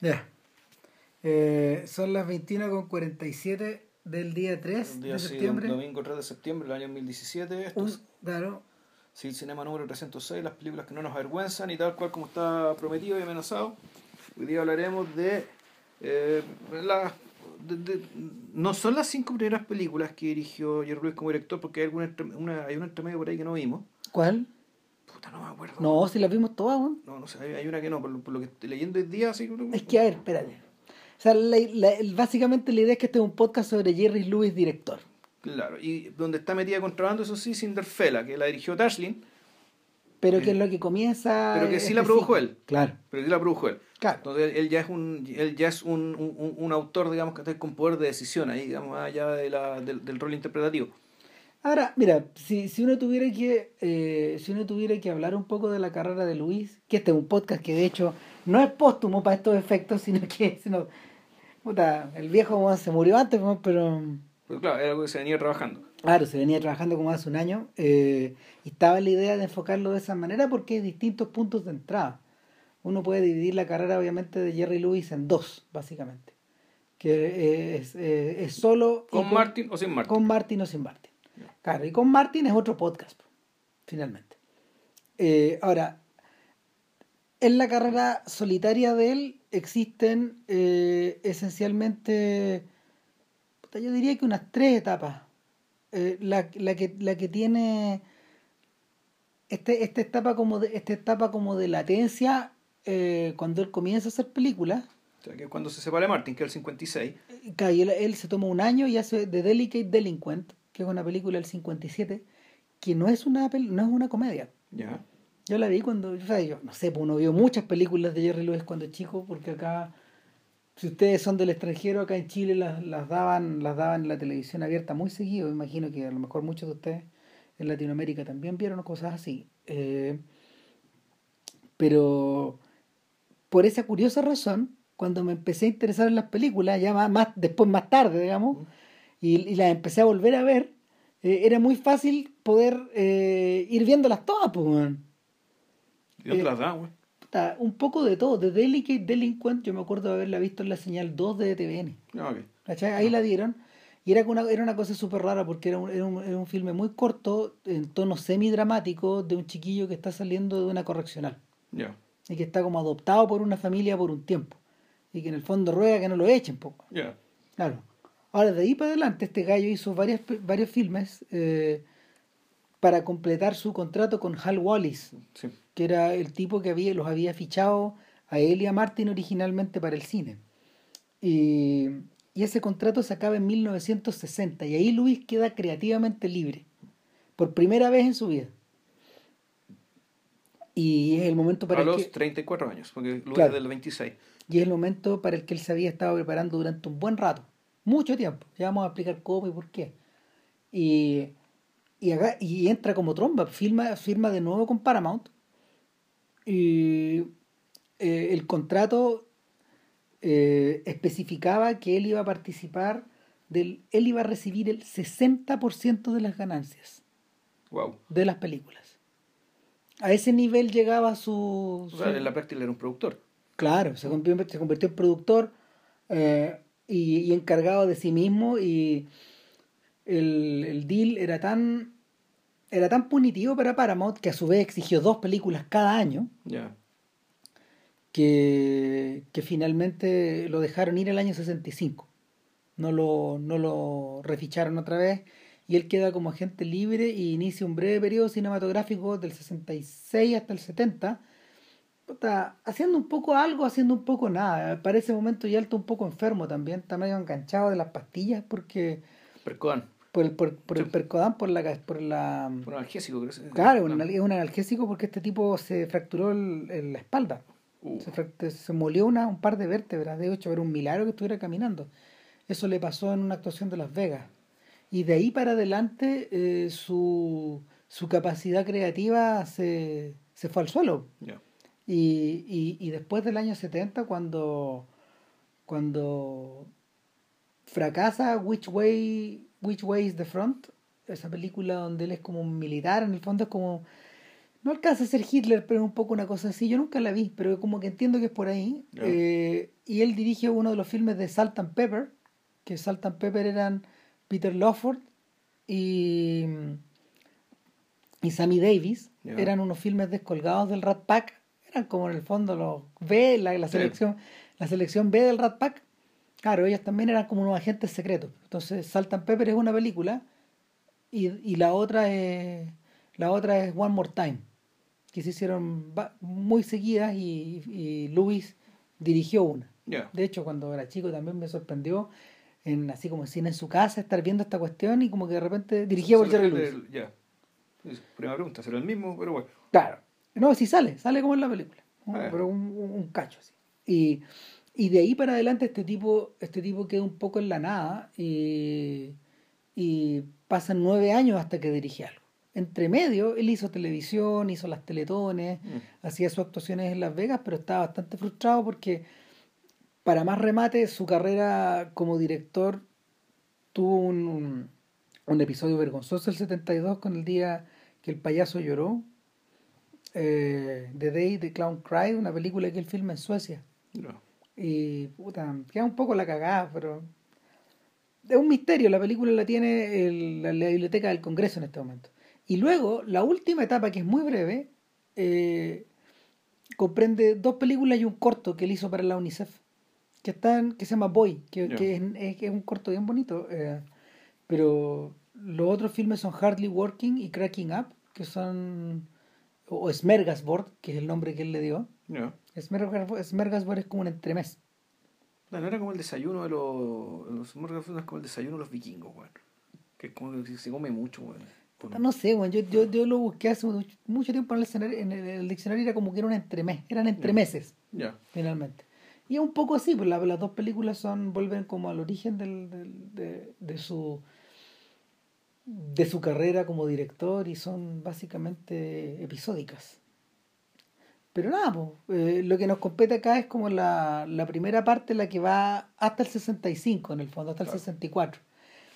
Ya. Eh, son las 21.47 del día 3 El día de sí, septiembre. domingo 3 de septiembre del año 2017. Esto Un- es claro, Sí, Cinema número 306, las películas que no nos avergüenzan y tal cual como está prometido y amenazado. Hoy día hablaremos de, eh, las- de- de- no son las cinco primeras películas que dirigió Jerry Lewis como director porque hay, alguna, una, hay una entremedio por ahí que no vimos. ¿cuál? Puta, no me acuerdo. No, si las vimos todas, weón. No, no sé, hay, una que no, por lo, por lo que estoy leyendo hoy día, así Es que, a ver, espérate. O sea, la- la- básicamente la idea es que este es un podcast sobre Jerry Lewis, director. Claro, y donde está metida contrabando, eso sí, Cinderfella, que la dirigió Dashlin, Pero que Eh, es lo que comienza. pero que sí la este produjo ciclo. él. Claro. pero que la produjo él. Claro. Entonces él, ya es un él ya es un, un, autor, digamos, que está con poder de decisión ahí, digamos, allá de la, del, del rol interpretativo. Ahora, mira, si, si uno tuviera que eh, si uno tuviera que hablar un poco de la carrera de Luis, que este es un podcast que de hecho no es póstumo para estos efectos, sino que sino, puta, el viejo se murió antes, pero Pero claro, era algo que se venía trabajando. claro, se venía trabajando como hace un año eh, y estaba la idea de enfocarlo de esa manera porque hay distintos puntos de entrada. Uno puede dividir la carrera obviamente de Jerry Lewis en dos, básicamente. Que eh, es, es solo... ¿Con Martin o sin Martin? con Martin o sin Martin. Claro, y con Martin es otro podcast, finalmente. Eh, ahora, en la carrera solitaria de él existen eh, esencialmente, yo diría que unas tres etapas. Eh, la, la que, la que tiene este, esta etapa como de, esta etapa como de latencia cuando él comienza a hacer películas. O sea, que es cuando se separa de Martin, que es el 56. Claro, y él, él se toma un año y hace The Delicate Delinquent, que es una película del 57, que no es una, no es una comedia. Ya. Yo la vi cuando, o sea, yo no sé, pues uno vio muchas películas de Jerry Lewis cuando chico, porque acá, si ustedes son del extranjero, acá en Chile las, las daban las daban en la televisión abierta muy seguido. Me imagino que a lo mejor muchos de ustedes en Latinoamérica también vieron cosas así. Eh, pero por esa curiosa razón, cuando me empecé a interesar en las películas, ya más, más- después más tarde, digamos, y, y las empecé a volver a ver, eh, era muy fácil poder eh, ir viéndolas todas, pues, weón. ¿Y dónde las da, güey? Puta, un poco de todo. De Delicate Delinquent, yo me acuerdo de haberla visto en la señal 2 de TVN. Ah. Ahí la dieron. Y era una, era una cosa súper rara porque era un, era, un, era un filme muy corto, en tono semi-dramático, de un chiquillo que está saliendo de una correccional. Y que está como adoptado por una familia por un tiempo. Y que en el fondo ruega que no lo echen, poco. Ya. Claro. Ahora, de ahí para adelante, este gallo hizo varias, varios filmes eh, para completar su contrato con Hal Wallis, Sí. que era el tipo que había, los había fichado a él y a Martin originalmente para el cine. Y, y ese contrato se acaba en 1960 y ahí Luis queda creativamente libre, por primera vez en su vida. Y es el momento para A el los que, 34 años, porque Luis Claro. es del 26. y es el momento para el que él se había estado preparando durante un buen rato, mucho tiempo. Ya vamos a explicar cómo y por qué. Y, y, acá- y entra como tromba, firma, firma de nuevo con Paramount. Y eh, el contrato eh, especificaba que él iba a participar, del, él iba a recibir el 60% de las ganancias Wow. de las películas. A ese nivel llegaba su... O sea, su- en la práctica era un productor. Claro, se convirtió, se convirtió en productor eh, y, y encargado de sí mismo y el, el deal era tan era tan punitivo para Paramount que a su vez exigió dos películas cada año que, que finalmente lo dejaron ir el año 65 no lo, no lo reficharon otra vez y él queda como agente libre y inicia un breve periodo cinematográfico del 66 hasta el 70 puta, haciendo un poco algo, haciendo un poco nada. Para ese momento ya está un poco enfermo también, está medio enganchado de las pastillas porque Percodan. por el, por, por el percodán, por la por la Un analgésico, creo. que- claro, es un analgésico porque este tipo se fracturó el- el- la espalda. Uh, Se, se molió una, un par de vértebras, de hecho era un milagro que estuviera caminando. Eso le pasó en una actuación de Las Vegas. Y de ahí para adelante eh, su, su capacidad creativa se, se fue al suelo. ya. Y, y, y después del año 70, cuando, cuando fracasa Which Way, Which Way is the Front, esa película donde él es como un militar, en el fondo es como... no alcanza a ser Hitler, pero un poco una cosa así. Yo nunca la vi, pero como que entiendo que es por ahí. Eh, y él dirige uno de los filmes de Salt and Pepper, que Salt and Pepper eran Peter Lawford y, y Sammy Davis. Eran unos filmes descolgados del Rat Pack. Eran como en el fondo los B, la, la selección, la selección B del Rat Pack. Claro, ellos también eran como unos agentes secretos. Entonces, Salt and Pepper es una película y, y la otra es la otra es One More Time que se hicieron muy seguidas y, y Luis dirigió una. De hecho, cuando era chico también me sorprendió, en, así como cine en su casa, estar viendo esta cuestión y como que de repente dirigía por Jerry Lewis. Ya. Primera pregunta, ¿será el mismo? Pero bueno. Claro. No, sí sale, sale como en la película. Ah, pero un, un, cacho así. Y, y, de ahí para adelante este tipo, este tipo queda un poco en la nada y, y pasan nueve años hasta que dirige algo entre medio, él hizo televisión, hizo las teletones, mm. hacía sus actuaciones en Las Vegas, pero estaba bastante frustrado porque, para más remate, su carrera como director tuvo un, un, episodio vergonzoso el 72 con el día que el payaso lloró, eh, The Day the Clown Cried, una película que él filma en Suecia. Y puta, queda un poco la cagada, pero es un misterio. La película la tiene la biblioteca del Congreso en este momento. Y luego, la última etapa, que es muy breve, eh, comprende dos películas y un corto que él hizo para la UNICEF, que, están, que se llama Boy, que, es, es, un corto bien bonito. Eh, pero los otros filmes son Hardly Working y Cracking Up, que son. O Smergasbord, que es el nombre que él le dio. Yeah. Smergasbord es como un entremés. No, no era como el desayuno de los. Los Smergasbord es como el desayuno de los vikingos, bueno. Que es como que se come mucho, bueno. No sé, bueno, yo, yo, yo, lo busqué hace mucho tiempo en el, en el, diccionario, era como que era un entremés, eran entremeses, ya finalmente. Y es un poco así, pues las dos películas son vuelven como al origen del, del, de, de, su de su carrera como director y son básicamente episódicas. Pero nada, pues, eh, lo que nos compete acá es como la, la primera parte, la que va hasta el 65 en el fondo, hasta el 64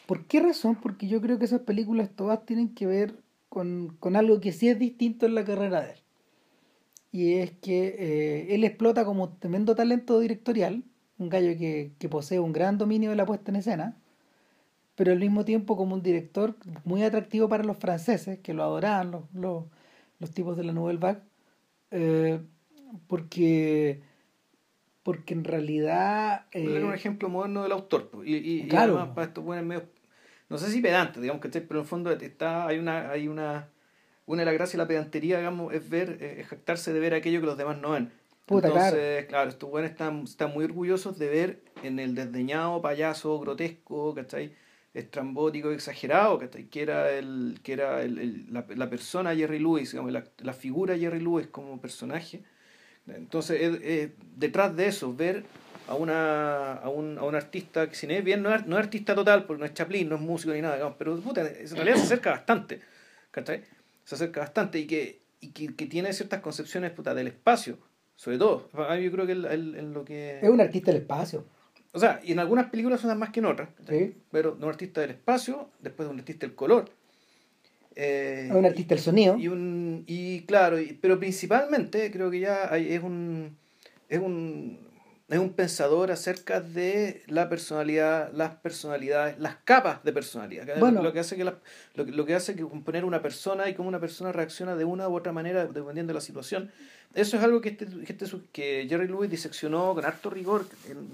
¿Por qué razón? Porque yo creo que esas películas todas tienen que ver con, algo que sí es distinto en la carrera de él. Y es que eh, él explota como tremendo talento directorial, un gallo que, posee un gran dominio de la puesta en escena, pero al mismo tiempo como un director muy atractivo para los franceses, que lo adoraban los, los, tipos de la Nouvelle Vague, eh, porque porque en realidad... Eh, un ejemplo moderno del autor. Y, y, claro. además para esto bueno, medio, no sé si pedante, digamos, que pero en el fondo está, hay una, hay una, una de las gracias de la pedantería, digamos, es ver, eh, es jactarse de ver aquello que los demás no ven. Puta, Entonces, claro, estos buenos están, están muy orgullosos de ver en el desdeñado payaso grotesco, ¿cachai? Estrambótico, exagerado, que era, el, que era el, el, la, la, persona Jerry Lewis, digamos, la, la figura Jerry Lewis como personaje, entonces, detrás de eso, ver a, una, a, un, a un artista que, si no es bien, no es, no es artista total, porque no es Chaplin, no es músico ni nada, pero en realidad se acerca bastante, ¿cachai? Se acerca bastante y que, y que, tiene ciertas concepciones puta, del espacio, sobre todo. Yo creo que el, lo que... Es un artista del espacio. O sea, y en algunas películas son más que en otras, pero de un artista del espacio, después de un artista del color, eh, un artista del sonido. Y, un, y claro, pero principalmente creo que ya es un, es un es un pensador acerca de la personalidad, las personalidades, las capas de personalidad. Bueno, lo que hace que lo, lo, que hace que componer una persona y cómo una persona reacciona de una u otra manera dependiendo de la situación. Eso es algo que este, que, este, que Jerry Lewis diseccionó con harto rigor en,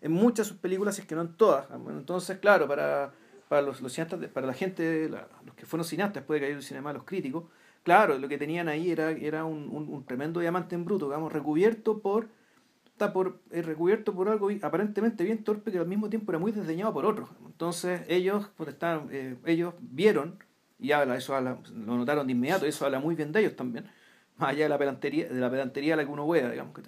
en muchas de sus películas, y es que no en todas. Entonces, claro, para para los, los cineastas, para la gente, los que fueron cineastas después de caer el cinema, los críticos, claro, lo que tenían ahí era, era un, un, tremendo diamante en bruto, digamos, recubierto por, está por eh, recubierto por algo aparentemente bien torpe que al mismo tiempo era muy desdeñado por otros. Entonces ellos, pues, estaban, eh, ellos vieron, y habla, eso lo notaron de inmediato, eso habla muy bien de ellos también, más allá de la pedantería, de la pedantería a la que uno vea, digamos, que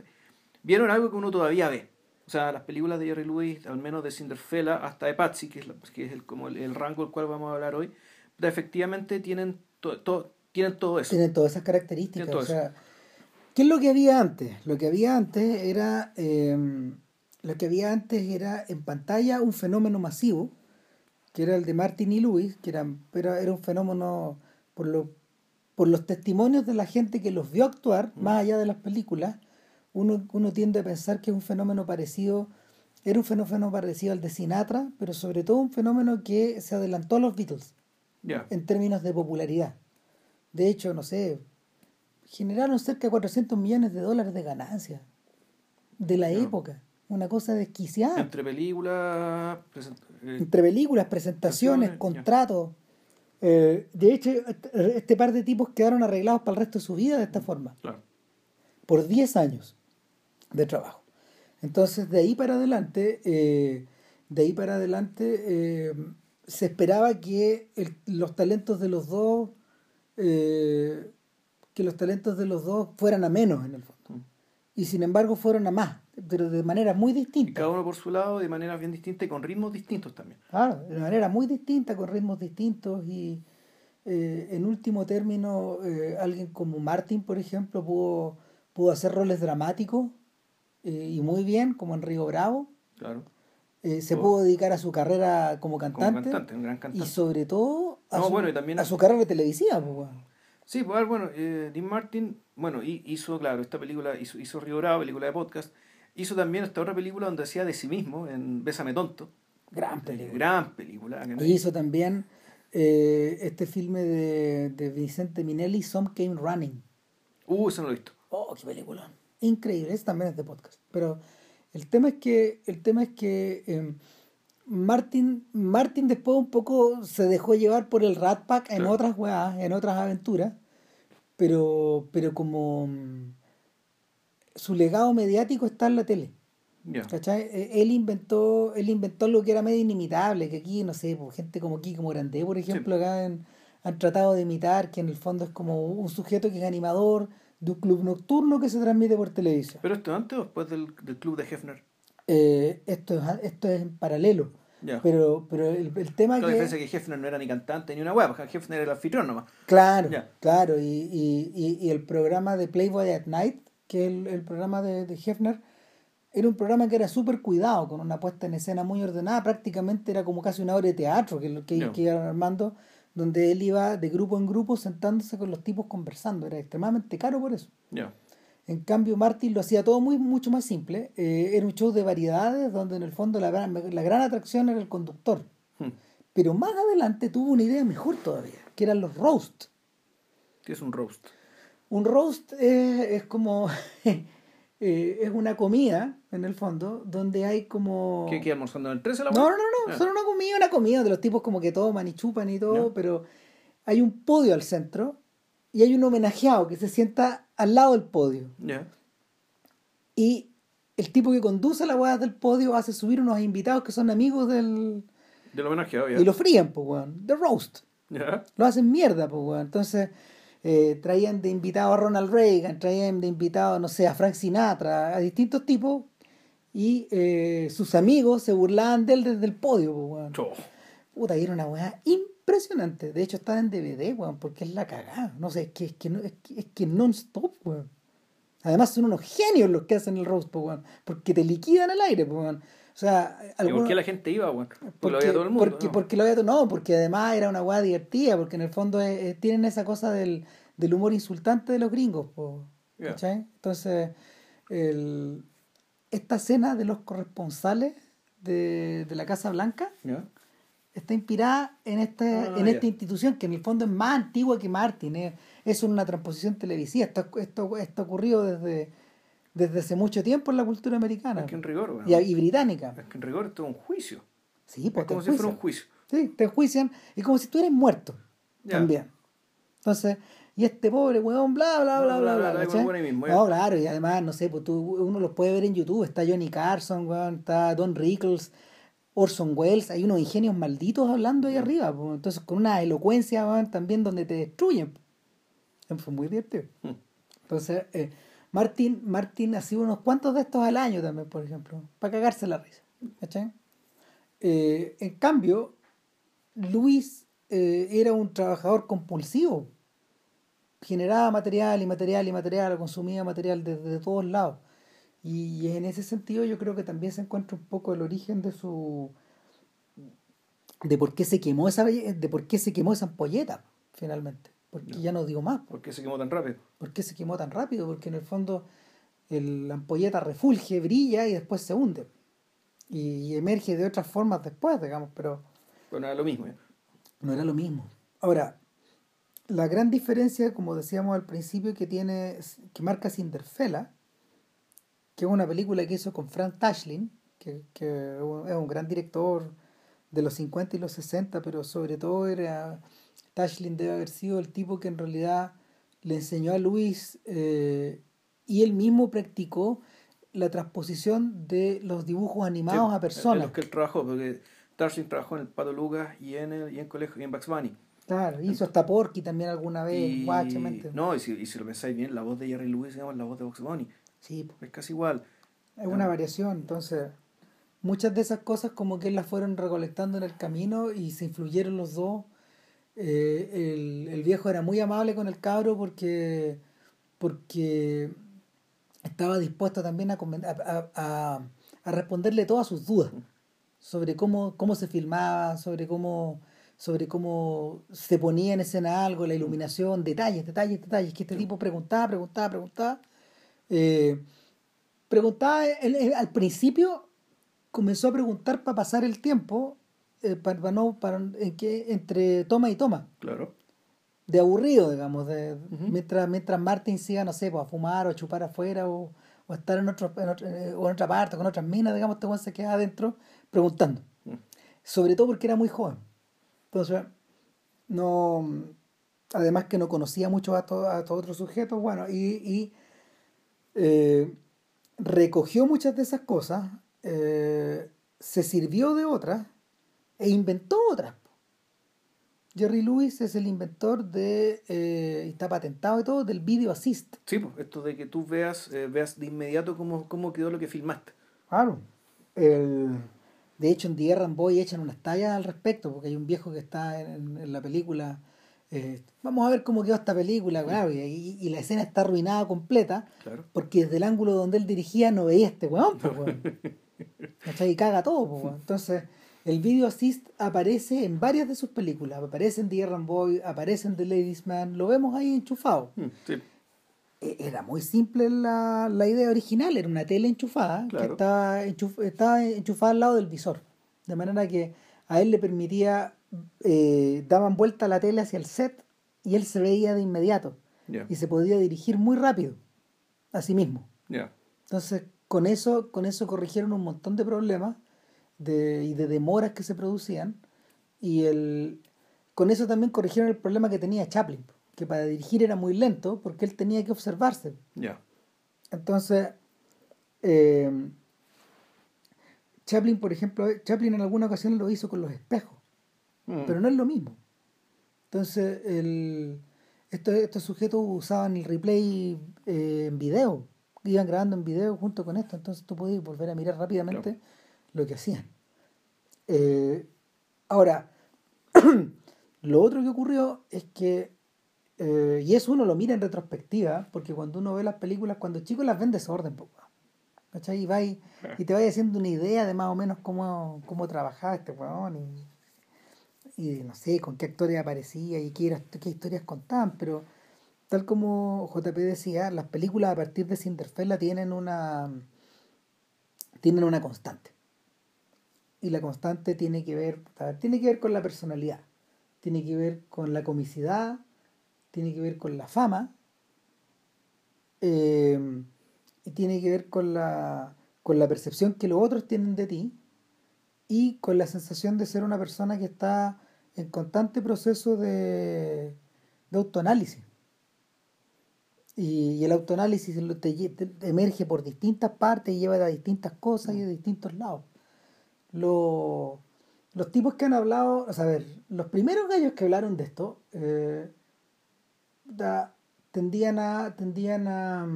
vieron algo que uno todavía ve sea, las películas de Jerry Lewis, al menos de Cinderfella hasta de Patsy, que es, que es el, como el, rango del cual vamos a hablar hoy, efectivamente tienen, todo tienen todo eso. Tienen todas esas características. O sea, ¿Qué es lo que había antes? Lo que había antes era... Em, lo que había antes era en pantalla un fenómeno masivo, que era el de Martin y Lewis, que era, era, era un fenómeno por lo por los testimonios de la gente que los vio actuar, más allá de las películas, uno, uno tiende a pensar que es un fenómeno parecido, era un fenómeno parecido al de Sinatra, pero sobre todo un fenómeno que se adelantó a los Beatles Ya. en términos de popularidad. De hecho, no sé, generaron cerca de 400 millones de dólares de ganancias de la época. Una cosa desquiciada. Entre películas. present- eh, Entre películas, presentaciones, contratos. Eh, de hecho, este este par de tipos quedaron arreglados para el resto de su vida de esta forma, claro. por 10 años de trabajo. Entonces, de ahí para adelante, eh, de ahí para adelante, eh, se esperaba que el- los talentos de los dos, eh, que los talentos de los dos fueran a menos en el fondo. Mm. Y sin embargo fueron a más, pero de manera muy Y distinta. cada uno por su lado, de manera bien distinta y con ritmos distintos también. Claro, de manera muy distinta, con ritmos distintos y en último término, alguien como Martin, por ejemplo, pudo, pudo hacer roles dramáticos eh, y muy bien, como en Río Bravo. Claro. Eh, se pudo dedicar a su carrera como Como cantante, cantante, un gran y cantante. sobre todo a, No, su, bueno, y también a su carrera televisiva. pues, weón. Sí, pues bueno, eh, Dean Martin, bueno, hi- hizo, claro, esta película, hizo, hizo Río Bravo, película de podcast. Hizo también esta otra película donde hacía de sí mismo, en Bésame Tonto. Gran película. Gran película. Y hizo también eh, este filme de, de Vicente Minelli, Some Came Running. Uh, eso no lo he visto. Oh, qué película. Increíble, ese también es de podcast. Pero el tema es que, el tema es que eh, Martin, Martin después un poco se dejó llevar por el Rat Pack en Claro. otras weas, en otras aventuras. Pero, pero como mm, su legado mediático está en la tele. Eh, Él inventó, él inventó algo que era medio inimitable, que aquí, no sé, gente como Kiko Morandé, por ejemplo, acá en- han tratado de imitar, que en el fondo es como un sujeto que es animador de un club nocturno que se transmite por televisión. ¿Pero esto antes o después del, del club de Hefner? Eh, esto, es, esto es en paralelo, pero, pero el, el tema que... diferencia es que Hefner no era ni cantante ni una porque Hefner era el anfitrión nomás. Claro, claro, y, y, y, y el programa de Playboy at Night, que es el, el programa de, de Hefner, era un programa que era súper cuidado, con una puesta en escena muy ordenada, prácticamente era como casi una obra de teatro que, que, que iban armando, donde él iba de grupo en grupo sentándose con los tipos conversando, era extremadamente caro por eso. En cambio, Martin lo hacía todo muy mucho más simple, eh, era un show de variedades donde en el fondo la, gran- la gran atracción era el conductor. Hmm. Pero más adelante tuvo una idea mejor todavía, que eran los roast. ¿Qué es un roast? Un roast es, es como. eh, es una comida, en el fondo, donde hay como. ¿Qué queda almorzando en el 13 la No, hueá? no, no, no, Ah. son una comida, una comida de los tipos como que toman y chupan y todo, pero hay un podio al centro y hay un homenajeado que se sienta al lado del podio. Ya. Y el tipo que conduce la weá del podio hace subir unos invitados que son amigos del. Del homenajeado, ya. y lo frían, pues, weón. The roast. Ya. lo hacen mierda, pues, weón. Entonces, eh, traían de invitado a Ronald Reagan, traían de invitado, no sé, a Frank Sinatra, a distintos tipos, y eh, sus amigos se burlaban de él desde el podio, weón. Puta, y era una weá impresionante. De hecho, está en DVD, weón, porque es la cagada. No sé, es que, es que, no, es que, es que non-stop, weón. Además, son unos genios los que hacen el roast, weón. Porque te liquidan al aire, weón. O sea, ¿Y por qué la gente iba, weón? Porque, lo veía todo el mundo. porque, ¿no? porque lo veía todo- no, porque además era una weá divertida, porque en el fondo eh, eh, tienen esa cosa del, del humor insultante de los gringos, po. ¿cachai? Entonces, el- esta escena de los corresponsales de, de la Casa Blanca está inspirada en, esta Ah, en esta institución que en el fondo es más antigua que Martin, es una transposición televisiva, esto, esto, ocurrido desde, desde hace mucho tiempo en la cultura americana Es que en rigor, weón. y, y británica. Es que en rigor esto es un juicio. Sí, pues es como si fuera un juicio. Sí, te enjuician y como si tú eres muerto también. Entonces, y este pobre weón, bla, bla, bla, Bla, bla, bla, bla. bla, no, claro, y además, no sé, pues tú, uno los puede ver en YouTube, está Johnny Carson, weón, está Don Rickles, Orson Welles, hay unos ingenios malditos hablando ahí arriba, pues, entonces con una elocuencia, weón, también donde te destruyen. Fue muy divertido. Hmm. Entonces, eh, Martin, Martin hacía unos cuantos de estos al año también, por ejemplo, para cagarse la risa. ¿cachai? Eh, en cambio, Luis eh, era un trabajador compulsivo. Generaba material y material y material, consumía material desde todos lados. Y en ese sentido yo creo que también se encuentra un poco el origen de su de por qué se quemó esa de por qué se quemó esa ampolleta finalmente porque ya no dio más. ¿Por qué se quemó tan rápido? ¿Por qué se quemó tan rápido? Porque en el fondo el, la ampolleta refulge, brilla y después se hunde. Y, emerge de otras formas después, digamos, pero... Pero no era lo mismo. No era lo mismo. Ahora, la gran diferencia, como decíamos al principio, que tiene, que marca Cinderfella, que es una película que hizo con Frank Tashlin, que, que es un gran director de los 50 y los 60, pero sobre todo era Tashlin debe haber sido el tipo que en realidad le enseñó a Luis eh, y él mismo practicó la transposición de los dibujos animados a personas. En los que él trabajó, porque Tashlin trabajó en el Pato Lucas y en el, y en colegio y en Bugs Bunny. Claro, hizo hasta Porky también alguna vez, y, No, y si, y si, lo pensáis bien, la voz de Jerry Lewis es la voz de Bugs Bunny. Sí. Es casi igual. Es una variación, entonces muchas de esas cosas como que las fueron recolectando en el camino y se influyeron los dos. Eh, el, el, viejo era muy amable con el cabro porque, porque estaba dispuesto también a, a, a, a responderle todas sus dudas sobre cómo, cómo se filmaba, sobre cómo, sobre cómo se ponía en escena algo, la iluminación, detalles, detalles, detalles, que este tipo preguntaba, preguntaba, preguntaba. Eh, preguntaba al principio comenzó a preguntar para pasar el tiempo, eh, para, no, para, en que, entre toma y toma. Claro. De aburrido, digamos, de, mientras, mientras Martin siga, no sé, pues, a fumar o a chupar afuera o, o estar en, otro, en, eh, o en otra parte, con otras minas, digamos, este se queda adentro preguntando. Sobre todo porque era muy joven. Entonces, no. Además que no conocía mucho a estos a otros sujetos, bueno, y, y eh, recogió muchas de esas cosas, eh, se sirvió de otras e inventó otras. Jerry Lewis es el inventor de, eh, está patentado y todo, del video assist. Sí, pues, esto de que tú veas, eh, veas de inmediato cómo, cómo quedó lo que filmaste. Claro. El, de hecho, en The Boy echan unas tallas al respecto, porque hay un viejo que está en, en la película. Eh, vamos a ver cómo quedó esta película, claro, y, y, la escena está arruinada completa, claro. porque desde el ángulo donde él dirigía no veía este weón, pues, weón. Y caga todo, pues, Entonces, el video assist aparece en varias de sus películas. Aparece en The Errand Boy, aparece en The Ladies Man, lo vemos ahí enchufado. Mm, sí. Era muy simple la, la, idea original, era una tele enchufada claro. que estaba, enchuf, estaba enchufada al lado del visor. De manera que a él le permitía, eh, daban vuelta la tele hacia el set y él se veía de inmediato. Yeah. Y se podía dirigir muy rápido a sí mismo. Yeah. Entonces, con eso, con eso corrigieron un montón de problemas de, y de demoras que se producían. Y el, con eso también corrigieron el problema que tenía Chaplin, que para dirigir era muy lento porque él tenía que observarse. Yeah. Entonces, eh, Chaplin, por ejemplo, Chaplin en alguna ocasión lo hizo con los espejos, mm. pero no es lo mismo. Entonces, el, estos, estos sujetos usaban el replay eh, en video iban grabando en video junto con esto, entonces tú podías volver a mirar rápidamente claro. lo que hacían. Eh, ahora, lo otro que ocurrió es que, eh, y eso uno lo mira en retrospectiva, porque cuando uno ve las películas, cuando chicos las ven desorden, ¿cachai? Y, va y, y te va haciendo una idea de más o menos cómo, cómo trabajaba este weón y, y no sé, con qué actores aparecía y qué, era, qué historias contaban, pero tal como JP decía, las películas a partir de Cinderfella tienen una tienen una constante. Y la constante tiene que ver, tiene que ver con la personalidad, tiene que ver con la comicidad, tiene que ver con la fama, eh, y tiene que ver con la, con la percepción que los otros tienen de ti y con la sensación de ser una persona que está en constante proceso de, de autoanálisis. Y, y, el autoanálisis te, emerge por distintas partes y lleva a distintas cosas y de distintos lados. Lo, los tipos que han hablado, a ver, los primeros gallos que hablaron de esto eh, da, tendían a, tendían a,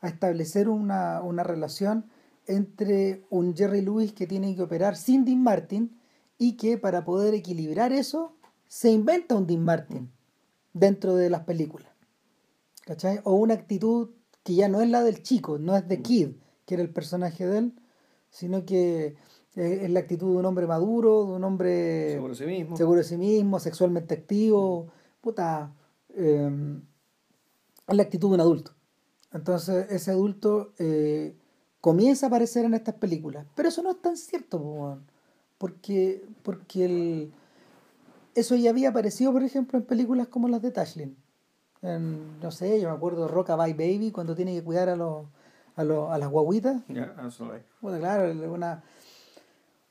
a establecer una, una, relación entre un Jerry Lewis que tiene que operar sin Dean Martin y que para poder equilibrar eso se inventa un Dean Martin dentro de las películas. ¿cachai? O una actitud que ya no es la del chico, no es de Kid, que era el personaje de él, sino que es la actitud de un hombre maduro, de un hombre seguro de sí mismo, seguro de sí mismo sexualmente activo, puta, eh, es la actitud de un adulto. Entonces ese adulto eh, comienza a aparecer en estas películas. Pero eso no es tan cierto, porque, porque el, eso ya había aparecido, por ejemplo, en películas como las de Tashlin. En, no sé, yo me acuerdo de Rockabye Baby cuando tiene que cuidar a, los, a, los, a las guaguitas. Yeah. Bueno, claro, una,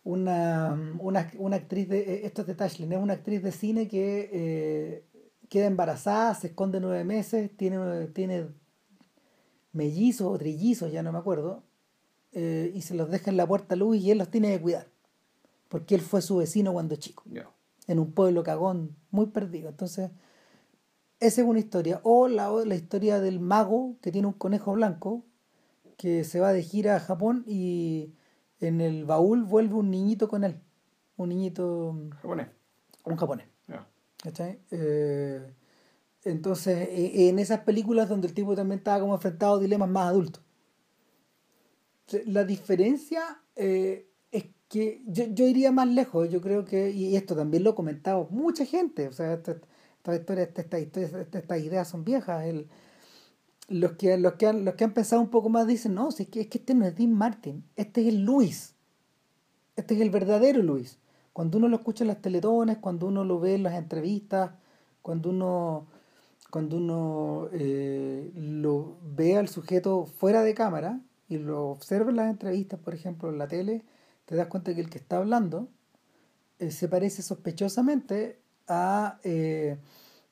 una, una, una actriz de. eh, Esto es de Tashlin, es una actriz de cine que eh, queda embarazada, se esconde nueve meses, tiene, tiene mellizos o trillizos, ya no me acuerdo, eh, y se los deja en la puerta Luis y él los tiene que cuidar. Porque él fue su vecino cuando chico, Yeah. en un pueblo cagón muy perdido. Entonces, esa es una historia. O la, la historia del mago que tiene un conejo blanco que se va de gira a Japón y en el baúl vuelve un niñito con él. Un niñito, Japonés. un japonés. ¿Cachai? Eh, entonces, eh, en esas películas donde el tipo también estaba como enfrentado a dilemas más adultos. La diferencia eh, es que yo, yo iría más lejos, yo creo que, y esto también lo ha comentado mucha gente, o sea, esta- estas esta- estas historias, esta- estas ideas son viejas. El, los, que, los, que han, los que han pensado un poco más dicen, no, es, que, es que este no es Dean Martin, este es el Luis. Este es el verdadero Luis. Cuando uno lo escucha en las teletones, cuando uno lo ve en las entrevistas, cuando uno, cuando uno eh, lo ve al sujeto fuera de cámara y lo observa en las entrevistas, por ejemplo, en la tele, te das cuenta que el que está hablando eh, se parece sospechosamente a eh,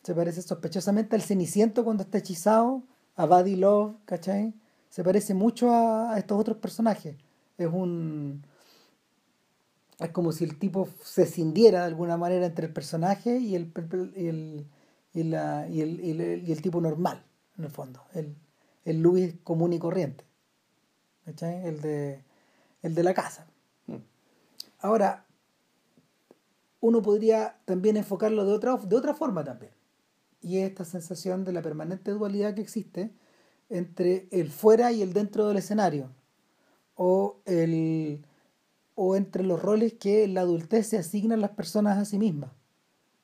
se parece sospechosamente al Ceniciento cuando está hechizado, a Buddy Love, ¿cachai? Se parece mucho a, a estos otros personajes. Es un es como si el tipo se cindiera de alguna manera entre el personaje y el, y el, y la- y el, y el- y el tipo normal, en el fondo. El, el Luis común y corriente. ¿Cachai? El de, el de la casa. Mm. Ahora, uno podría también enfocarlo de otra, de otra forma también. Y es esta sensación de la permanente dualidad que existe entre el fuera y el dentro del escenario. O el o entre los roles que la adultez se asignan las personas a sí mismas.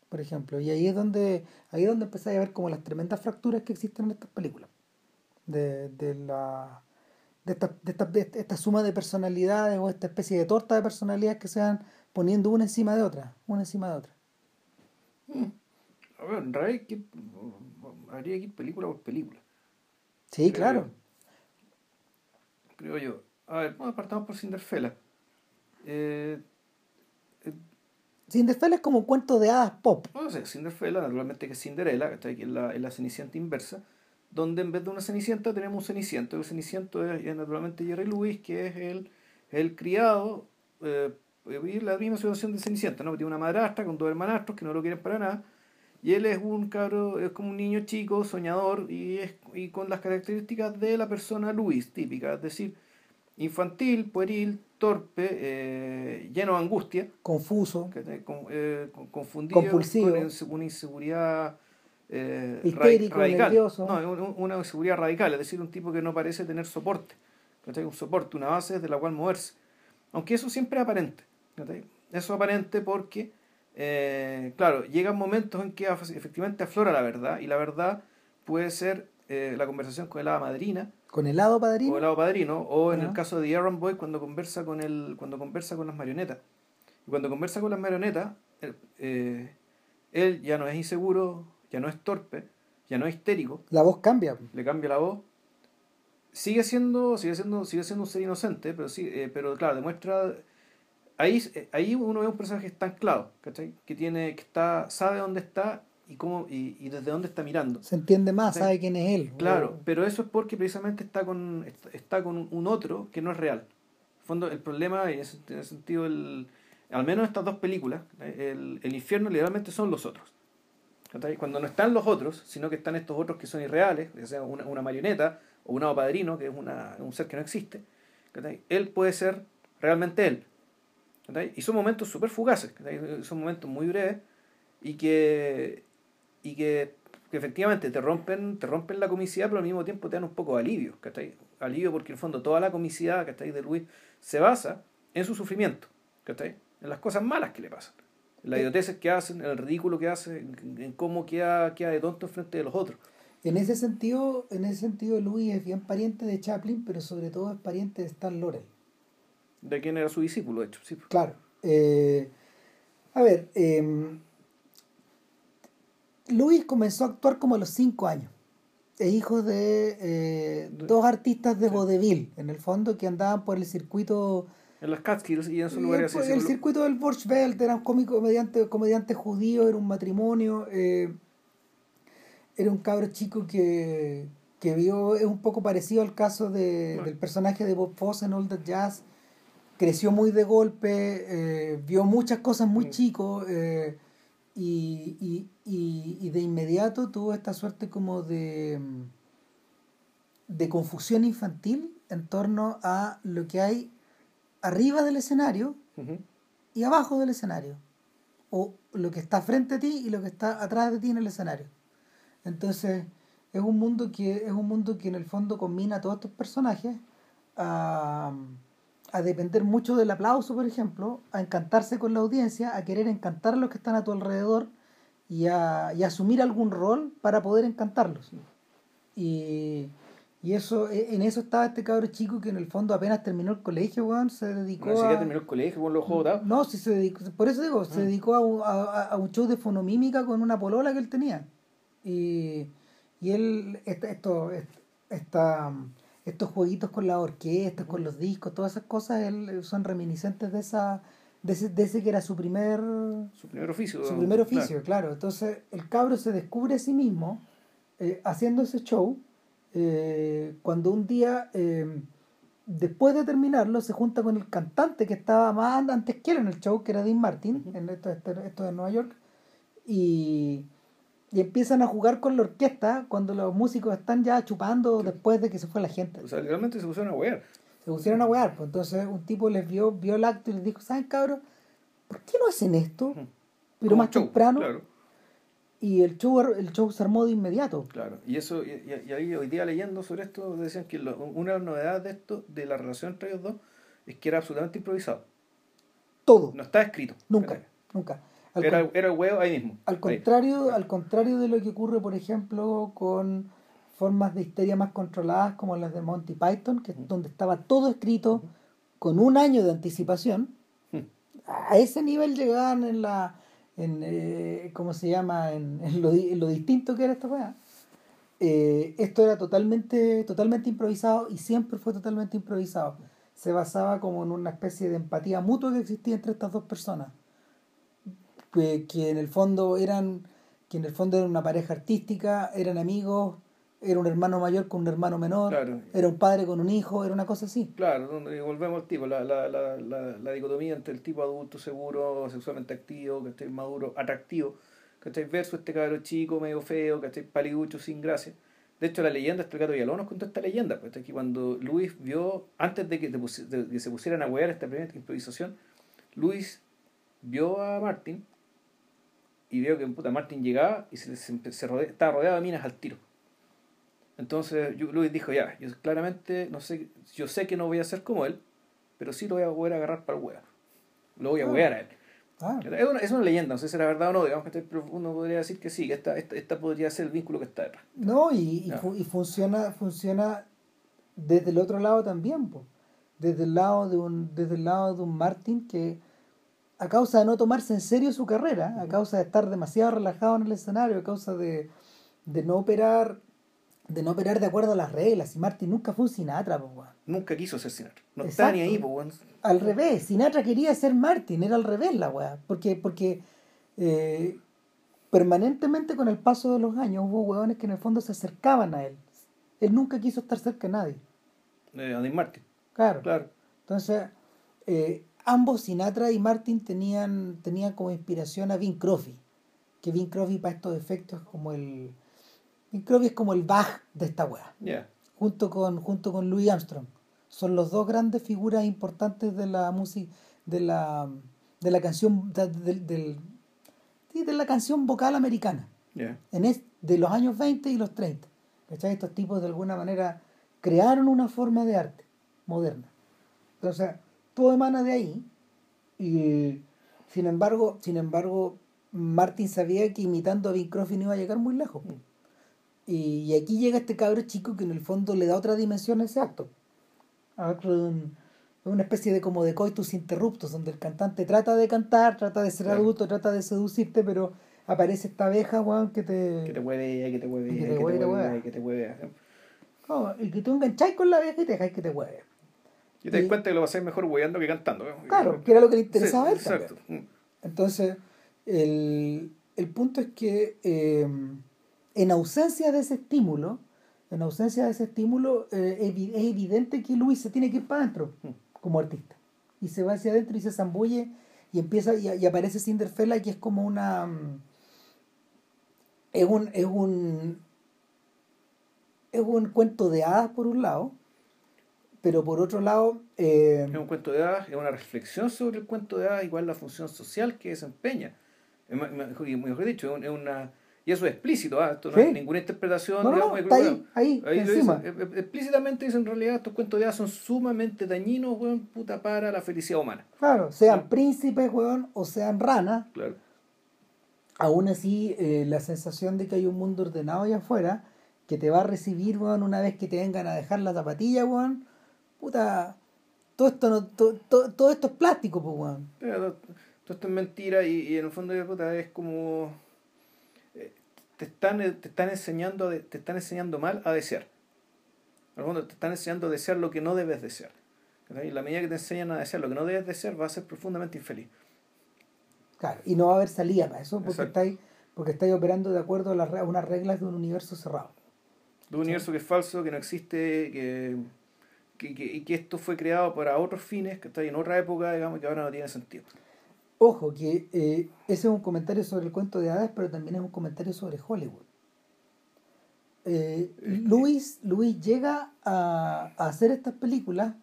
Por ejemplo. Y ahí es donde, ahí es donde empezáis a ver como las tremendas fracturas que existen en estas películas. De, de la de esta, de, esta, de esta suma de personalidades o esta especie de torta de personalidades que se van poniendo una encima de otra, una encima de otra. A ver, en realidad que, habría que ir película por película. Sí, Creo claro. yo. Creo yo. A ver, bueno, partamos por Cinderfella. Eh, Cinderella es como un cuento de hadas pop. no sé, Cinderfella, naturalmente que es Cinderella, que es la, es la cenicienta inversa, donde en vez de una cenicienta tenemos un ceniciento. El ceniciento es, es naturalmente Jerry Lewis, que es el, el criado, eh, y la misma situación de cenicienta, ¿no? Tiene una madrastra con dos hermanastros que no lo quieren para nada. Y él es un cabro, es como un niño chico, soñador, y, es, y con las características de la persona Luis, típica, es decir, infantil, pueril, torpe, eh, lleno de angustia, Confuso, eh, con- confundido, Compulsivo. con una inseguridad eh, Histérico, radical. nervioso. No, un- un- una inseguridad radical, es decir, un tipo que no parece tener soporte, un soporte, una base desde la cual moverse. Aunque eso siempre es aparente. Eso es aparente porque, claro, llegan momentos en que efectivamente aflora la verdad, y la verdad puede ser eh, la conversación con el hada madrina, con helado padrino. o el lado padrino, o en el caso de Aaron Boy cuando conversa con el, cuando conversa con las marionetas. Y cuando conversa con las marionetas, él, eh, él ya no es inseguro, ya no es torpe, ya no es histérico, La voz cambia. le cambia la voz. Sigue siendo, sigue siendo, sigue siendo un ser inocente, pero sí, eh, pero claro, demuestra ahí, eh, ahí uno ve un personaje que está anclado, ¿cachai? Que tiene, que está, sabe dónde está y cómo, y, y desde dónde está mirando. Se entiende más, Sí. sabe quién es él. Claro, O- pero eso es porque precisamente está con, está- con un otro que no es real. En el fondo, el problema, y en ese, en ese sentido, el, al menos en estas dos películas, el, el infierno literalmente son los otros. Cuando no están los otros, sino que están estos otros que son irreales, ya sea una, una marioneta o un padrino, que es una, un ser que no existe, él puede ser realmente él. Y son momentos súper fugaces, son momentos muy breves y que, y que, que efectivamente te rompen, te rompen la comicidad, pero al mismo tiempo te dan un poco de alivio. ¿cachai? Alivio porque en el fondo toda la comicidad ¿cachai? de Luis se basa en su sufrimiento, ¿cachai? en las cosas malas que le pasan. Es las idioteces que hacen, en el ridículo que hacen, en, en cómo queda, queda de tonto frente de los otros. En ese sentido, en ese sentido Louis es bien pariente de Chaplin, pero sobre todo es pariente de Stan Laurel. De quién era su discípulo, de hecho. Sí. Claro. Eh, a ver, eh, Louis comenzó a actuar como a los cinco años. Es hijo de eh, dos artistas de vodevil, en el fondo, que andaban por el circuito En las Catskills y en Eh, lugares así. pues, el seguro- circuito del Borchbelt era un cómico comediante, comediante judío, era un matrimonio, eh, era un cabro chico que, que vio, es un poco parecido al caso de, Bueno. del personaje de Bob Fosse en All That Jazz, creció muy de golpe, eh, vio muchas cosas muy Mm. chico eh, y, y, y, y de inmediato tuvo esta suerte como de, de confusión infantil en torno a lo que hay arriba del escenario y abajo del escenario. O lo que está frente a ti y lo que está atrás de ti en el escenario. Entonces, es un mundo que, es un mundo que en el fondo combina a todos estos personajes a, a depender mucho del aplauso, por ejemplo, a encantarse con la audiencia, a querer encantar a los que están a tu alrededor y a, y a asumir algún rol para poder encantarlos. Y, y eso, e- en eso estaba este cabro chico que en el fondo apenas terminó el colegio, weón, se dedicó No, a... terminó el colegio con los ojos. No, sí se dedicó, por eso digo, se Mm. dedicó a, un- a, a- un show de fonomímica con una polola que él tenía. Y, y él, esto, est- esta, estos jueguitos con la orquesta, con los discos, todas esas cosas, él, son reminiscentes de esa de ese, de ese que era su primer Su primer oficio. su primer oficio, claro. Entonces el cabro se descubre a sí mismo eh, haciendo ese show eh, cuando un día, eh, después de terminarlo, se junta con el cantante que estaba más antes que él en el show, que era Dean Martin, en esto, esto, esto de Nueva York, y, y empiezan a jugar con la orquesta cuando los músicos están ya chupando después de que se fue la gente. O sea, literalmente se pusieron a wear. Se pusieron a wear, pues entonces un tipo les vio, vio el acto y les dijo, ¿saben cabros? ¿Por qué no hacen esto? Pero más show, temprano. Claro, Y el show, el show se armó de inmediato. claro. Y eso, y, ahí hoy día leyendo sobre esto, decían que lo- una de las novedades de esto, de la relación entre ellos dos, es que era absolutamente improvisado. Todo. No estaba escrito. nunca, nunca. Al, Era, con- era el huevo ahí mismo. al Ahí. contrario, al contrario de lo que ocurre, por ejemplo, con formas de histeria más controladas como las de Monty Python, que es Ujú. donde estaba todo escrito con un año de anticipación. Ujú. A ese nivel llegaban en la en eh, ¿cómo se llama? En, en lo, en lo distinto que era esta weá. Eh, esto era totalmente, totalmente improvisado y siempre fue totalmente improvisado. Se basaba como en una especie de empatía mutua que existía entre estas dos personas. Que, que en el fondo eran, que en el fondo eran una pareja artística, eran amigos, era un hermano mayor con un hermano menor, Claro. era un padre con un hijo, era una cosa así. Claro, donde volvemos al tipo, la, la, la, la, la dicotomía entre el tipo adulto, seguro, sexualmente activo, que esté maduro, atractivo, ¿cachai? Versus este cabro chico, medio feo, ¿cachai? Paliducho, sin gracia. De hecho, la leyenda, este gato Villalón nos contó esta leyenda, pues, que cuando Luis vio, antes de que, de que se pusieran a huear esta primera improvisación, Luis vio a Martin y vio que puta, Martin llegaba y se, se, se estaba rodeado de minas al tiro. Entonces Luis dijo, ya, yo claramente no sé, yo sé que no voy a ser como él, pero sí lo voy a poder agarrar para el huevo. Lo voy a Ah. huear a él. Ah, Es una, es una leyenda, no sé si era verdad o no, digamos que uno podría decir que sí, que esta, esta, esta podría ser el vínculo que está detrás. No, y, y, Ya. fu- y funciona, funciona desde el otro lado también, po. desde el lado de un, desde el lado de un Martin que a causa de no tomarse en serio su carrera, a causa de estar demasiado relajado en el escenario, a causa de, de no operar, de no operar de acuerdo a las reglas, y Martin nunca fue un Sinatra, po, weón. Nunca quiso ser Sinatra. No está ni ahí, pues, weón. Al revés, Sinatra quería ser Martin, era al revés la weá. Porque, porque eh, permanentemente con el paso de los años hubo hueones que en el fondo se acercaban a él. Él nunca quiso estar cerca de nadie. Eh, a Dean Martin, Claro. claro. Entonces, eh, ambos, Sinatra y Martin, tenían, tenían como inspiración a Bing Crosby. Que Bing Crosby para estos efectos es como el. Crosby es como el Bach de esta weá. Ya. junto con junto con Louis Armstrong son los dos grandes figuras importantes de la música de la de la canción de, la canción vocal americana en es, de los años 20 y los 30 ¿cachai? estos tipos de alguna manera crearon una forma de arte moderna entonces todo emana de ahí y Sin embargo, sin embargo, Martin sabía que imitando a Bing Crosby no iba a llegar muy lejos. Mm. Y, aquí llega este cabro chico que en el fondo le da otra dimensión a ese acto. Una especie de como de coitus interruptus, donde el cantante trata de cantar, trata de ser Claro. adulto, trata de seducirte, pero aparece esta abeja, weón, que te... Que te hueve, que te hueve, Que te hueve, que te hueve. Oh, y que tú engancháis con la abeja y te dejáis que te hueve. Y te das cuenta que lo pasáis mejor hueando que cantando. ¿eh? Claro, que era lo que le Sí, interesaba a él Exacto. también. Entonces, el, el punto es que eh, en ausencia de ese estímulo, en ausencia de ese estímulo, eh, es evidente que Luis se tiene que ir para adentro Mm. como artista. Y se va hacia adentro y se zambulle y empieza y, y aparece Cinderfella que es como una mm, es un es un es un cuento de hadas por un lado pero por otro lado eh, Es un cuento de hadas, es una reflexión sobre el cuento de hadas es la función social que desempeña. Mejor, dicho, es una. Y eso es explícito, ¿ah? esto no Sí. es ninguna interpretación. no, digamos, no, está ahí ahí, ahí lo encima dice, eh, eh, explícitamente dicen en realidad estos cuentos de hadas son sumamente dañinos, weón, puta, para la felicidad humana. Claro, sean Sí. príncipes, weón, o sean ranas, Claro. aún así eh, la sensación de que hay un mundo ordenado allá afuera que te va a recibir, weón, una vez que te vengan a dejar la zapatilla, weón, puta, todo esto no, to- to- todo esto es plástico, pues, weón. Pero todo, todo esto es mentira y, y en el fondo puta, es como te están eh, te están enseñando te están enseñando mal a desear. En el fondo te están enseñando a desear lo que no debes desear. Y la medida que te enseñan a desear lo que no debes desear vas a ser profundamente infeliz. Claro, y no va a haber salida para eso porque estáis, porque estáis operando de acuerdo a, las a unas reglas de un universo cerrado. De un universo que es falso, que no existe, que, que, que- y que esto fue creado para otros fines, que está en otra época, digamos, que ahora no tiene sentido. Ojo, que eh, ese es un comentario sobre el cuento de hadas, pero también es un comentario sobre Hollywood. Eh, Luis, Luis llega a, a hacer estas películas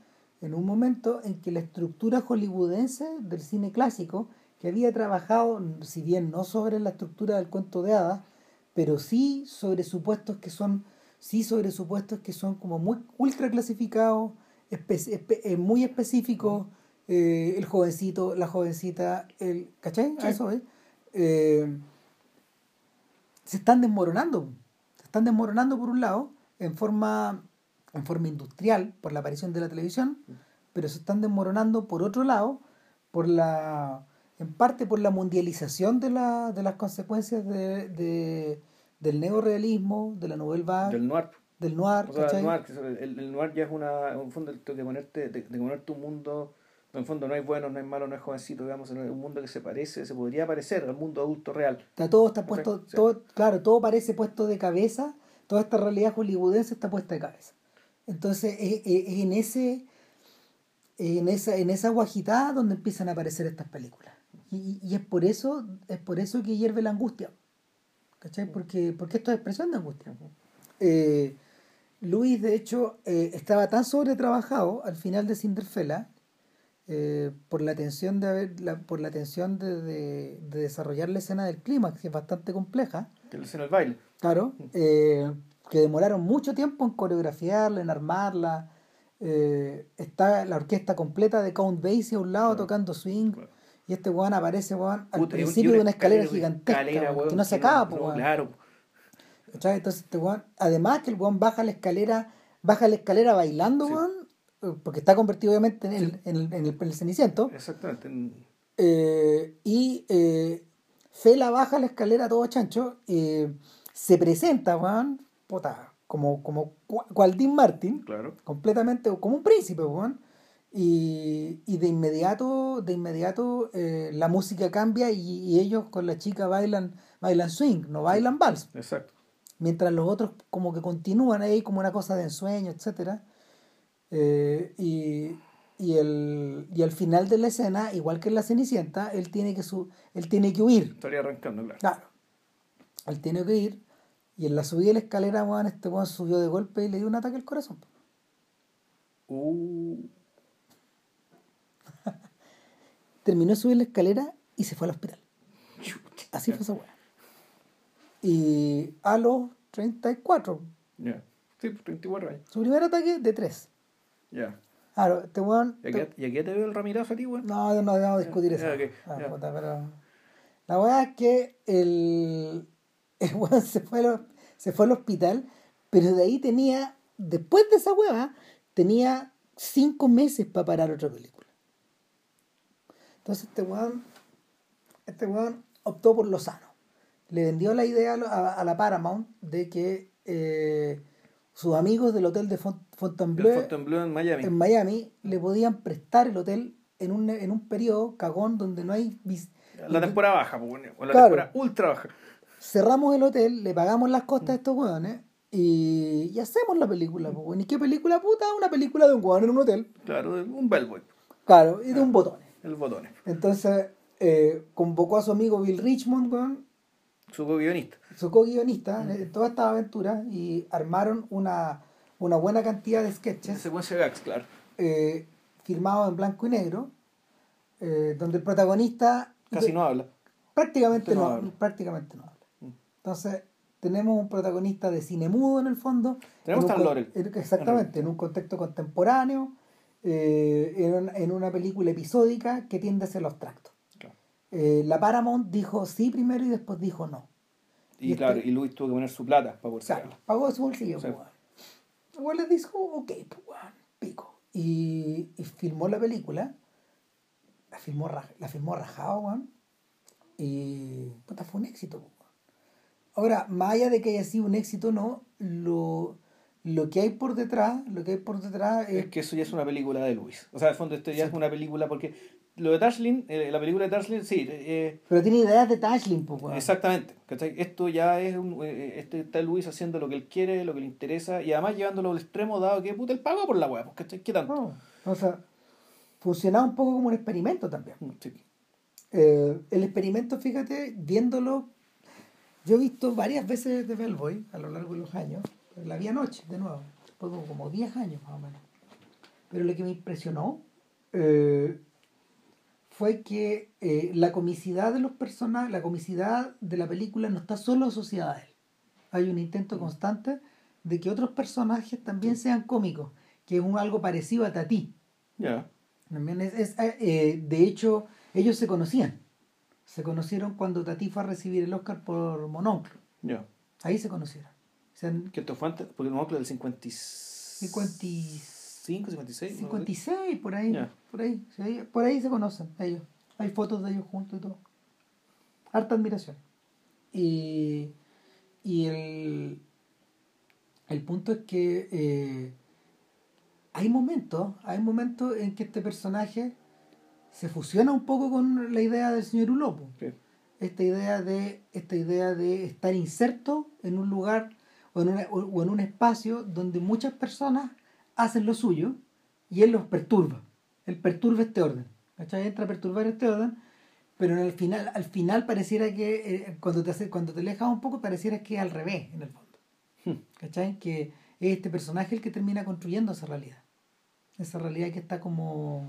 en un momento en que la estructura hollywoodense del cine clásico, que había trabajado, si bien no sobre la estructura del cuento de hadas, pero sí sobre supuestos que son, sí sobre supuestos que son como muy ultra clasificados, espe- espe- eh, muy específicos, eh, el jovencito, la jovencita, el, ¿cachai? Sí. A eso es. Eh, se están desmoronando. Se están desmoronando por un lado, en forma, en forma industrial, por la aparición de la televisión, pero se están desmoronando por otro lado, por la en parte por la mundialización de, la, de las consecuencias de, de- del neorealismo, de la nouvelle vague, Del noir. del noir, O sea, el noir, el, el noir ya es una, un fondo de, de ponerte, de, de ponerte un mundo, en el fondo no hay bueno, no hay malo, no hay jovencito, digamos, es un mundo que se parece, se podría parecer al mundo adulto real. Está todo está puesto, Sí. todo, claro, todo parece puesto de cabeza, toda esta realidad hollywoodense está puesta de cabeza. Entonces, es, es- es en ese en esa, en esa guajitada donde empiezan a aparecer estas películas. Y, y es por eso, es por eso que hierve la angustia. ¿Cachai? Porque, porque esto es expresión de angustia. Eh, Luis, de hecho, eh, estaba tan sobretrabajado al final de Cinderfella eh, por la tensión de haber, la- por la tensión de, de- de desarrollar la escena del clímax, que es bastante compleja, Que es en el baile. claro, eh, que demoraron mucho tiempo en coreografiarla, en armarla. eh, está la orquesta completa de Count Basie a un lado Claro. tocando swing. Claro. Y este weón aparece weón, al Puta, principio de una escalera escalera, gigantesca escalera, weón, que no se acaba, no, weón. Claro. Entonces este weón, además que el weón baja la escalera, baja la escalera bailando, Sí. weón, porque está convertido obviamente en el, en el, en el, en el ceniciento, Exactamente. en- eh, y eh, Fela baja la escalera todo chancho, eh, se presenta, weón, puta, como, como cua- cual Dean Martin, Claro. completamente como un príncipe, weón. Y, y de inmediato, de inmediato eh, la música cambia y, y ellos con la chica bailan, bailan swing, no bailan vals. Exacto. Mientras los otros como que continúan ahí como una cosa de ensueño, etcétera. Eh, y, y, el, y al final de la escena, igual que en la Cenicienta, él tiene que su, él tiene que huir. Estaría arrancando, claro. Claro. Él tiene que ir. Y en la subida de la escalera, weón, este weón subió de golpe y le dio un ataque al corazón. Uh, terminó de subir la escalera y se fue al hospital. Así fue esa weá. Y a los 34, Ya. Sí, pues 34 años. su primer ataque de 3. Ya. Claro, este weón. ¿Y aquí, ¿Y aquí te veo el Ramirazo a ti, weón? No, no debemos discutir Ya, eso. Ah, ya. puta, pero... La weá es que el, el weón se fue, al, se fue al hospital, pero de ahí tenía, después de esa weá, tenía cinco meses para parar otra película. Entonces este weón, este weón optó por lo sano. Le vendió la idea a, a- a la Paramount de que eh, sus amigos del hotel de Font- El Fontainebleau Fontainebleau en Miami. en Miami le podían prestar el hotel en un, en un periodo cagón donde no hay La temporada baja, pues, o la Claro. temporada ultra baja. cerramos el hotel, le pagamos las costas a estos hueones y, y hacemos la película. pues. ¿Y qué película puta? Una película de un hueón en un hotel. Claro, un bellboy. Claro, y de un botón. El botones. Entonces eh, convocó a su amigo Bill Richmond, weón, Su co-guionista. su co-guionista, en toda esta aventura y armaron una, una buena cantidad de sketches secuencia Gags, claro. eh, filmados en blanco y negro, eh, donde el protagonista Casi no habla. prácticamente No no, habla. prácticamente no habla. Mm. Entonces, tenemos un protagonista de cine mudo en el fondo. Tenemos Stan Laurel. en- Exactamente, en un contexto contemporáneo, eh, en, un- en una película episódica que tiende hacia lo abstracto. Claro. Eh, la Paramount dijo sí primero y después dijo no. Y, Y claro, este- y Luis tuvo que poner su plata para poder O sea, pagó de su bolsillo. Pues, les dijo, ok, pues, pico. Y, y filmó la película. La filmó, la filmó rajado. Y puta, fue un éxito. pues. Ahora, más allá de que haya sido un éxito o no, lo, lo que hay por detrás, lo que hay por detrás es Es que eso ya es una película de Luis. O sea, de fondo esto ya Sí. es una película porque lo de Tashlin, eh, la película de Tashlin, sí, eh, Pero tiene ideas de Tashlin, pues, weón. exactamente. ¿cachai? Esto ya es un, eh, este está Luis haciendo lo que él quiere, lo que le interesa y además llevándolo al extremo dado que puta él pagó por la web, pues, ¿cachai? ¿Qué tanto? No, o sea, funcionaba un poco como un experimento también. Mm, sí. Eh, el experimento, fíjate, viéndolo, yo he visto varias veces de Bellboy a lo largo de los años, la vi anoche, de nuevo, de como 10 años más o menos. Pero lo que me impresionó eh, fue que eh, la comicidad de los personajes, la comicidad de la película no está solo asociada a él. Hay un intento constante de que otros personajes también sean cómicos, que es un algo parecido a Tati. Ya. Es, es, eh, de hecho, ellos se conocían. Se conocieron cuando Tati fue a recibir el Oscar por Mononcle. Ya. Ahí se conocieron. O sea, en Que esto fue antes, porque no del 50 50 55, 56. no sé. 56, por ahí. Por ahí, por ahí se conocen ellos. Hay fotos de ellos juntos y todo. Harta admiración. Y, y el, el punto es que eh, hay momentos, hay momentos en que este personaje se fusiona un poco con la idea del señor Ulopo. Sí. Esta idea de, esta idea de estar inserto en un lugar o en, una- o en un espacio donde muchas personas hacen lo suyo y él los perturba. Él perturba este orden. ¿cachai? Entra a perturbar este orden, pero en el final, al final pareciera que eh, cuando te hace, cuando te alejas un poco pareciera que es al revés en el fondo. Hmm. ¿Cachai? Que es este personaje el que termina construyendo esa realidad. Esa realidad que está como.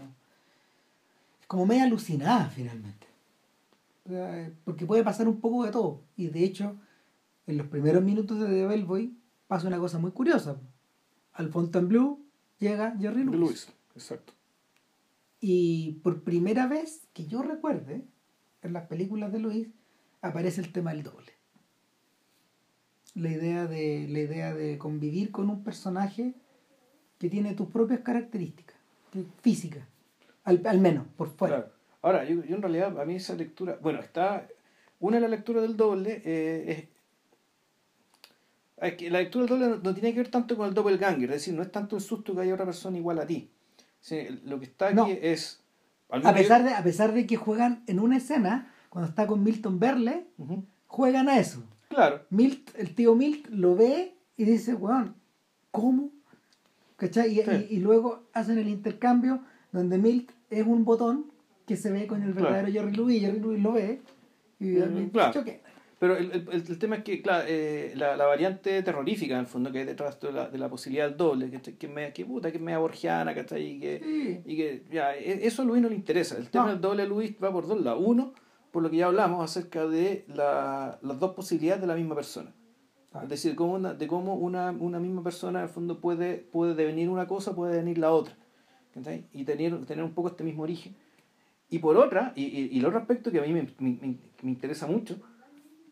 como media alucinada finalmente. Sea, Porque puede pasar un poco de todo. Y de hecho, en los primeros minutos de The Bellboy pasa una cosa muy curiosa. Al Fontainebleau llega Jerry Lewis. Luis, exacto. Y por primera vez que yo recuerde, en las películas de Luis, aparece el tema del doble. La idea de, la idea de convivir con un personaje que tiene tus propias características, físicas, al, al menos, por fuera. Claro. Ahora, yo, yo en realidad, a mí esa lectura, bueno, está, una de las lecturas del doble eh, es, la lectura del doble no, tiene que ver tanto con el doppelganger, es decir, no es tanto el susto que haya otra persona igual a ti. Sí, lo que está aquí No. es... A pesar, de, a pesar de que juegan en una escena, cuando está con Milton Berle, juegan a eso. Claro, Milt, el tío Milt lo ve y dice, weón, ¿cómo? ¿Cachai? Y, Sí. y- y luego hacen el intercambio donde Milt es un botón que se ve con el Claro. verdadero Jerry Lewis, Jerry Lewis lo ve y Mm, claro. choque. Pero el, el, el tema es que, claro, eh, la, la variante terrorífica, en el fondo, que hay detrás de la, de la posibilidad del doble, que, que, media- que puta, que es media borgiana, ¿cachai? Y que, Sí. Y que ya, e- eso a Luis no le interesa. El tema No. del doble a Luis va por dos lados. Uno, por lo que ya hablamos acerca de la, las dos posibilidades de la misma persona. Ah. Es decir, cómo una, de cómo una, una misma persona, en el fondo, puede, puede devenir una cosa, puede devenir la otra. ¿cachai? y tener, tener un poco este mismo origen. Y por otra, y, y, y el otro aspecto que a mí me, me, me interesa mucho,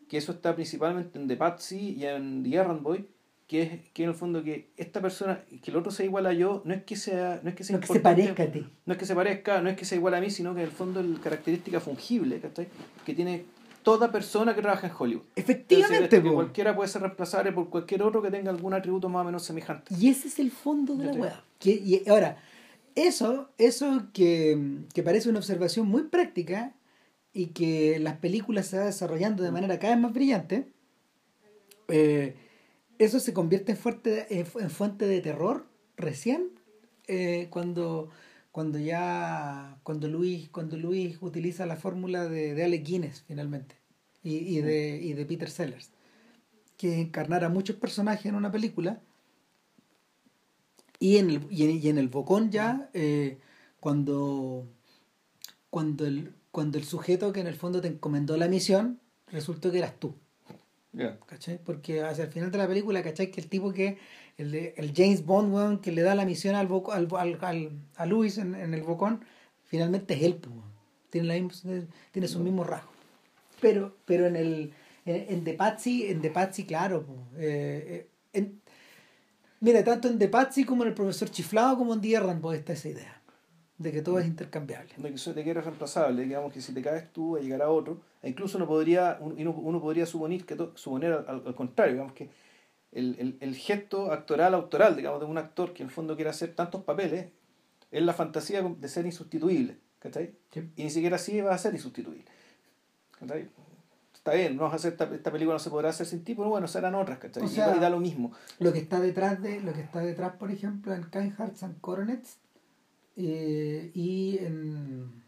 que eso está principalmente en The Patsy y en The Errand Boy, que es que en el fondo que esta persona, que el otro sea igual a yo, no es que sea, no es que sea no que se parezca a ti. No es que se parezca, no es que sea igual a mí, sino que en el fondo es la característica fungible, ¿cachai? Que tiene toda persona que trabaja en Hollywood. Efectivamente. Es decir, que cualquiera puede ser reemplazable por cualquier otro que tenga algún atributo más o menos semejante. Y ese es el fondo de la weá. Y ahora, eso, eso que, que parece una observación muy práctica y que las películas se va desarrollando de manera cada vez más brillante, eh, eso se convierte en fuente, en fuente de terror recién eh, cuando, cuando ya cuando Luis, cuando Luis utiliza la fórmula de, de Alec Guinness finalmente y, y, de, y de Peter Sellers que encarnara muchos personajes en una película y en el, y en, y en el Bocón ya eh, cuando cuando el, cuando el sujeto que en el fondo te encomendó la misión resultó que eras tú Yeah. ¿Cachai? Porque hacia el final de la película, ¿cachai? Que el tipo que, el, de, el James Bond, weón, que le da la misión al, boco, al, al, al, a Luis en, en, el bocón, finalmente es él, pues, tiene, la misma, tiene sus mismos rasgos. Pero, pero en el en, en The Patsy, en The Patsy, claro, pues, eh, en, mira, tanto en The Patsy como en el profesor Chiflado como en The Rambo está esa idea de que todo es intercambiable. De que, de que eres reemplazable, digamos que si te caes tú, a llegar a otro. E incluso uno podría, uno, uno podría suponer, que suponer al, al, contrario, digamos que el, el, el, gesto actoral, autoral, digamos, de un actor que en el fondo quiere hacer tantos papeles, es la fantasía de ser insustituible. ¿cachai? Sí. Y ni siquiera así va a ser insustituible. ¿cachai? Está bien, no hacer esta, esta, película no se podrá hacer sin ti, pero bueno, serán otras, ¿cachai? O sea, y da lo mismo. Lo que está detrás de, lo que está detrás, por ejemplo, en Kind Hearts and Coronets, eh, y en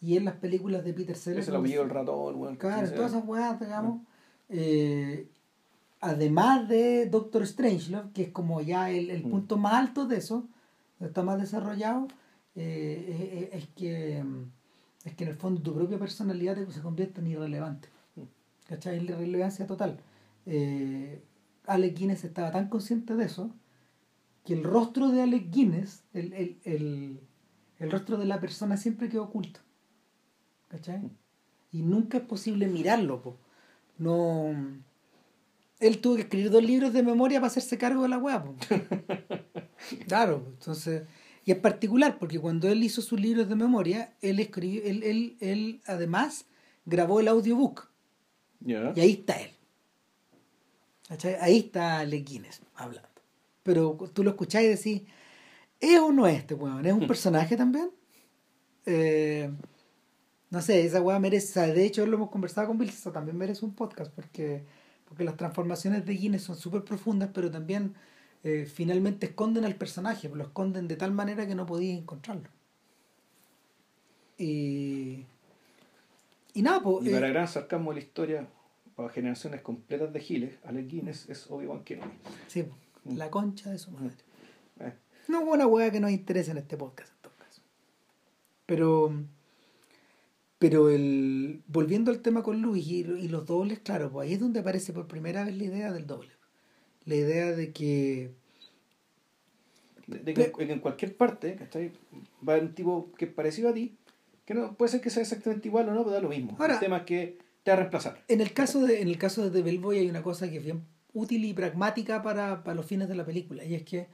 y en las películas de Peter Sellers el ratón bueno, claro todas esas weas digamos. Eh, además de Doctor Strangelove que es como ya el, el punto más alto de eso está más desarrollado eh, es, es, que es que en el fondo tu propia personalidad se convierte en irrelevante. ¿cachai? es la irrelevancia total. Eh, Alec Guinness estaba tan consciente de eso que el rostro de Alec Guinness, el, el, el, el rostro de la persona siempre quedó oculto. ¿Cachai? Y nunca es posible mirarlo. Po. No. Él tuvo que escribir dos libros de memoria para hacerse cargo de la weá. claro, entonces. Y es particular, porque cuando él hizo sus libros de memoria, él escribió, él, él, él además grabó el audiobook. Yeah. Y ahí está él. ¿Cachai? Ahí está Alec Guinness hablando pero tú lo escuchás y decís, ¿es o no es este weón? ¿Es un personaje también? Eh, no sé, esa weá merece, de hecho lo hemos conversado con Bill, eso también merece un podcast, porque, porque las transformaciones de Guinness son súper profundas, pero también eh, finalmente esconden al personaje, lo esconden de tal manera que no podías encontrarlo. Y, y nada, pues... Y para eh, gran sarcasmo de la historia, para generaciones completas de giles, Alec Guinness es Obi-Wan Kenobi. Sí, la concha de su madre. Eh. No es una hueá que nos interese en este podcast, en todo caso. Pero, pero el, volviendo al tema con Luis y, y, los dobles, claro, pues ahí es donde aparece por primera vez la idea del doble. La idea de que. De, de que, en cualquier parte, ¿cachai? Va un tipo que es parecido a ti, que no puede ser que sea exactamente igual o no, pero da lo mismo. Ahora, el tema es que te va a reemplazar. En el caso de, en el caso de The Bellboy hay una cosa que es bien útil y pragmática para, para los fines de la película. Y es que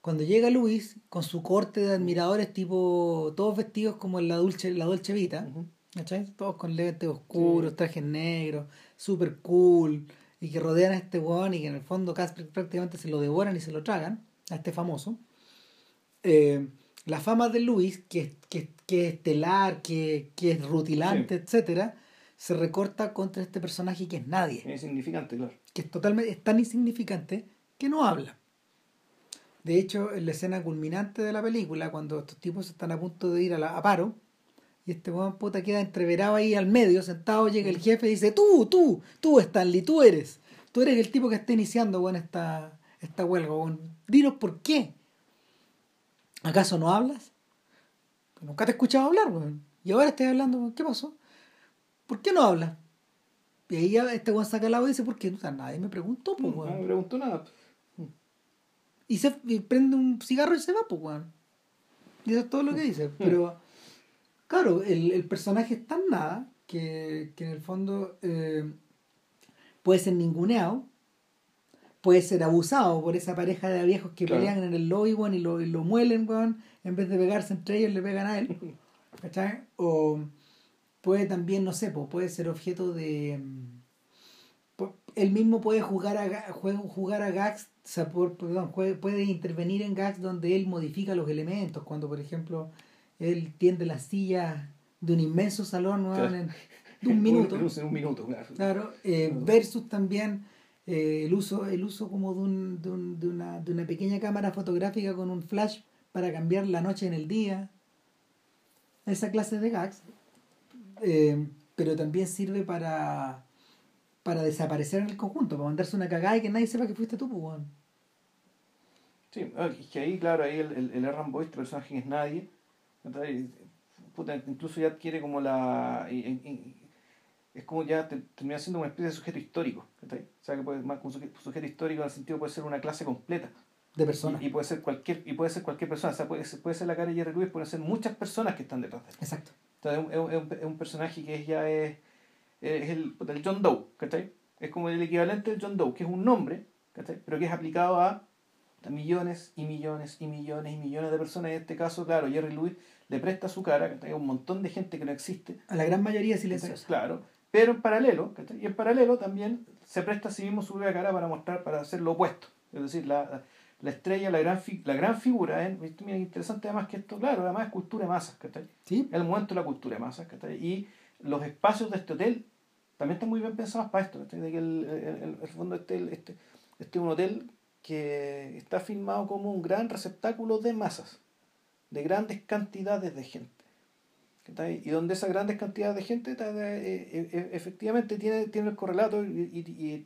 cuando llega Luis, con su corte de admiradores, tipo, todos vestidos como en la Dolce, la Dolce Vita, uh -huh. Todos con lentes oscuros, sí. trajes negros, super cool, y que rodean a este weón y que en el fondo casi prácticamente se lo devoran y se lo tragan, a este famoso. Eh, la fama de Luis, que, que, que es estelar, que, que es rutilante, sí. etcétera, se recorta contra este personaje que es nadie. Es insignificante, claro. Que es totalmente, es tan insignificante que no habla. De hecho, en la escena culminante de la película, cuando estos tipos están a punto de ir a, la, a paro, y este weón puta queda entreverado ahí al medio, sentado, llega el jefe y dice, tú, tú, tú, Stanley, tú eres. Tú eres el tipo que está iniciando, weón, esta, esta huelga, weón. Dinos por qué. ¿Acaso no hablas? Nunca te he escuchado hablar, weón. Y ahora estás hablando, ¿qué pasó? ¿por qué no habla? Y ahí este weón saca el agua y dice, ¿por qué? O sea, nadie me preguntó, pues, No me preguntó nada. Y se y prende un cigarro y se va, pues, weón. Y eso es todo lo que dice. Pero, claro, el, el personaje es tan nada que, que en el fondo eh, puede ser ninguneado, puede ser abusado por esa pareja de viejos que Claro. pelean en el lobby, weón, y lo, y lo muelen, weón, en vez de pegarse entre ellos, le pegan a él. ¿Cachai? O puede también, no sé, puede ser objeto de... mm, Él mismo puede jugar a, jugar a gags, o sea, por- perdón, puede, intervenir en gags donde él modifica los elementos, cuando por ejemplo él tiende las sillas de un inmenso salón Claro. en de un minuto. En un minuto, claro. Claro, eh, versus también eh, el uso el uso como de, un, de, un- de una, de una pequeña cámara fotográfica con un flash para cambiar la noche en el día. Esa clase de gags. Eh, pero también sirve para para desaparecer en el conjunto, para mandarse una cagada y que nadie sepa que fuiste tú, pues. Sí, es que ahí, claro, ahí el, el, el Erran Boy, este personaje que es nadie, incluso ya adquiere como la... y- y- y- es como ya te- termina siendo una especie de sujeto histórico, ¿cachai? O sea, que puede, más que un sujeto, sujeto histórico en el sentido puede ser una clase completa. De personas. Y, y puede ser cualquier y puede ser cualquier persona, o sea, puede ser, puede ser la cara de Jerry Lewis, pueden ser muchas personas que están detrás de él. Exacto. Entonces es un, es un- es un personaje que ya es, es el, el John Doe, ¿cachai? Es como el equivalente del John Doe, que es un nombre, ¿cachai? Pero que es aplicado a, millones y millones y millones y millones de personas. En este caso, claro, Jerry Lewis le presta su cara ¿cachai? a un montón de gente que no existe. A la gran mayoría silenciosa. Claro. Pero en paralelo, ¿cachai? y en paralelo también se presta a sí mismo su cara para mostrar, para hacer lo opuesto. Es decir, la, la estrella, la gran, fi- la gran figura, ¿eh? Mira, interesante además que esto, claro, además es cultura de masas, ¿cachai? Sí, el momento de la cultura de masas, ¿cachai? Y los espacios de este hotel también están muy bien pensados para esto, ¿cachai? De que el, el, el- fondo este, este, este es un hotel que está filmado como un gran receptáculo de masas, de grandes cantidades de gente. Y donde esas grandes cantidades de gente eh, eh, efectivamente tiene, tiene el correlato y, y- y-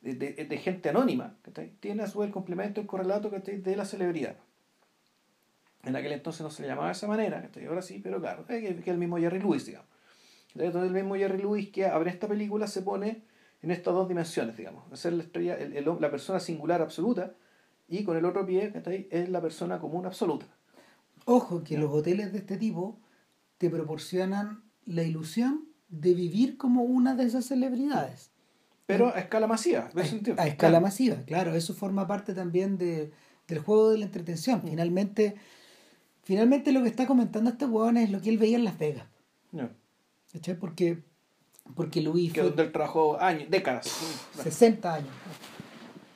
de, de- de gente anónima, ¿cachai? tiene a su vez el complemento, el correlato ¿cachai? de la celebridad. En aquel entonces no se le llamaba de esa manera, ¿cachai? ahora sí, pero claro, es que, que el mismo Jerry Lewis, digamos. Entonces el mismo Jerry Lewis que abre esta película se pone en estas dos dimensiones, digamos. Es la estrella, el- el- la persona singular absoluta y con el otro pie, ¿cachai? Es la persona común absoluta. Ojo que los hoteles de este tipo te proporcionan la ilusión de vivir como una de esas celebridades. Pero a escala masiva, ¿ves A, sentido? a escala Claro. masiva, claro, eso forma parte también de, del juego de la entretención. Finalmente, finalmente lo que está comentando este huevón es lo que él veía en Las Vegas. Ya. ¿cachai? Porque, porque Luis Que fue donde él trabajó años, décadas. 60 años.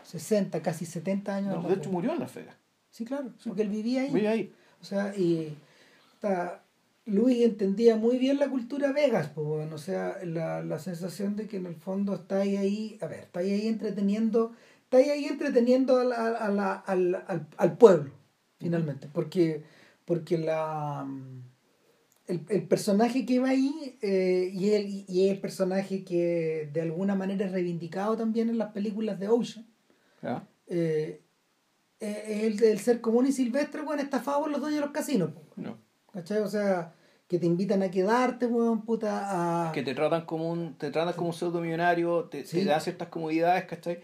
60, casi 70 años. No, de hecho murió en Las Vegas. Sí, claro, porque él vivía ahí. Vive ahí. O sea, y ta, Luis entendía muy bien la cultura Vegas, pues, bueno, o sea, la, la sensación de que en el fondo está ahí, a ver, está ahí, entreteniendo, está ahí, entreteniendo a la- a la- al, al, al pueblo, finalmente, porque, porque la el, el personaje que va ahí eh, y, el, y el personaje que de alguna manera es reivindicado también en las películas de Ocean, eh, eh, es el, el ser común y silvestre, bueno, estafado por los dueños de los casinos. No. ¿Cachai? O sea, que te invitan a quedarte, weón, puta, a... Que te tratan como un, te tratan como un pseudo millonario, te, Sí. te dan ciertas comodidades, ¿cachai?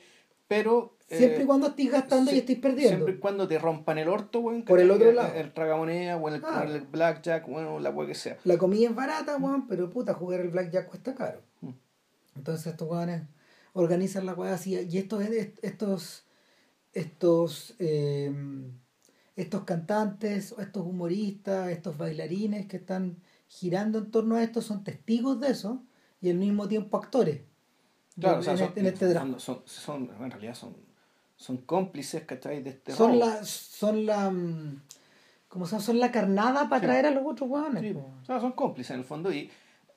Pero. eh, Siempre y cuando estés gastando y estés perdiendo. Siempre y cuando te rompan el orto, weón. Por el otro lado. El, tragamoneda, o el, el blackjack, bueno, la weá que sea. La comida es barata, weón, pero puta, jugar el blackjack cuesta caro. Mm. Entonces estos weones organizan la weá así. Y estos, estos, estos, eh, estos cantantes, estos humoristas, estos bailarines que están girando en torno a esto son testigos de eso y al mismo tiempo actores. Claro, en, o sea, en son, este, en este drama. son, son, en realidad son, son cómplices, ¿cachai? De este son robo. la son la mm, como son, son la carnada para Sí. traer a los otros hueones Sí, o sea, son cómplices en el fondo y,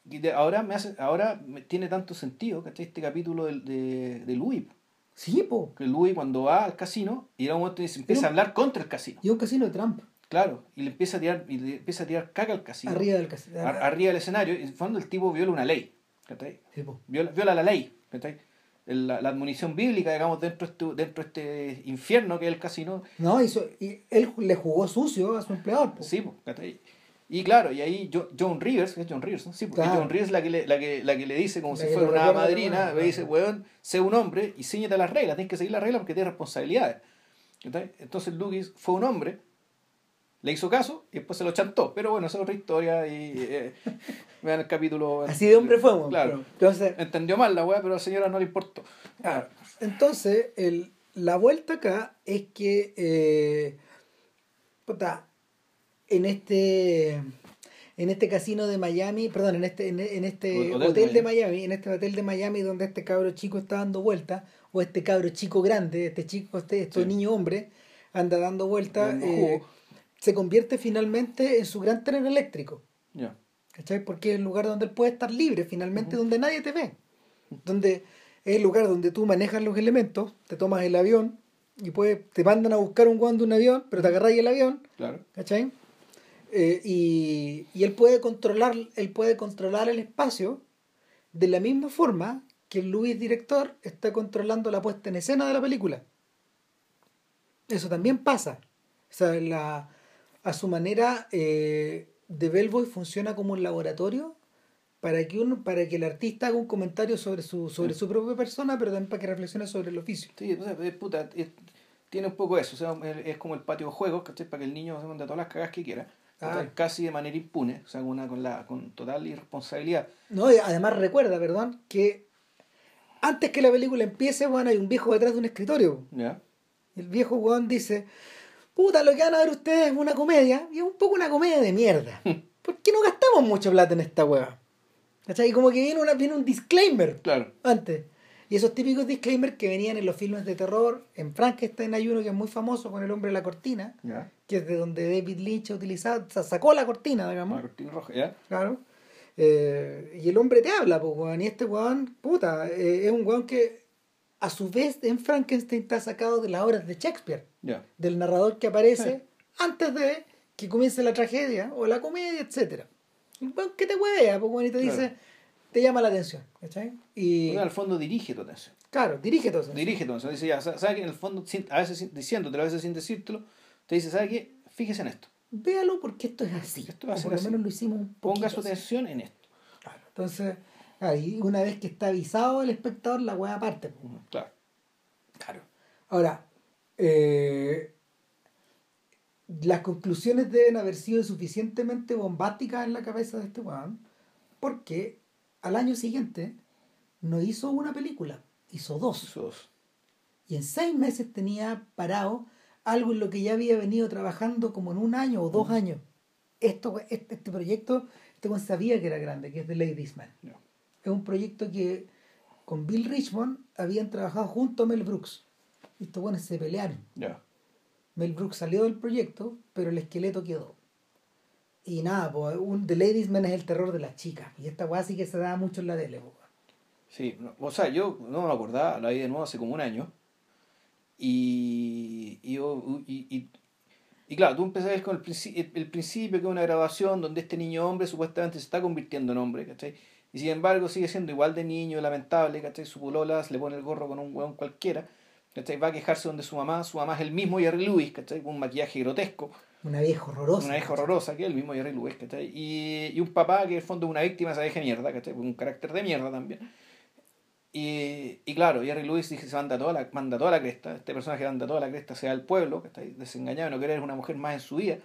y de- ahora me hace ahora me- tiene tanto sentido ¿cachai? este capítulo del- de, de Louis sí po que Louis cuando va al casino y era un momento y se empieza a hablar contra el casino y un casino de Trump claro y le empieza a tirar y le empieza a tirar caca al casino arriba del casino ar- arriba del escenario y en el fondo el tipo viola una ley ¿cachai? Sí, po. viola, viola la ley ¿cachai? La, la admonición bíblica digamos dentro de este, dentro de este infierno que es el casino no hizo, y él le jugó sucio a su empleador po. Sí, pues, ¿cachai? Y claro, y ahí Jo- John Rivers, es John Rivers, ¿no? Sí, porque Claro. John Rivers la que le, la que, la que le dice como La si fuera una madrina, le dice, weón, sé un hombre y ciñete a las reglas, tienes que seguir las reglas porque tienes responsabilidades. Entonces Lucas fue un hombre le hizo caso y después se lo chantó. Pero bueno, esa es otra historia y eh, vean el capítulo. Así de hombre fue, claro. Entonces, Entendió mal la weá, pero a la señora no le importó. Claro. Entonces, el, la vuelta acá es que, eh, puta, en este, en este casino de Miami, perdón, en este, en, en este Hotel hotel, de de Miami, en este hotel de Miami donde este cabro chico está dando vuelta, o este cabro chico grande, este chico, este, este Sí. niño hombre, anda dando vuelta, Dando eh, se convierte finalmente en su gran tren eléctrico. Ya. ¿Cachai? Porque es el lugar donde él puede estar libre, finalmente, donde nadie te ve. Donde es el lugar donde tú manejas los elementos, te tomas el avión y puedes, te mandan a buscar un guan de un avión, pero te agarras el avión, Claro. ¿cachai? Eh, y, y él puede controlar, él puede controlar el espacio de la misma forma que el Luis director está controlando la puesta en escena de la película. Eso también pasa. O sea, la, a su manera, eh, The Bellboy funciona como un laboratorio para que uno, para que el artista haga un comentario sobre su, sobre Sí. su propia persona, pero también para que reflexione sobre el oficio. Sí, o sea, es puta, es- tiene un poco eso, o sea, es, como el patio de juegos, ¿cachai? Para que el niño se mande todas las cagas que quiera. Ah. casi de manera impune, o sea, con, una, con, la, con total irresponsabilidad. No, y además recuerda, perdón, que antes que la película empiece, bueno, hay un viejo detrás de un escritorio. ¿Ya? El viejo weón dice, puta, lo que van a ver ustedes es una comedia, y es un poco una comedia de mierda. ¿Por qué no gastamos mucha plata en esta hueá? ¿Cachai? Y como que viene, una, viene un disclaimer Claro. antes. Y esos típicos disclaimers que venían en los filmes de terror, en Frankenstein hay uno que es muy famoso con el hombre de la cortina, ¿Ya? que es de donde David Lynch ha utilizado, o sea, sacó la cortina, digamos. La cortina roja, ¿ya? Claro. Eh, y el hombre te habla, pues, weón. Y este weón, puta, eh, es un weón que a su vez en Frankenstein está sacado de las obras de Shakespeare, Ya. del narrador que aparece antes de que comience la tragedia o la comedia, etcétera. Un weón que te huevea, pues, weón, y te Claro. dice, te llama la atención, ¿cachai? Y, Bueno, al fondo dirige tu atención. claro, dirige todo eso. Dirige tu atención. Dice, ya, sa- ¿sabes que en el fondo, a veces diciéndotelo, a veces sin decírtelo, te dice, ¿sabes qué? Fíjese en esto. Véalo porque esto es así. Esto va a ser por lo menos lo hicimos un poco. Ponga su atención en esto. Claro. Entonces, ahí una vez que está avisado el espectador, la weá parte. Ujú, Claro. Claro. Ahora, eh, las conclusiones deben haber sido suficientemente bombásticas en la cabeza de este weón, porque al año siguiente no hizo una película, hizo dos. Sos- Y en seis meses tenía parado algo en lo que ya había venido trabajando como en un año o dos años. Esto, este, este proyecto, este sabía que era grande, que es The Ladies Man. Es un proyecto que con Bill Richmond habían trabajado junto a Mel Brooks. Y estos buenos se pelearon. Mel Brooks salió del proyecto, pero el esqueleto quedó. Y nada, pues, un, The Ladies Man es el terror de las chicas. Y esta weá sí que se daba mucho en la tele. po. Sí, no, o sea, yo no me acordaba, la vi de nuevo hace como un año. Y, y, y, y, claro, tú empezás con el, princi- el, principio, que es una grabación donde este niño hombre supuestamente se está convirtiendo en hombre, ¿cachai? Y sin embargo sigue siendo igual de niño, lamentable, ¿cachai? Su polola se le pone el gorro con un hueón cualquiera, ¿cachai? Va a quejarse donde su mamá, su mamá es el mismo Jerry Lewis, ¿cachai? Con un maquillaje grotesco, Una vieja horrorosa. una vieja horrorosa, que es el mismo Jerry Lewis, ¿cachai? Y, y un papá que en el fondo es una víctima de esa vieja mierda, ¿cachai? Un carácter de mierda también. Y, y claro, Jerry Lewis dice que se manda toda la, manda toda la cresta, este personaje manda toda la cresta sea el pueblo, que está desengañado, no querer una mujer más en su vida.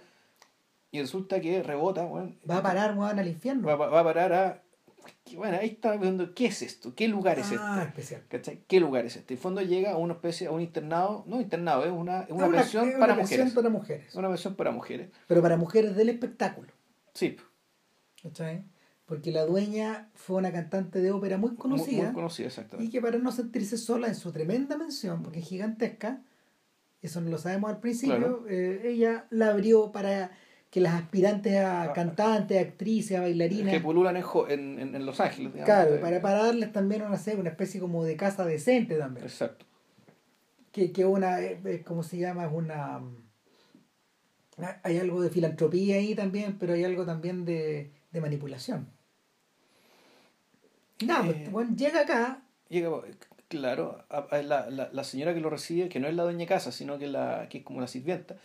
Y resulta que rebota, bueno, Va a parar, weón, al infierno. va, va- va a parar a... Bueno, ahí está viendo, ¿qué es esto? ¿Qué lugar es ah, este? especial. ¿Cachai? ¿Qué lugar es este? En el fondo llega a una especie, a un internado, no internado, es una, es una, Es pensión es una para mujeres. para mujeres. Una pensión para mujeres. Pero para mujeres del espectáculo. Sí, ¿cachai? Porque la dueña fue una cantante de ópera muy conocida. muy conocida, Y exactamente. que para no sentirse sola en su tremenda mención, porque es gigantesca, eso no lo sabemos al principio, Claro. eh, ella la abrió para que las aspirantes a Ah. cantantes, a actrices, a bailarinas, Que pululan en, en, en, Los Ángeles. digamos. claro, para, para darles también una, una especie como de casa decente también. Exacto. Que, que una, eh, eh, ¿cómo se llama? Es una... mm, Hay algo de filantropía ahí también, pero hay algo también de, de manipulación. Nada, pues, Eh. bueno, llega acá, Llega, claro, a- a la, la, la señora que lo recibe, que no es la dueña de casa, sino que, la, que es como la sirvienta,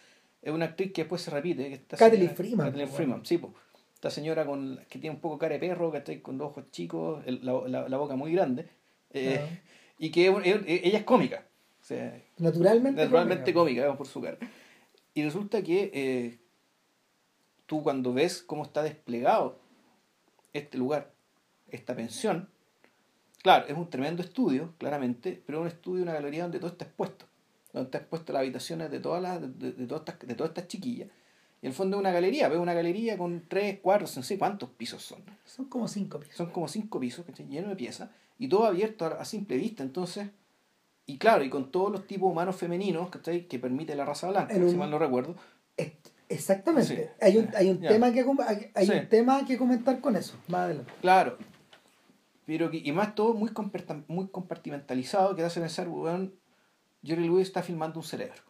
es una actriz que después se repite. Esta Kathleen señora- Freeman, Kathleen pues, Freeman, sí, pues. Esta señora con, que tiene un poco cara de perro, que está con dos ojos chicos, el- la, la, la boca muy grande, eh, y que es- ella es cómica. O sea, naturalmente. naturalmente cómica. cómica, digamos, por su cara. Y resulta que eh, tú cuando ves cómo está desplegado este lugar, esta pensión, claro, es un tremendo estudio, claramente, pero es un estudio, una galería donde todo está expuesto, donde está expuesto las habitaciones de todas las, de, de todas estas, de todas estas chiquillas. Y en el fondo es una galería, ves una galería con tres, cuatro, no sé cuántos pisos son. Son como cinco pisos. Son como cinco pisos, ¿cachai? lleno de piezas, y todo abierto a, a simple vista, entonces, y claro, y con todos los tipos humanos femeninos, ¿cachai? Que permite la raza blanca, En si un- mal no recuerdo. Exactamente. Sí. Hay un, hay un tema que hay Sí. un tema que comentar con eso, más adelante. Claro. Pero que, y más todo muy, muy compartimentalizado que te hace pensar, weón, Jerry Lewis está filmando un cerebro.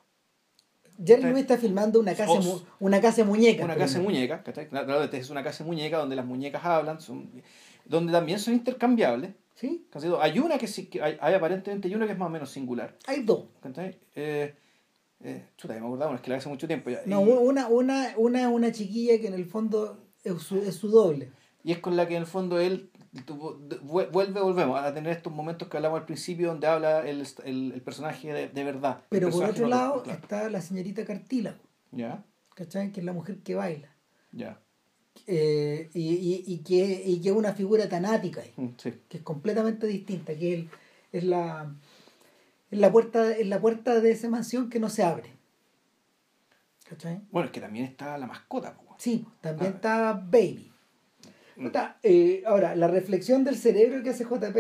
Jerry Lewis está filmando una casa, mu- una casa de muñecas. Una casa de muñecas, ¿cachai? Claro, es una casa de muñecas donde las muñecas hablan, son, donde también son intercambiables. ¿Sí? Hay una que sí, que hay, hay aparentemente hay una que es más o menos singular. Hay dos. ¿cachai? Eh, eh, chuta, ya me acordaba, es que la hace mucho tiempo ya. No, y, una, una, una, una chiquilla que en el fondo es su, es su doble. y es con la que en el fondo él vu- vuelve, volvemos a tener estos momentos que hablamos al principio donde habla el, el, el personaje de, de verdad. Pero por otro no- lado claro. está la señorita Cartílago, Ya, ¿cachai? Que es la mujer que baila. ya. Eh, y, y, y que, y que es una figura tanática ahí, Mm, Sí. que es completamente distinta, que es, es la es la puerta es la puerta de esa mansión que no se abre. ¿Cachai? Bueno, es que también está la mascota. Sí, también Ah. está Baby. Puta, eh, ahora, la reflexión del cerebro que hace JP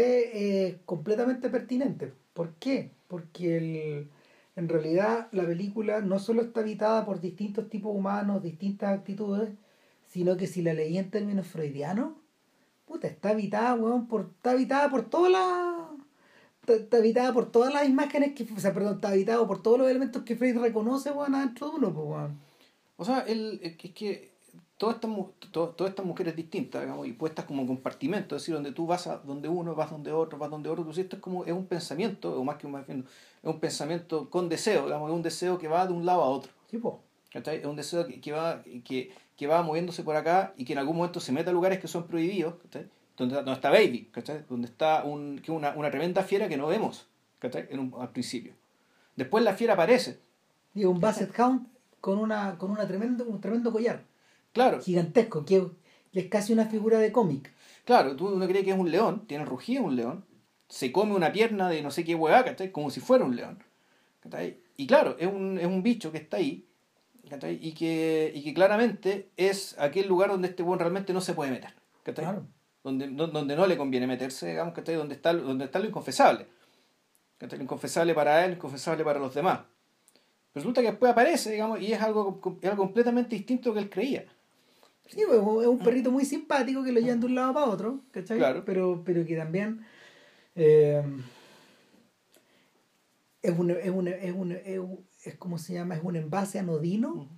es completamente pertinente. ¿Por qué? Porque el- en realidad la película no solo está habitada por distintos tipos humanos, distintas actitudes, sino que si la leí en términos freudianos, puta, está habitada, weón, por, está habitada por todas las. Está, está habitada por todas las imágenes que. O sea, perdón, está habitado por todos los elementos que Freud reconoce, weón, adentro de uno, pues. O sea, que- es que todas estas, mu- to- todas estas mujeres distintas, digamos, y puestas como compartimentos, es decir, donde tú vas a donde uno, vas donde otro, vas donde otro, tú esto es como, es un pensamiento, o más que un, es un pensamiento con deseo, digamos, es un deseo que va de un lado a otro. ¿cachai? Es un deseo que, que va, que, que va moviéndose por acá y que en algún momento se mete a lugares que son prohibidos. Donde, donde está Baby, ¿cachai? Donde está un, que una, una tremenda fiera que no vemos, ¿cachai? En un- al principio. Después la fiera aparece, Y un Basset Hound con una con una tremendo, un tremendo collar claro, gigantesco, que, es casi una figura de cómic. Claro, tú uno cree que es un león, tiene rugido un león, se come una pierna de no sé qué hueá, ¿cachai? Como si fuera un león. ¿cachai? Y claro, es un, es un bicho que está ahí, ¿cachai? Y que, y que claramente es aquel lugar donde este buen realmente no se puede meter, ¿cachai? Claro. Donde, no- donde no le conviene meterse, digamos, ¿cachai? Donde está, donde está lo inconfesable. ¿cachai? Lo inconfesable para él, lo inconfesable para los demás. Resulta que después aparece, digamos, y es algo, es algo completamente distinto que él creía. Sí, pues, es un perrito muy simpático que lo llevan de un lado para otro, ¿cachai? Claro. Pero, pero que también eh, es, un, es, un, es, un, es, un- es como se llama, es un envase anodino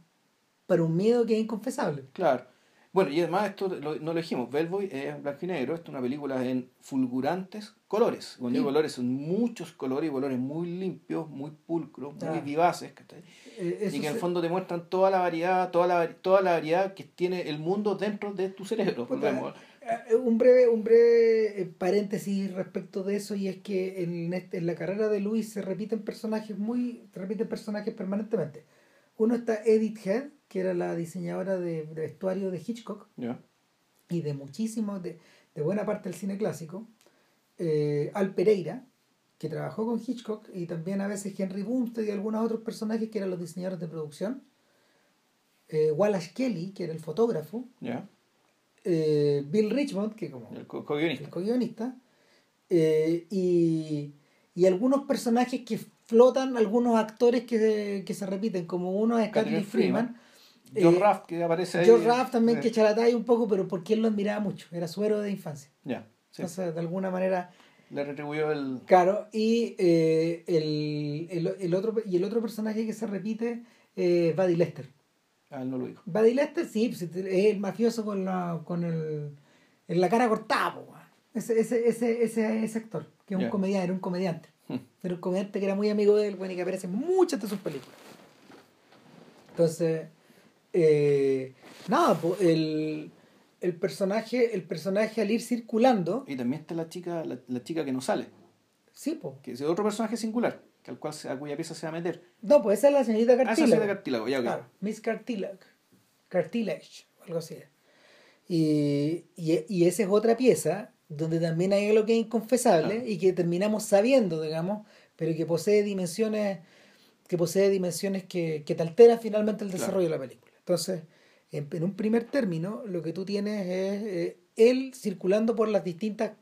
para un miedo que es inconfesable. Claro. Bueno, y además esto lo- no lo dijimos, Bellboy es blanco y negro, esto es una película en fulgurantes colores. Cuando digo Sí. colores son muchos colores y colores muy limpios, muy pulcros, muy vivaces. Eh, Y que en el fondo te muestran toda la variedad, toda la, toda la variedad que tiene el mundo dentro de tu cerebro. Volvemos. Eh, Un breve, un breve eh, paréntesis respecto de eso, y es que en, este- en la carrera de Luis se repiten personajes muy, se repiten personajes permanentemente. Uno está Edith Head, que era la diseñadora de, de vestuario de Hitchcock y de muchísimos, de, de buena parte del cine clásico. Eh, Al Pereira, que trabajó con Hitchcock, y también a veces Henry Bumstead y algunos otros personajes que eran los diseñadores de producción. Eh, Wallace Kelly, que era el fotógrafo. Eh, Bill Richmond, que como El co- co-guionista. eh, y, y algunos personajes que flotan, algunos actores que, se- que se repiten, como uno es Catherine Catherine Freeman, George eh, Raft que aparece ahí. George Raft también Sí. que talla un poco, pero porque él lo admiraba mucho, era su héroe de infancia. Ya, sí. Entonces, de alguna manera, Le retribuyó el... claro, y eh, el, el, el otro, y el otro personaje que se repite es Buddy Lester. Ah, él no lo dijo. Buddy Lester, sí, pues, es el mafioso con la, con el, en la cara cortada, po, ese, ese, ese, ese, ese actor, que es un comediante, era un comediante. Hmm. Era un comediante que era muy amigo de él, bueno, y que aparece en muchas de sus películas. Entonces, eh, nada, po, el, el personaje, el personaje al ir circulando, Y también está la chica, la, la chica que no sale, sí, po. que es otro personaje singular, que al cual a cuya pieza se va a meter. No, pues esa es la señorita Ah, esa Cartílago. de cartílago, ya, ok. Claro, Miss Cartílago. Cartilage. algo así. Y, y, y esa es otra pieza donde también hay algo que es inconfesable y que terminamos sabiendo, digamos, pero que posee dimensiones que posee dimensiones que, que te alteran finalmente el desarrollo de la película. Entonces, en, en, un primer término, lo que tú tienes es eh, él circulando por las distintas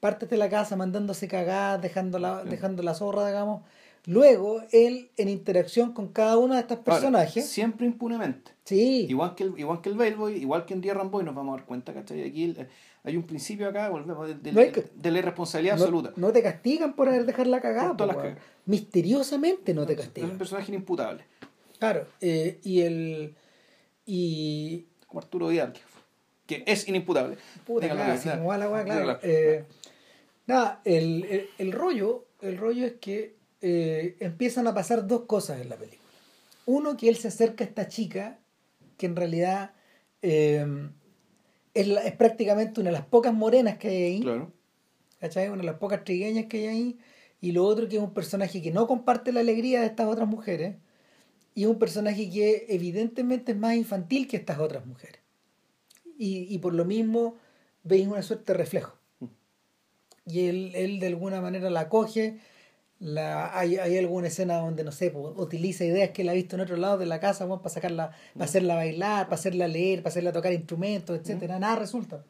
partes de la casa, mandándose cagadas, dejando la, dejando la zorra, digamos. Luego, él en interacción con cada uno de estos personajes. Ahora, siempre impunemente. Sí. Igual que el, igual que el Bellboy, igual que en Dear Ramboy, nos vamos a dar cuenta, ¿cachai? Aquí el, hay un principio acá, volvemos, de, de, no que, de la irresponsabilidad no, absoluta. No te castigan por haber dejado la cagada. Todas las. Misteriosamente no te castigan. Es un personaje inimputable. Claro, eh, y el. Y. Como Arturo Vidal, que, que es inimputable. Puta, Dígalo, claro, la weá, claro. Dígalo. Eh, nada, el, el, el rollo, el rollo es que eh, empiezan a pasar dos cosas en la película. Uno, que él se acerca a esta chica, que en realidad eh, es, la- es prácticamente una de las pocas morenas que hay ahí. Claro. ¿cachai? Una de las pocas trigueñas que hay ahí. Y lo otro que es un personaje que no comparte la alegría de estas otras mujeres. Y es un personaje que evidentemente es más infantil que estas otras mujeres. Y, y por lo mismo veis una suerte de reflejo. Y él, él de alguna manera la coge. La, hay, hay alguna escena donde, no sé, utiliza ideas que él ha visto en otro lado de la casa bueno, para sacarla, para hacerla bailar, para hacerla leer, para hacerla tocar instrumentos, etcétera Nada resulta.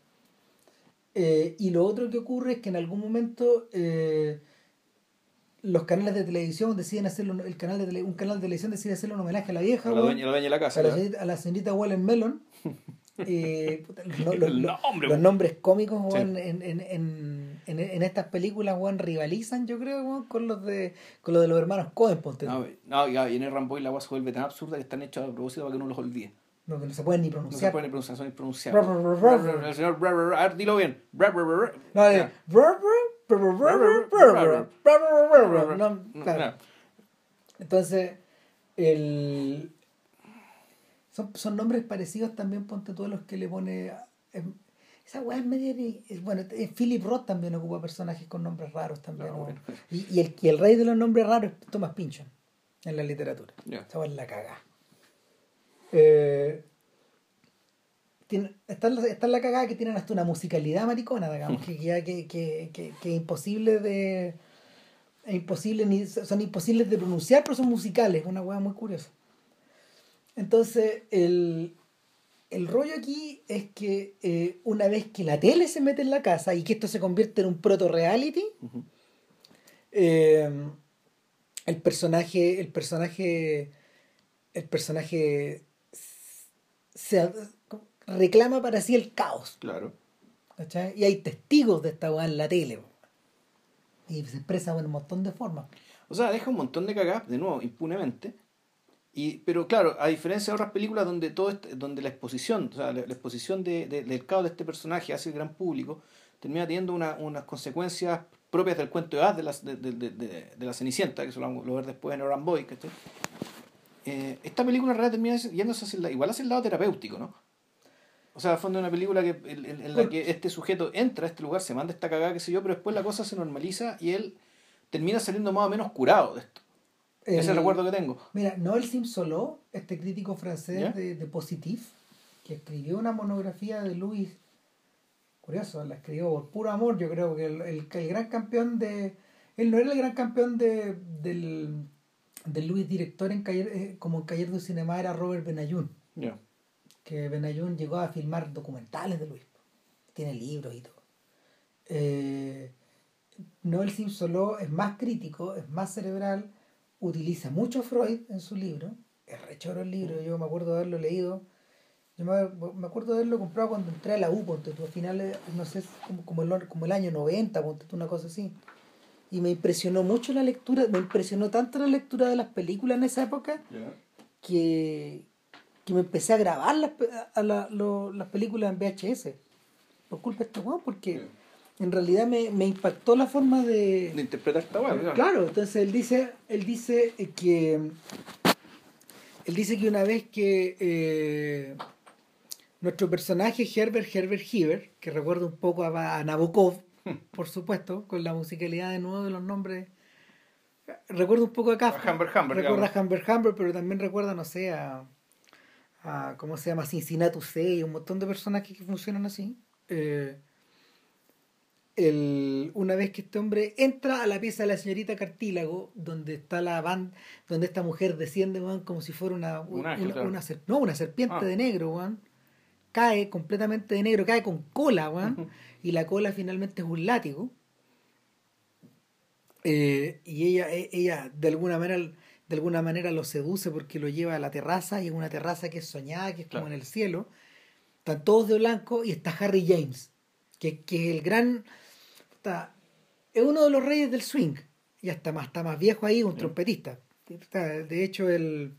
Eh, y lo otro que ocurre es que en algún momento eh, los canales de televisión deciden hacerlo, el canal de tele- un canal de televisión decide hacerle un homenaje a la vieja, A la dueña, la dueña de la casa. a la, ¿verdad? señorita, a la señorita Wallen Melon. Eh, los, los- nombre, nombres cómicos Sí. en, en, en, estas películas weón, rivalizan, yo creo, weón, con los de con los de los hermanos Cohen, ponte. No, no, ya, y en el Ramboy la agua se vuelve tan absurda que están hechas a propósito para que uno los olvide. No, que no se pueden ni No se pronunciar. puede ni pronunciar, son impronunciables. El señor dilo bien. No, entonces, el... son, son nombres parecidos también, ponte tú, los que le pone... Esa weá es media... Bueno, este, Philip Roth también ocupa personajes con nombres raros también. Y, y, el, y el rey de los nombres raros es Thomas Pinchon en la literatura. Yeah. Esa weá es la cagada. Eh, tiene- está, está la cagada que tienen hasta una musicalidad maricona, digamos, que, que, que, que, que es imposible de... Es imposible ni, son imposibles de pronunciar, pero son musicales, una hueá muy curiosa. Entonces, el, el rollo aquí es que eh, una vez que la tele se mete en la casa y que esto se convierte en un proto-reality, eh, el personaje, el personaje, el personaje se reclama para sí el caos. Claro. ¿cachai? Y hay testigos de esta weá en la tele. Y se expresa de un montón de formas. O sea, deja un montón de cagadas, de nuevo, impunemente. Y, pero claro, a diferencia de otras películas donde todo este- donde la exposición, o sea, la, la exposición de, de- del caos de este personaje hacia el gran público, termina teniendo una- unas consecuencias propias del cuento de Haz de, las- de, de, de, de- de la Cenicienta, que eso lo vamos a ver después en Oran Boy, ¿cachai? Eh, esta película en realidad termina yéndose hacia el, igual hacia el lado terapéutico, ¿no? O sea, al fondo es una película que, en, en- la que este sujeto entra a este lugar, se manda esta cagada, qué sé yo, pero después la cosa se normaliza y él termina saliendo más o menos curado de esto. Ese es el El- recuerdo que tengo. Mira, Noel Simsolo, este crítico francés ¿Ya? de, de Positif, que escribió una monografía de Louis, curioso, la escribió por puro amor, yo creo que el, el, el gran campeón de... Él no era el gran campeón de, del, del Louis director en Cayer, eh, como en Cayer du Cinema era Robert Benayoun, Ya. Que Benayoun llegó a filmar documentales de Louis, tiene libros y todo. Eh, Noel Simsolo es más crítico, es más cerebral, utiliza mucho Freud en su libro, es rechoro el libro, yo me acuerdo de haberlo leído, yo me, acuerdo de haberlo comprado cuando entré a la U, ponte tú, a finales, no sé, como, como, el, como el año 90, ponte tú, una cosa así. Y me impresionó mucho la lectura, me impresionó tanto la lectura de las películas en esa época que, que me empecé a grabar las, a la- lo- las películas en VHS. Por culpa de este weón, porque en realidad me, me impactó la forma de, De interpretar esta weá, claro. Claro, entonces él dice, él dice que él dice que una vez que eh, nuestro personaje Herbert Herbert Hieber, que recuerda un poco a, a Nabokov, por supuesto, con la musicalidad de nuevo de los nombres, recuerda un poco a Kafka, A Humbert Humbert, recuerda a Humbert Humbert, pero también recuerda, no sé, a, a ¿cómo se llama? Cincinnati y un montón de personajes que funcionan así. Eh, el, una vez que este hombre entra a la pieza de la señorita Cartílago, donde está la banda, donde esta mujer desciende, como si fuera una, una, no, una serpiente ah. de negro, cae completamente de negro, cae con cola, y la cola finalmente es un látigo. Eh, y ella, e, ella de alguna manera de alguna manera lo seduce porque lo lleva a la terraza y es una terraza que es soñada, que es como en el cielo. Están todos de blanco y está Harry James, que, que es el gran es uno de los reyes del swing. Y hasta más, está más viejo ahí, un trompetista. De hecho, el,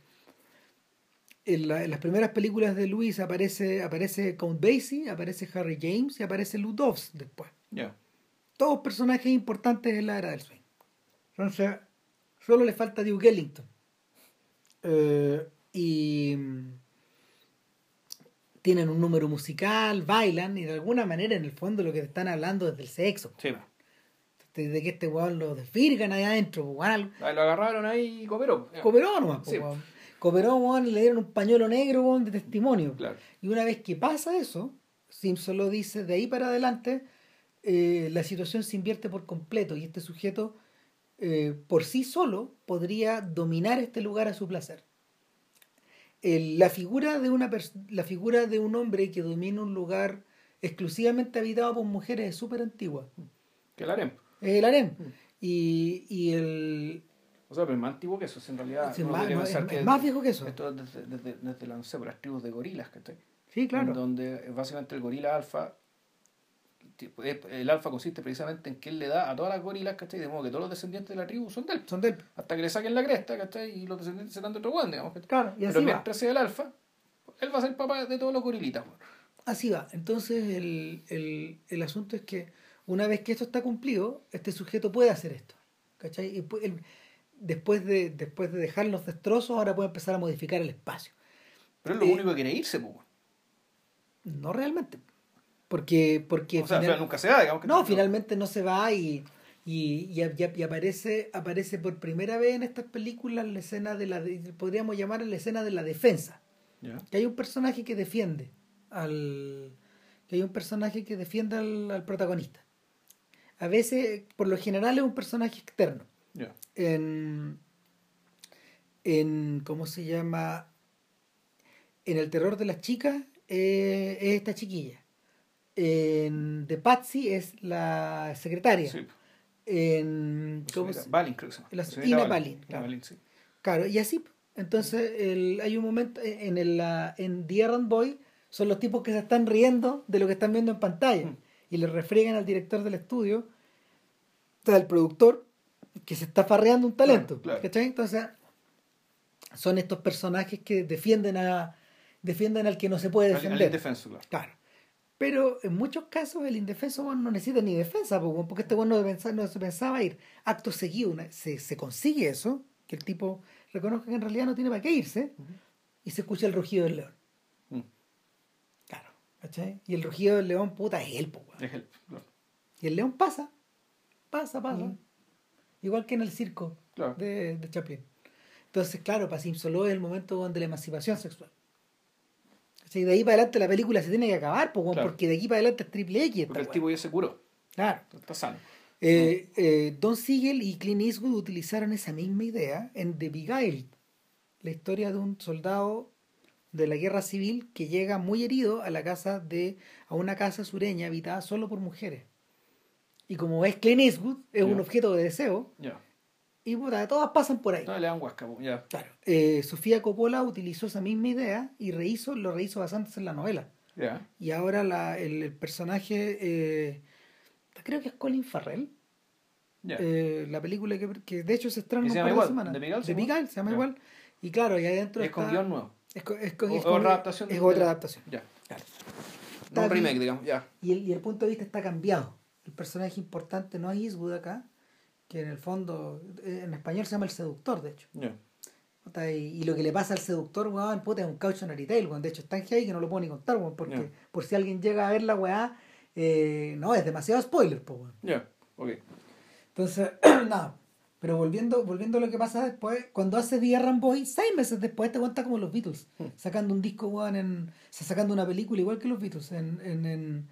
en, las primeras películas de Luis aparece, aparece Count Basie, aparece Harry James y aparece Lou después. Todos personajes importantes en la era del swing. Entonces, solo le falta Duke Ellington. Eh, y tienen un número musical, bailan y de alguna manera en el fondo lo que te están hablando es del sexo. Sí. De, que este weón lo desvirgan ahí adentro. Weón. Lo agarraron ahí y cooperó. Cooperó nomás. Sí. Cooperó weón, le dieron un pañuelo negro weón, de testimonio. Y una vez que pasa eso, Simpson lo dice, de ahí para adelante eh, la situación se invierte por completo y este sujeto eh, por sí solo podría dominar este lugar a su placer la, figura de una la figura de un hombre que domina un lugar exclusivamente habitado por mujeres es súper antigua. Que el harem. Es el harem. Mm. Y, y el... O sea, pero es más antiguo que eso, en realidad. es, más, viejo que eso. Esto desde, desde, desde, la, no sé, las tribus de gorilas, que Sí, claro. donde básicamente el gorila alfa el alfa consiste precisamente en que él le da a todas las gorilas, ¿cachai? De modo que todos los descendientes de la tribu son de él. Son de él. Hasta que le saquen la cresta, ¿cachai? Y los descendientes se dan de otro guan, digamos. Claro, y así Pero mientras sea el alfa, él va a ser papá de todos los gorilitas. Así va. Entonces el, el, el, asunto es que una vez que esto está cumplido, este sujeto puede hacer esto. ¿Cachai? Y después, de, después de dejar los destrozos, ahora puede empezar a modificar el espacio. Pero es lo eh, único que quiere irse, pues. No realmente. Porque, porque o sea, nunca se va, digamos. Que no, finalmente no se va y, y, y, aparece, aparece por primera vez en estas películas la escena de la, podríamos llamar la escena de la defensa. Que hay un personaje que defiende al, que hay un personaje que defiende al, protagonista. A veces, por lo general, es un personaje externo. En, en, ¿cómo se llama? En el terror de las chicas, eh, es esta chiquilla en The Patsy es la secretaria. En, ¿cómo se Balin, creo que se llama. La, Ina Balin. Claro. claro, y así. Entonces el, hay un momento en, el, en The Errand Boy son los tipos que se están riendo de lo que están viendo en pantalla mm. y le refriegan al director del estudio, al productor, que se está farreando un talento. Entonces son estos personajes que defienden a defienden al que no se puede defender. Al, claro. Pero en muchos casos el indefenso no necesita ni defensa, porque este bueno no, se pensaba ir. Acto seguido se, se, consigue eso, que el tipo reconozca que en realidad no tiene para qué irse, y se escucha el rugido del león. Mm. Claro, ¿cachai? Y el rugido del león, puta, es él, Es él, Y el león pasa, pasa, pasa. Igual que en el circo de, de Chaplin. Entonces, claro, para Simpson es el momento donde la emancipación sexual. Si de ahí para adelante la película se tiene que acabar, porque de aquí para adelante es triple X. Porque el tipo ya se curó. Claro. Está sano. Eh, eh, Don Siegel y Clint Eastwood utilizaron esa misma idea en The Beguiled, la historia de un soldado de la guerra civil que llega muy herido a la casa de a una casa sureña habitada solo por mujeres. Y como es Clint Eastwood, es un objeto de deseo. Y puta, todas pasan por ahí. No, le dan huasca, ya. Claro. Eh, Sofía Coppola utilizó esa misma idea y rehizo, lo rehizo bastante en la novela. Y ahora la, el, personaje, eh, creo que es Colin Farrell. Eh, la película que, que, de hecho se estrena un par de semanas. De Miguel, se llama igual. Y claro, y adentro es con guion nuevo. Es, es, con, es, otra adaptación. Es otra adaptación. Ya. Claro. No un remake, digamos, ya. Y el, y el punto de vista está cambiado. El personaje importante no es Eastwood acá, que en el fondo, eh, en español se llama el seductor, de hecho. Y, lo que le pasa al seductor, weón, puta, es un cautionary tale, weón. De hecho, es tan heavy que no lo puedo ni contar, weón, porque por si alguien llega a ver la weá, eh, no, es demasiado spoiler, pues, weón. Ya, ok. Entonces, nada. Pero volviendo, volviendo a lo que pasa después, cuando hace The Errand Boy, seis meses después te cuenta como los Beatles, Hmm. sacando un disco, weón, en, o sea, sacando una película igual que los Beatles, en, en, en,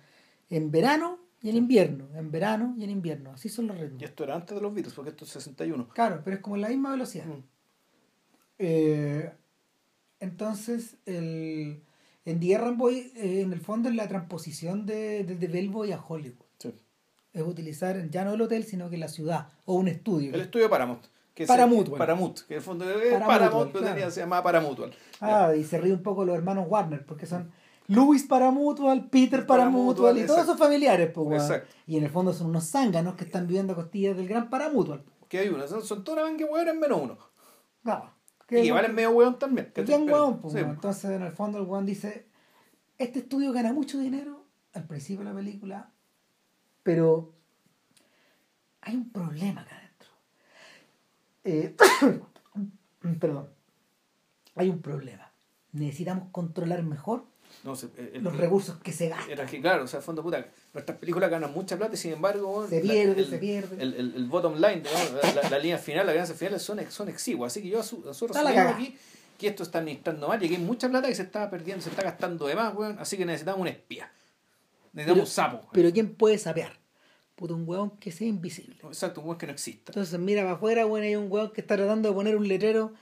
en verano y en invierno, en verano y en invierno, así son los ritmos. Y esto era antes de los Beatles, porque esto es 61. Claro, pero es como la misma velocidad. Mm. Eh, entonces, el, en The Boy, eh, en el fondo es la transposición de, de, de Bellboy a Hollywood. Sí. Es utilizar ya no el hotel, sino que la ciudad o un estudio. El estudio Paramount. Que es- Paramutual. Paramount, que en el fondo es Paramount, pero claro. tenía- se llamaba Paramutual. Ah, y se ríe un poco los hermanos Warner, porque son Louis para Mutual, Peter para Paramutual, Mutual y todos sus familiares, pues. Exacto. Y en el fondo son unos zánganos que están viviendo a costillas del gran para Mutual. Que hay uno, son, son todas las que hueones menos uno. Claro. Y Que valen medio hueón también. que weón, pues, sí, weón. Entonces, en el fondo, el weón dice: Este estudio gana mucho dinero al principio de la película, pero hay un problema acá adentro. Eh, perdón. Hay un problema. Necesitamos controlar mejor No sé, el- los recursos que se gastan. Era que, claro, o sea, fondo puta, nuestras películas ganan mucha plata y sin embargo, weón, Se pierde, el, se pierde. El, el, el bottom line, digamos, la, la- línea final, las ganancias finales son, son exiguas. Así que yo asu- nosotros asumimos aquí que esto está administrando mal y que hay mucha plata que se está perdiendo, se está gastando de más, weón. Así que necesitamos un espía. Necesitamos Pero- un sapo. weón. Pero ¿quién puede sapear? Puto, un weón que sea invisible. Exacto, un weón que no exista. Entonces mira para afuera, bueno, hay un weón que está tratando de poner un letrero.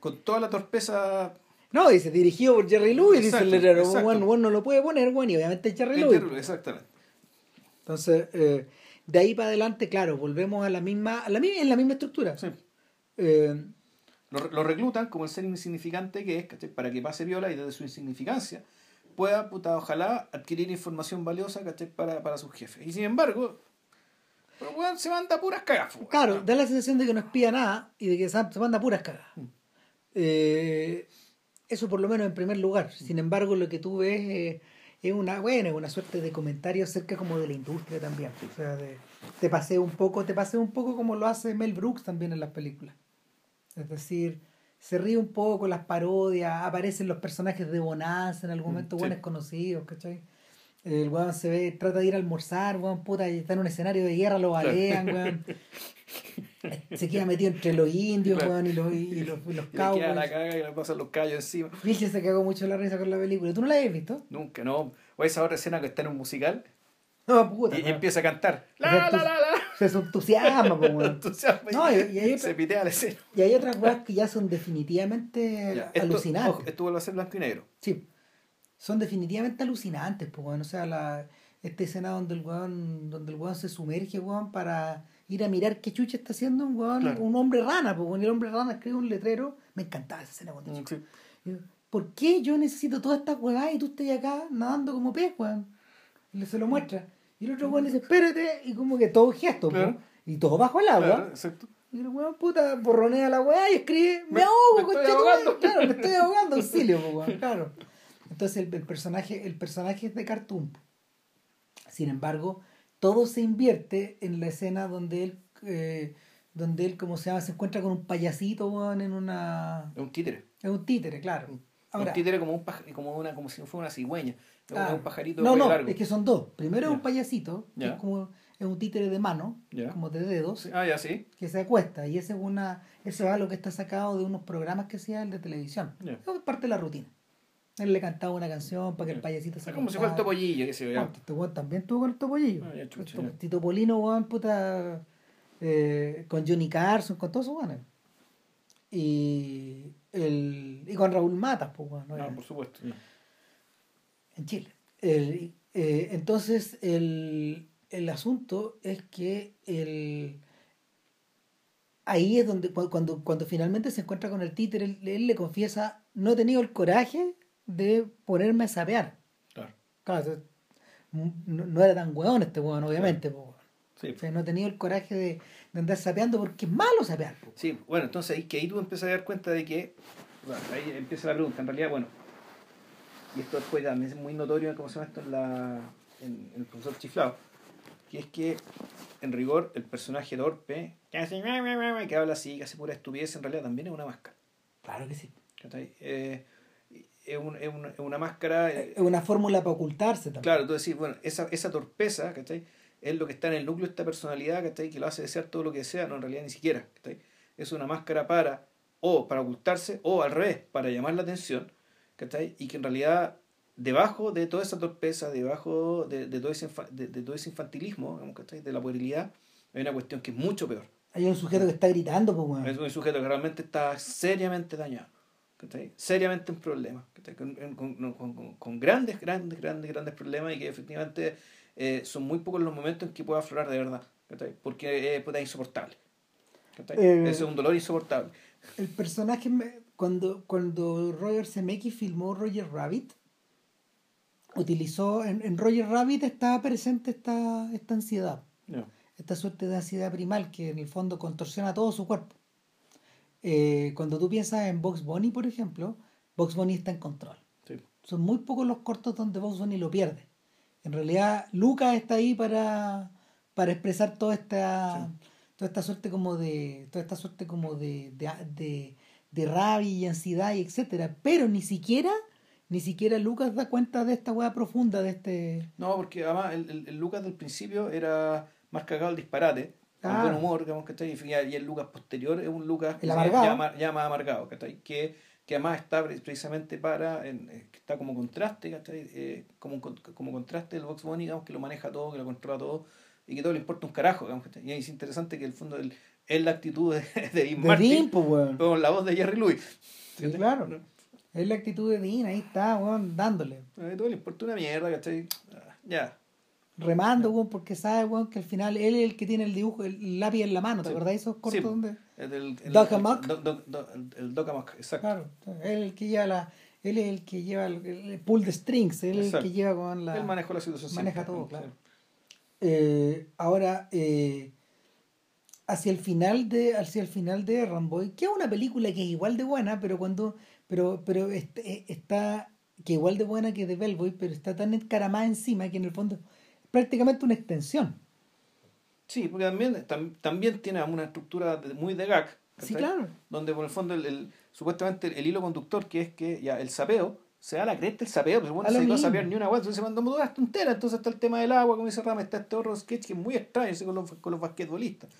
Con toda la torpeza. No, dice, dirigido por Jerry Lewis, dice el letrero. Bueno, bueno, no lo puede poner, bueno, y obviamente es Jerry Lewis. Exactamente. Entonces, eh, de ahí para adelante, claro, volvemos a la misma, a la, en la misma estructura. Sí. Eh, Lo, lo reclutan como el ser insignificante que es, ¿cachai? Para que pase viola y desde su insignificancia pueda, puta, ojalá adquirir información valiosa, ¿cachai? Para, para sus jefes. Y sin embargo, el weón se manda puras cagas. weón. claro, da la sensación de que no espía nada y de que se se manda puras cagas. Mm. Eh, eso por lo menos en primer lugar. Sin embargo, lo que tú ves eh, es una, bueno, una suerte de comentario acerca como de la industria también. O sea, de, te paseo un poco, te un poco como lo hace Mel Brooks también en las películas. Es decir, se ríe un poco, las parodias, aparecen los personajes de Bonanza en algún momento, Mm, sí. buenos conocidos, ¿cachai? El weón se ve, trata de ir a almorzar, weón, puta, y está en un escenario de guerra, lo balean, weón. Se queda metido entre los indios, Claro. weón, y los, y los, y los Y queda la caga y le pasan los callos encima. Vilche se cagó mucho la risa con la película. ¿Tú no la habías visto? Nunca, no. O esa otra escena que está en un musical No, puta. y, empieza a cantar. La, la, la, la. Se entusiasma. Entusiasma No, y, y hay se pitea la escena. y hay otras weas que ya son definitivamente Ya, esto- alucinantes. ojo, esto vuelve a ser blanco y negro. Sí, son definitivamente alucinantes, pues, weón. O sea, la, esta escena donde el weón, donde el weón se sumerge, weón, para ir a mirar qué chucha está haciendo un weón, Claro. un hombre rana, pues, el hombre rana escribe un letrero. Me encantaba esa escena cuando chico. Sí. Yo, ¿Por qué yo necesito todas estas huevadas y tú estás acá nadando como pez, weón? Y le se lo muestra. Y el otro weón dice, espérate, y como que todo gesto. Claro. y todo bajo el agua. Claro, exacto. Y el weón puta borronea la weá y escribe, me, ahogo, me estoy conchetumare". ahogando. Claro, me estoy ahogando, auxilio, weón, claro. Entonces el, el personaje, el personaje es de cartoon. Sin embargo, todo se invierte en la escena donde él, eh, donde él, como se llama, se encuentra con un payasito, en una. Es un títere. Es un títere, claro. Ahora, un títere como un paj- como una como si fuera una cigüeña. Es ah, un pajarito No, no, largo. es que son dos. Primero es un payasito, que es como es un títere de mano, como de dedos. Ah, ya sí. que se acuesta y ese es una eso es algo que está sacado de unos programas que hacía el de televisión es parte de la rutina él le cantaba una canción para que el Ya. payasito se Es como si fuera el topollillo, ya. Bueno, este weón también tuvo con el topollillo Ah, Tito Polino weón puta eh, con Johnny Carson con todos sus weones y el y con Raúl Matas pues weón, No, por supuesto. en Chile El- eh, entonces el, el asunto es que el ahí es donde cu- cuando, cuando finalmente se encuentra con el títere, él, él le confiesa, no he tenido el coraje de ponerme a sapear. Claro. Claro, no, no era tan hueón este hueón, obviamente. po, weón. Sí. O sea, no he tenido el coraje de, de andar sapeando porque es malo sapear. po. Sí, bueno, entonces ahí que ahí tú empiezas a dar cuenta de que, bueno, ahí empieza la pregunta, en realidad, bueno, y esto después también es muy notorio, ¿cómo se llama esto? En, la, en, en el profesor Chiflado, que es que, en rigor, el personaje torpe, que hace, que habla así, que hace pura estupidez, en realidad también es una máscara. Claro que sí. Eh, es, un- es una, es una máscara... eh, Es una fórmula para ocultarse también. Claro, tú decís, bueno, esa, esa torpeza, ¿cachai? es lo que está en el núcleo de esta personalidad, ¿cachai? Que lo hace desear todo lo que desea, no, en realidad ni siquiera, ¿cachai? Es una máscara para, o para ocultarse, o al revés, para llamar la atención, ¿cachai? Y que en realidad, debajo de toda esa torpeza, debajo de, de todo, ese, de, de, todo ese infantilismo, ¿cachai? De la puerilidad, hay una cuestión que es mucho peor. Hay un sujeto que está gritando, pues, bueno. Es un sujeto que realmente está seriamente dañado, ¿cachai? Seriamente en problemas, con, con, con, con, grandes, grandes, grandes, grandes problemas y que efectivamente eh, son muy pocos los momentos en que pueda aflorar de verdad, ¿cachai? Porque es insoportable. Eh, es un dolor insoportable. El personaje, cuando, cuando Roger Zemeckis filmó Roger Rabbit, utilizó, en, en Roger Rabbit estaba presente esta, esta ansiedad esta suerte de ansiedad primal que en el fondo contorsiona todo su cuerpo. Eh, cuando tú piensas en Box Bunny, por ejemplo, Box Bunny está en control. Son muy pocos los cortos donde Box Bunny lo pierde. En realidad, Lucas está ahí para, para expresar toda esta, toda esta suerte como de. toda esta suerte como de, de, de, rabia y ansiedad y etcétera. Pero ni siquiera, ni siquiera Lucas da cuenta de esta hueá profunda de este. No, porque además el, el Lucas del principio era más cagado el disparate, con buen humor, digamos, ¿cachai? Y el Lucas posterior es un Lucas ya, más amargado, ¿cachai? Que, que además está precisamente para, en, eh, que está como contraste, ¿cachai? Eh, como, como contraste el Box Bunny, digamos, que lo maneja todo, que lo controla todo, y que todo le importa un carajo, digamos, ¿cachai? Y es interesante que el fondo el, es la actitud de, de Dean Martin, pues, con la voz de Jerry Lewis. Sí, claro. Es la actitud de Dean, ahí está, weón, dándole. A todo le importa una mierda, ¿cachai? Ah, ya remando, weón, porque sabe, weón, que al final él es el que tiene el dibujo, el lápiz en la mano, ¿te sí. acordás de esos cortos sí. donde? El, el, el, el exacto. Claro, él es el que lleva la, él es el que lleva el, pull de strings, él es el que lleva con la... Él maneja la situación. Maneja todo, claro. Eh, ahora, eh, hacia el final de hacia el final de Ramboy, que es una película que es igual de buena, pero cuando pero pero este, está que igual de buena que de Bellboy, pero está tan encaramada encima que en el fondo prácticamente una extensión. Sí, porque también, también tiene una estructura muy de gag. Sí, claro. Donde por el fondo el, supuestamente el, hilo conductor que es que ya el sapeo se da la cresta el sapeo, pero bueno, no se va a sapear ni una agua, entonces mandamos todas las tonteras, entonces está el tema del agua, como dice Rama, está este otro sketch que es muy extraño con los, con los basquetbolistas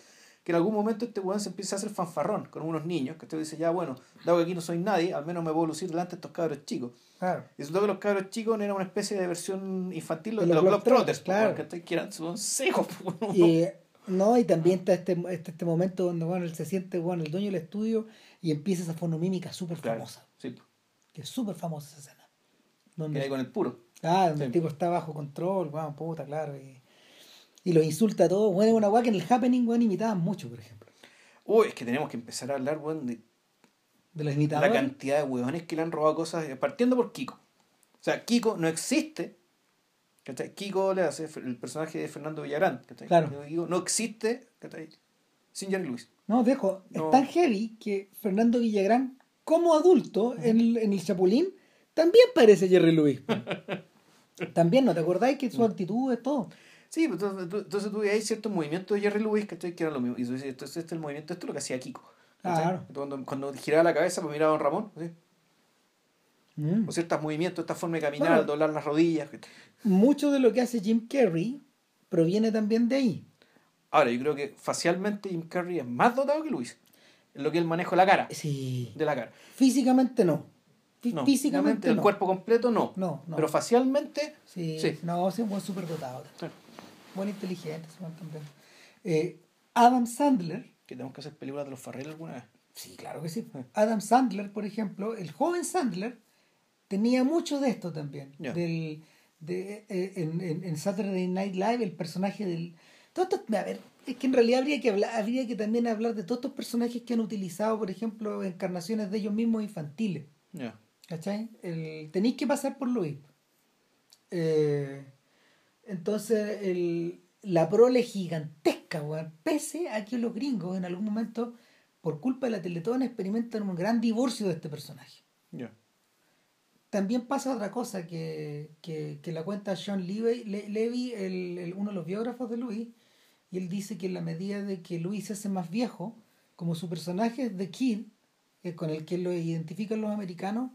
que en algún momento este weón se empieza a hacer fanfarrón con unos niños, que te dice, ya bueno, dado que aquí no soy nadie, al menos me puedo lucir delante de estos cabros chicos. Claro. Y resulta que los cabros chicos eran una especie de versión infantil de, los, los Globetrotters, claro. que eran son secos. Y, no, y también está este, este, este momento donde bueno, él se siente bueno, el dueño del estudio y empieza esa fonomímica súper famosa. Sí. Que es súper famosa esa escena. Donde, que hay con el puro. Ah, donde sí. el tipo está bajo control, bueno, puta, claro. Y, y lo insulta a todos. Bueno, es una weá que en el Happening, weón, imitaban mucho, por ejemplo. Uy, es que tenemos que empezar a hablar, weón, de, de los imitadores. La cantidad de weones que le han robado cosas, partiendo por Kiko. O sea, Kiko no existe. ¿cachai? Kiko le hace el personaje de Fernando Villarán. ¿cachai? Claro. Kiko no existe ¿cachai? sin Jerry Lewis. No, dejo. No. Es tan heavy que Fernando Villagrán, como adulto, en el, en el Chapulín, también parece Jerry Lewis. también, ¿no te acordáis que su actitud es todo? Sí, pues, entonces, tú, entonces tú veías ciertos movimientos de Jerry Lewis que eran lo mismo. Y tú dices, entonces este es el movimiento, esto es lo que hacía Kiko. Claro. Cuando, cuando giraba la cabeza, pues miraba a Don Ramón. ¿sí? Mm. O ciertos movimientos, esta forma de caminar, bueno, doblar las rodillas. Mucho de lo que hace Jim Carrey proviene también de ahí. Ahora, yo creo que facialmente Jim Carrey es más dotado que Luis. En lo que el manejo de la cara. Sí. De la cara. Físicamente no. No, Físicamente el no. cuerpo completo no. No, no. Pero facialmente. Sí. sí. No, es un buen súper dotado. Sí. Buen inteligente, también. Eh, Adam Sandler. Que tenemos que hacer películas de los Farrell alguna vez. Sí, claro que sí. Adam Sandler, por ejemplo, el joven Sandler, tenía mucho de esto también. Yeah. Del, de, eh, en, en, en, Saturday Night Live, el personaje del. Todo esto, a ver, es que en realidad habría que, hablar, habría que también hablar de todos estos personajes que han utilizado, por ejemplo, encarnaciones de ellos mismos infantiles. Yeah. ¿Cachai? El, tenéis que pasar por Luis. Eh, entonces, el, la prole gigantesca, weón, pese a que los gringos en algún momento, por culpa de la Teletón, experimentan un gran divorcio de este personaje. Yeah. También pasa otra cosa que, que, que la cuenta Sean Levy, Le, Levy el, el, uno de los biógrafos de Louis, y él dice que en la medida de que Louis se hace más viejo, como su personaje es The Kid, eh, con el que lo identifican los americanos,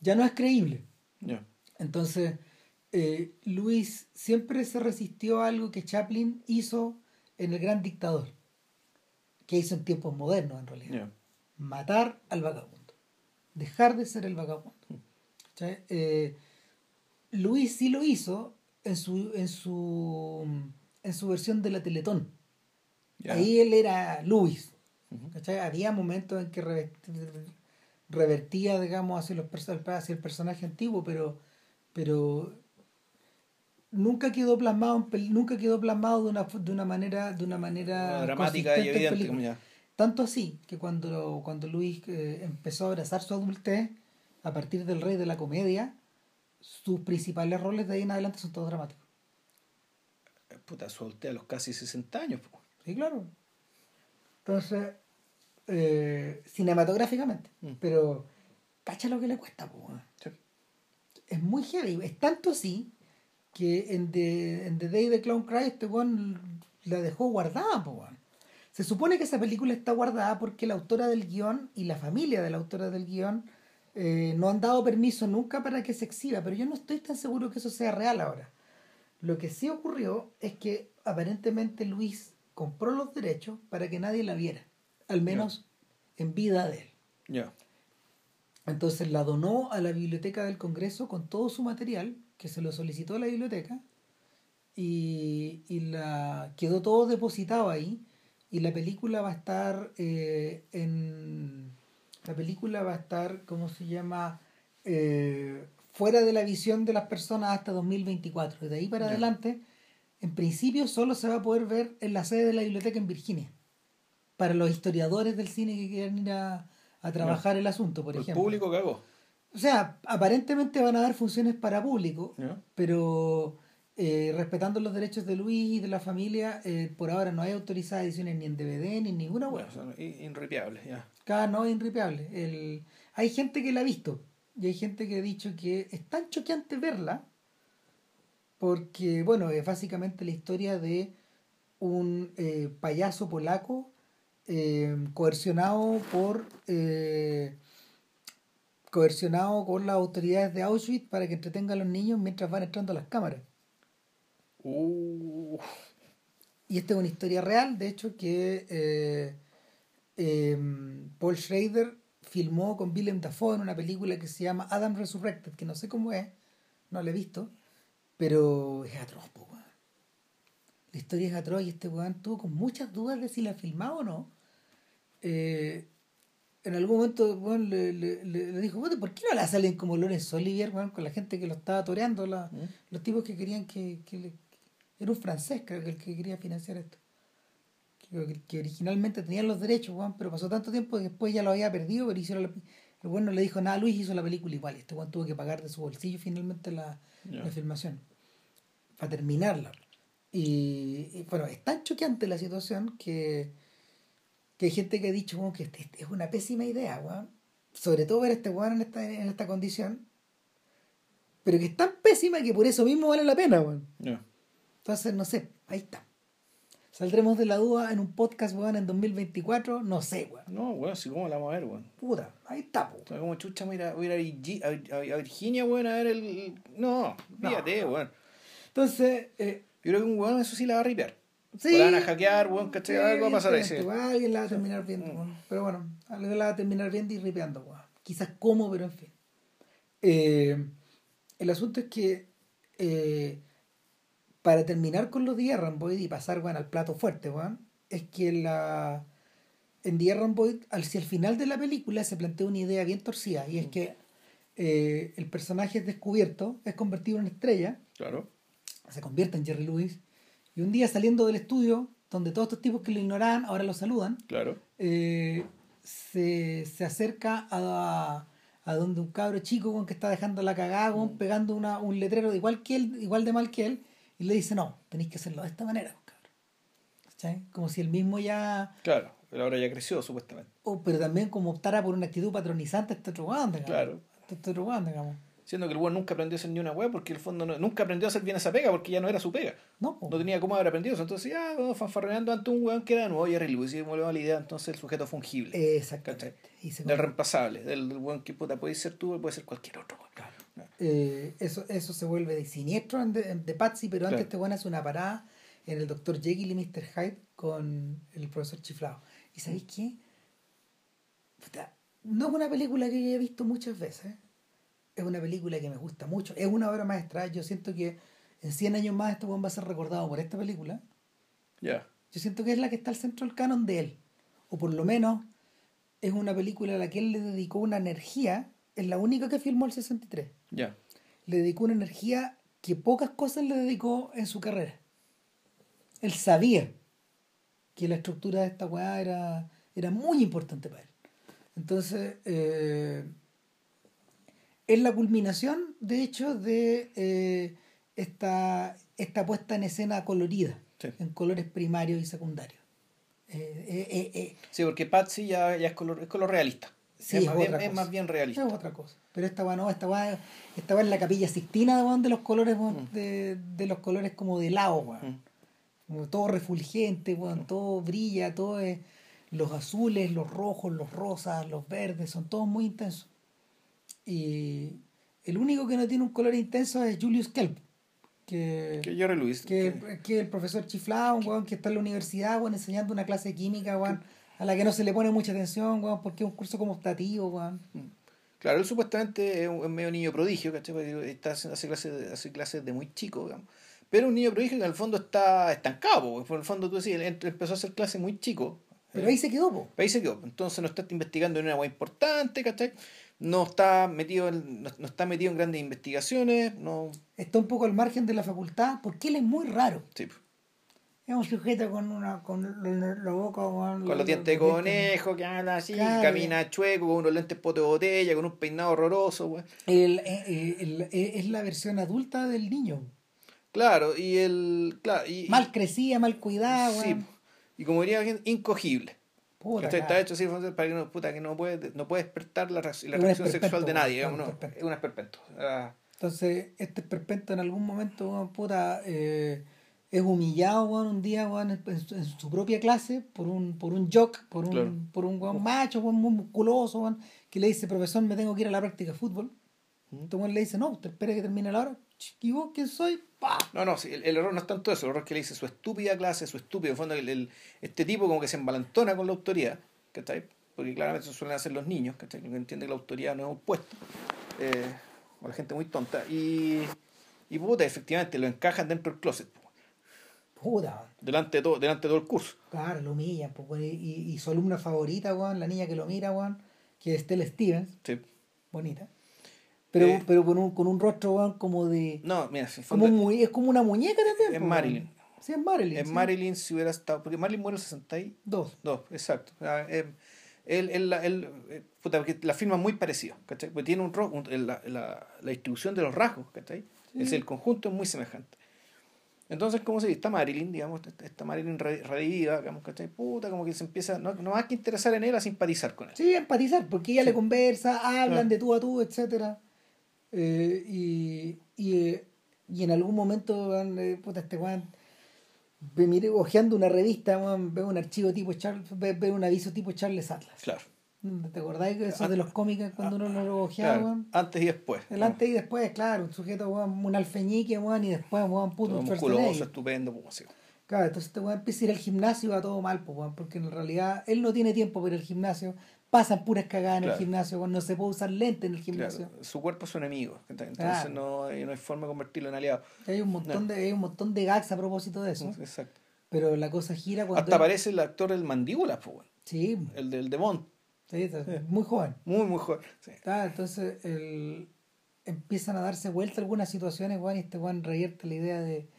ya no es creíble. Yeah. Entonces, eh, Luis siempre se resistió a algo que Chaplin hizo en El Gran Dictador, que hizo en tiempos modernos en realidad. Matar al vagabundo, dejar de ser el vagabundo. Mm. ¿Cachai? Eh, Luis sí lo hizo en su, en su, en su versión de la Teletón. Ahí él era Luis. Había momentos en que revert- revertía, digamos, hacia, los hacia el personaje antiguo, pero, pero nunca quedó plasmado, nunca quedó plasmado de una, de una manera, de una manera dramática y evidente. película. como ya. Tanto así que cuando, cuando Luis eh, empezó a abrazar su adultez, a partir del rey de la comedia, sus principales roles de ahí en adelante son todos dramáticos. Puta, solté a los casi 60 años. po. Sí, claro. Entonces, eh, cinematográficamente. Mm. Pero, cacha lo que le cuesta, po. Sí. Es muy heavy. Es tanto así que en The, en The Day the Clown Cry este weón la dejó guardada, po. Se supone que esa película está guardada porque la autora del guion y la familia de la autora del guion eh, no han dado permiso nunca para que se exhiba, pero yo no estoy tan seguro que eso sea real ahora. Lo que sí ocurrió es que aparentemente Luis compró los derechos para que nadie la viera, al menos en vida de él. Entonces la donó a la biblioteca del Congreso con todo su material, que se lo solicitó a la biblioteca, y, y la quedó todo depositado ahí. Y la película va a estar eh, en. La película va a estar, ¿cómo se llama? Eh, fuera de la visión de las personas hasta 2024. Y de ahí para adelante, en principio, solo se va a poder ver en la sede de la biblioteca en Virginia. Para los historiadores del cine que quieran ir a, a trabajar el asunto, por el ejemplo. público cagó. O sea, aparentemente van a dar funciones para público, pero eh, respetando los derechos de Luis y de la familia, eh, por ahora no hay autorizadas ediciones ni en DVD ni en ninguna web. Bueno, son i- irripiables, ya. Cada no es irripiable. El... Hay gente que la ha visto y hay gente que ha dicho que es tan choqueante verla porque, bueno, es básicamente la historia de un eh, payaso polaco coercionado por coercionado con las autoridades de Auschwitz para que entretenga a los niños mientras van entrando a las cámaras. Uh, Y esta es una historia real, de hecho, que eh, eh, Paul Schrader filmó con Willem Dafoe en una película que se llama Adam Resurrected, que no sé cómo es, no la he visto, pero es atroz, po, weón. La historia es atroz y este weón tuvo con muchas dudas de si la filmaba o no. Eh, en algún momento weón, le, le, le- dijo, "Puta, ¿por qué no la salen como Laurence Olivier, weón, con la gente que lo estaba toreando, la, ¿Mm? los tipos que querían que, que le- era un francés creo que el que quería financiar esto. Que, originalmente tenían los derechos weón, pero pasó tanto tiempo que después ya lo había perdido pero hicieron la, el bueno no le dijo nada Luis hizo la película igual este weón tuvo que pagar de su bolsillo finalmente la, la filmación para terminarla. Y, y, bueno es tan choqueante la situación que que hay gente que ha dicho weón, que este- es una pésima idea weón. sobre todo ver a este weón en esta, en esta condición pero que es tan pésima que por eso mismo vale la pena weón. Entonces, no sé, ahí está. Saldremos de la duda en un podcast, weón, en 2024, no sé, weón. No, weón, si cómo la vamos a ver, weón. Puta, ahí está, po. O sea, como chucha, voy a ir a, voy a, ir a Virgi- a- a Virginia, weón, a ver el. No, fíjate, weón. Entonces, eh, Yo creo que un weón eso sí la va a ripear. Sí. Van a hackear, weón, ¿cachai? Algo va a pasar ahí, sí. Alguien la va a terminar viendo, Mm. weón. Pero bueno, alguien la va a terminar viendo y ripeando, weón. Quizás como, pero en fin. Eh, el asunto es que eh, para terminar con los The Ramboid y pasar, weón, al plato fuerte, weón, es que la en The Ramboid, al, si al final de la película se plantea una idea bien torcida, y es que eh, el personaje es descubierto, es convertido en estrella, Claro. se convierte en Jerry Lewis, y un día saliendo del estudio, donde todos estos tipos que lo ignoraban ahora lo saludan, Claro. eh, se, se acerca a, a donde un cabro chico weón, que está dejando la cagada, weón, pegando una, un letrero de igual que él, igual de mal que él, y le dice, no, tenéis que hacerlo de esta manera. ¿Cachai? Como si él mismo ya, Claro. Él ahora ya creció, supuestamente. o, pero también como optara por una actitud patronizante a este otro digamos. Claro. Este otro weón, digamos. Siendo que el weón nunca aprendió a hacer ni una weá, porque el fondo no- nunca aprendió a hacer bien esa pega, porque ya no era su pega. No. No tenía cómo haber aprendido eso. Entonces, ya, vamos fanfarroneando ante un weón que era nuevo, Jerry Lewis, y volvemos a la idea, entonces el sujeto fungible. Exactamente. Y Del reemplazable, del, weón que puta, puede ser tú o puede ser cualquier otro. weón. Eh, eso, eso se vuelve de siniestro en de, en de Patsy, pero antes Claro. este bueno hace una parada en el Dr. Jekyll y Mr. Hyde con el profesor Chiflado. ¿Y sabéis qué? Puta, no es una película que yo haya visto muchas veces. Es una película que me gusta mucho. Es una obra maestra. Yo siento que en 100 años más este weón va a ser recordado por esta película. Ya. Yo siento que es la que está al centro del canon de él. O por lo menos es una película a la que él le dedicó una energía. Es la única que filmó el 63. Ya. Le dedicó una energía que pocas cosas le dedicó en su carrera. Él sabía que la estructura de esta weá era, era muy importante para él. Entonces, eh, es la culminación, de hecho, de eh, esta, esta puesta en escena colorida, Sí. en colores primarios y secundarios. Eh, eh, Sí, porque Patsy ya, ya es, color, es color realista. Sí, es, más bien, es más bien realista. Es otra cosa. Pero esta va no, esta va, esta va en la capilla Sixtina de los colores weón, de, de los colores como de weón. Mm. Todo refulgente, weón, todo brilla, todo es los azules, los rojos, los rosas, los verdes, son todos muy intensos. Y el único que no tiene un color intenso es Julius Kelp, que, Que Jerry Lewis. que, que- que el profesor chiflado, un weón que está en la universidad, weón, enseñando una clase de química, weón, a la que no se le pone mucha atención, weón, porque es un curso como optativo, weón. Claro, él supuestamente es un es medio niño prodigio, ¿cachai? Está, haciendo- hace, clases hace clases de muy chico, digamos. Pero un niño prodigio que en el fondo está estancado, porque por el fondo tú decís, él empezó a hacer clases muy chico. Pero ahí se quedó, po. Ahí se quedó. Entonces no está investigando en una agua importante, ¿cachai? No está metido en, no, no está metido en grandes investigaciones, no. Está un poco al margen de la facultad, porque él es muy raro. Sí. Es un sujeto con una con la, boca weón, Con los dientes de conejo, que habla así, Claro. camina chueco, con unos lentes pote de botella, con un peinado horroroso, güey. El- el- el- el- es la versión adulta del niño. Claro, y el. Claro, y, Mal crecida, mal cuidada, Sí, y como diría gente, incogible. Puta, ¿Cachai? Está hecho así para que no, puta, que no puede, no puede despertar la, la reacción esperpento, sexual de nadie, digamos, no, esperpento. es un esperpento. Ah, Entonces, este perpento en algún momento, weón, puta, eh, es humillado, weón, un día, weón, en, en su- propia clase por un, por un jock, por un, Claro. por un macho, muy musculoso, que le dice, profesor, me tengo que ir a la práctica de fútbol. Entonces, weón, le dice, no, usted espere que termine la hora. ¿Y vos quién soy? ¡Pah! No, no, el, el error no es tanto eso, el error es que le dice su estúpida clase, su estúpido, en fondo, el, el- este tipo como que se embalantona con la autoridad, ¿cachai? Porque claramente eso suelen hacer los niños, ¿cachai? Que entiende que la autoridad no es un puesto, eh, o la gente muy tonta, y, y puta, efectivamente, lo encajan dentro del closet, Puta, delante de todo, delante de todo el curso. Claro, lo humillan, pues, y, y su alumna favorita, weón, la niña que lo mira, weón, que es Stella Stevens, Sí. bonita. Pero, Eh, pero con un, con un rostro, como de... No, mira, el Como muy, es como una muñeca también. es Marilyn. Sí, es Marilyn. en sí. Marilyn si hubiera estado, porque Marilyn muere en el 62, Dos. exacto. Eh, él, él, la- él, eh, puta, porque la firma es muy parecida, ¿cachai? Porque tiene un, un- la, la, la distribución de los rasgos, ¿cachai? Sí. Es el conjunto es muy semejante. Entonces, ¿cómo se dice? Está Marilyn, digamos, esta Marilyn re- redivida, digamos, ¿cachai? Puta, como que se empieza, no, no más que interesar en él, a simpatizar con él. Sí, empatizar, porque ella Sí. le conversa, hablan Ah. de tú a tú, etcétera Eh, y, y, eh, y en algún momento, weón, eh, puta, este weón, ve, mire, ojeando una revista, weón, ve un archivo tipo Charles, ve, ve un aviso tipo Charles Atlas. Claro. ¿Te acordáis de eso de los cómics cuando uno lo ojeaba, Claro? Antes y después. El antes y después, claro, un sujeto, weón, un alfeñique, weón, y después, weón, puto, un musculoso, estupendo, pues, así. Claro, entonces este weón empieza a ir al gimnasio va todo mal, pues, weón, porque en realidad él no tiene tiempo para ir al gimnasio, pasan puras cagadas en el gimnasio, no se puede usar lente en el gimnasio. Claro, su cuerpo es su enemigo, entonces Claro. no, hay- no hay forma de convertirlo en aliado. Hay un montón de, hay un montón de gags a propósito de eso, Exacto. pero la cosa gira cuando Hasta él- aparece el actor del Mandíbula, pues, sí, el del de Bond. sí, está- muy joven. Muy, muy joven. Sí. Ah, entonces el, empiezan a darse vuelta algunas situaciones, weón, y este weón revierte la idea de "Puta,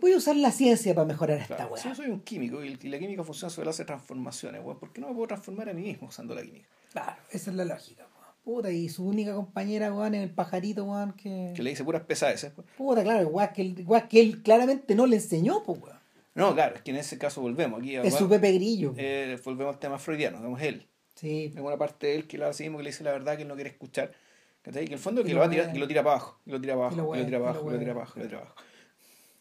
voy a usar la ciencia para mejorar esta Claro, weá. si yo soy un químico y, la química funciona sobre la base de transformaciones, weón, ¿por qué no me puedo transformar a mí mismo usando la química? Claro, esa es la lógica, weón. Puta, y su única compañera, weón, es el pajarito, weón, que. Que le dice puras pesadeces. pues. Puta, claro, igual que, él, igual que él claramente no le enseñó, pues, weón. No, claro, es que en ese caso volvemos. Aquí Es igual, su Pepe Grillo. eh, volvemos al tema freudiano, digamos, él. sí, En una parte de él que hace mismo que le dice la verdad que él no quiere escuchar. ¿cachai? Que en el fondo que lo va a tirar, y lo tira para abajo, y lo tira para abajo, y lo tira para abajo, y lo tira para abajo, lo tira para abajo.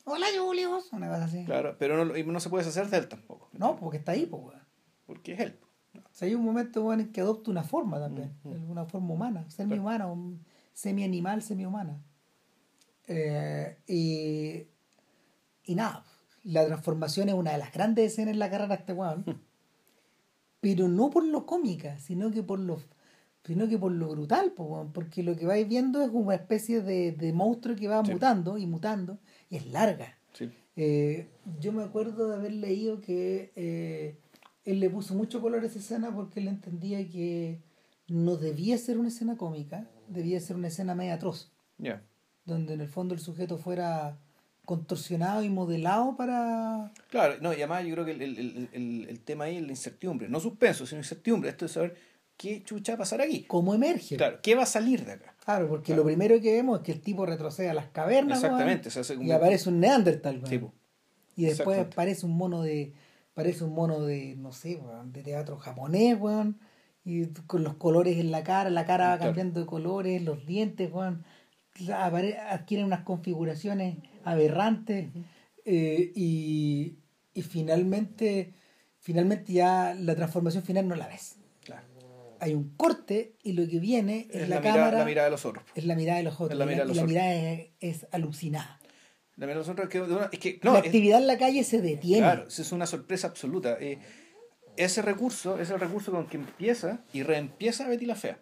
Hola, Julius. Una cosa así. Claro, pero no, y no se puede deshacer de él tampoco. No, porque está ahí, pues, weón. Porque es él. O sea, hay un momento, weón, en que adopta una forma también. Mm, mm. Una forma humana, semi-humana, semi-animal, semi-humana. Eh, y, y nada, la transformación es una de las grandes escenas en la carrera de este weón. pero no por lo cómica, sino que por lo sino que por lo brutal, porque lo que vais viendo es una especie de, de monstruo que va mutando y mutando, y es larga. Eh, yo me acuerdo de haber leído que eh, él le puso mucho color a esa escena porque él entendía que no debía ser una escena cómica, debía ser una escena media atroz. Donde en el fondo el sujeto fuera contorsionado y modelado para... Claro, no, y además yo creo que el, el, el, el tema ahí es la incertidumbre, no suspenso, sino incertidumbre, esto de saber qué chucha va a pasar aquí. ¿Cómo emerge? Claro, ¿qué va a salir de acá? Claro, porque lo primero que vemos es que el tipo retrocede a las cavernas Exactamente, se hace y aparece un Neandertal. y después aparece un mono de parece un mono de, no sé, de teatro japonés, weón. Y con los colores en la cara, la cara va cambiando de colores, los dientes, weón. Adquieren unas configuraciones aberrantes. Eh, y, y finalmente, finalmente ya la transformación final no la ves. Hay un corte y lo que viene es, la, cámara. la mirada de los otros. Es la mirada de los otros. la, mirada, y la, mirada es, alucinada. La mirada de los otros es que. la actividad en la calle se detiene. Claro, es una sorpresa absoluta. Eh, ese recurso es el recurso con que empieza y reempieza Betty la Fea.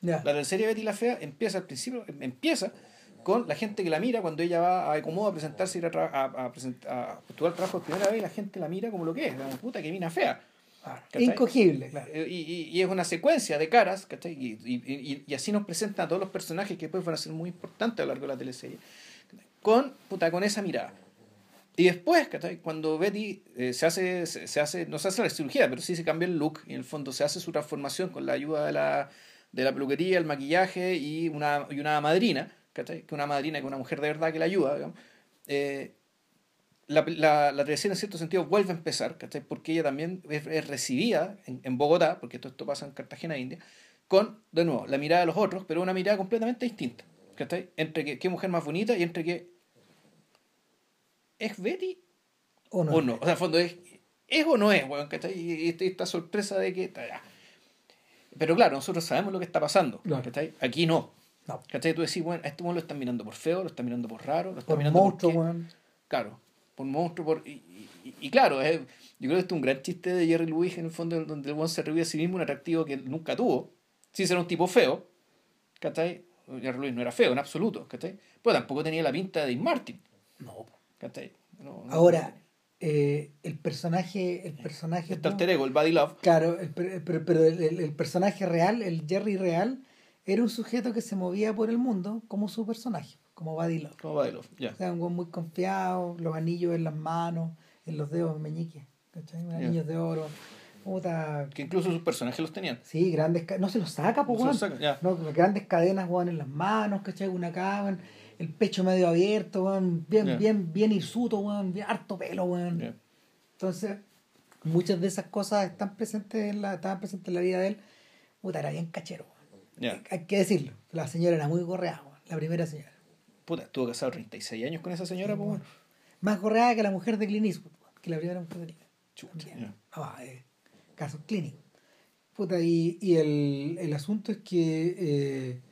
La tercera Betty la Fea empieza al principio, empieza con la gente que la mira cuando ella va a Ecomodo a presentarse a, a, a, a, postular trabajo por primera vez y la gente la mira como lo que es, la puta que mina fea. Incogible, eh, Y, es una secuencia de caras, Y, así nos presentan a todos los personajes que después van a ser muy importantes a lo largo de la teleserie. Con, puta, con esa mirada. Y después, cuando Betty eh, se, hace, se, hace, no se hace la cirugía, pero sí se cambia el look y en el fondo se hace su transformación con la ayuda de la, de la peluquería, el maquillaje y una, y una madrina, que una madrina, que una mujer de verdad que la ayuda, eh, la, la, la en cierto sentido vuelve a empezar, ¿cachai? Porque ella también es, recibida en, en, Bogotá, porque todo esto pasa en Cartagena, India, con, de nuevo, la mirada de los otros, pero una mirada completamente distinta, ¿cachai? Entre que, qué mujer más bonita y entre que ¿es Betty o no? O, no? o sea, al fondo es, ¿es o no es, bueno, ¿cachai? Y esta, sorpresa de que... Pero claro, nosotros sabemos lo que está pasando, ¿cachai? Aquí no. no. ¿Cachai? Tú decís, bueno, a este lo están mirando por feo, lo están mirando por raro, lo están mirando monstruo, por... Claro, por monstruo, por... Y, y, claro, yo creo que esto es un gran chiste de Jerry Lewis en el fondo, donde el buen se ríe a sí mismo, un atractivo que nunca tuvo. Sí, era un tipo feo, ¿cachai? Jerry Lewis no era feo en absoluto, ¿cachai? Pero tampoco tenía la pinta de Dean Martin. No. ¿cachai? Ahora, eh, el personaje... El personaje este alter ego, el Body Love. Claro, pero, pero el, el personaje real, el Jerry real, era un sujeto que se movía por el mundo como su personaje como Badilov. Como Badilov, ya. O sea, un muy confiado, los anillos en las manos, en los dedos meñiques, ¿cachai? Anillos de oro. Puta. Que incluso sus personajes los tenían. Sí, grandes No se los saca, pues, no, saca, no Grandes cadenas, weón, en las manos, ¿cachai? Una acá, El pecho medio abierto, weón. Bien, bien, bien hirsuto, weón. Bien, harto pelo, weón. Entonces, muchas de esas cosas están presentes en la, estaban presentes en la vida de él. Puta, era bien cachero, weón. Hay que decirlo. La señora era muy gorreada, weón. La primera señora. Puta, estuvo casado 36 años con esa señora, pues bueno. Más gorreada que la mujer de Clint Eastwood, que la primera mujer de Clint Eastwood. Ah, eh, caso Clinic. Puta, y, y el, el, asunto es que, eh,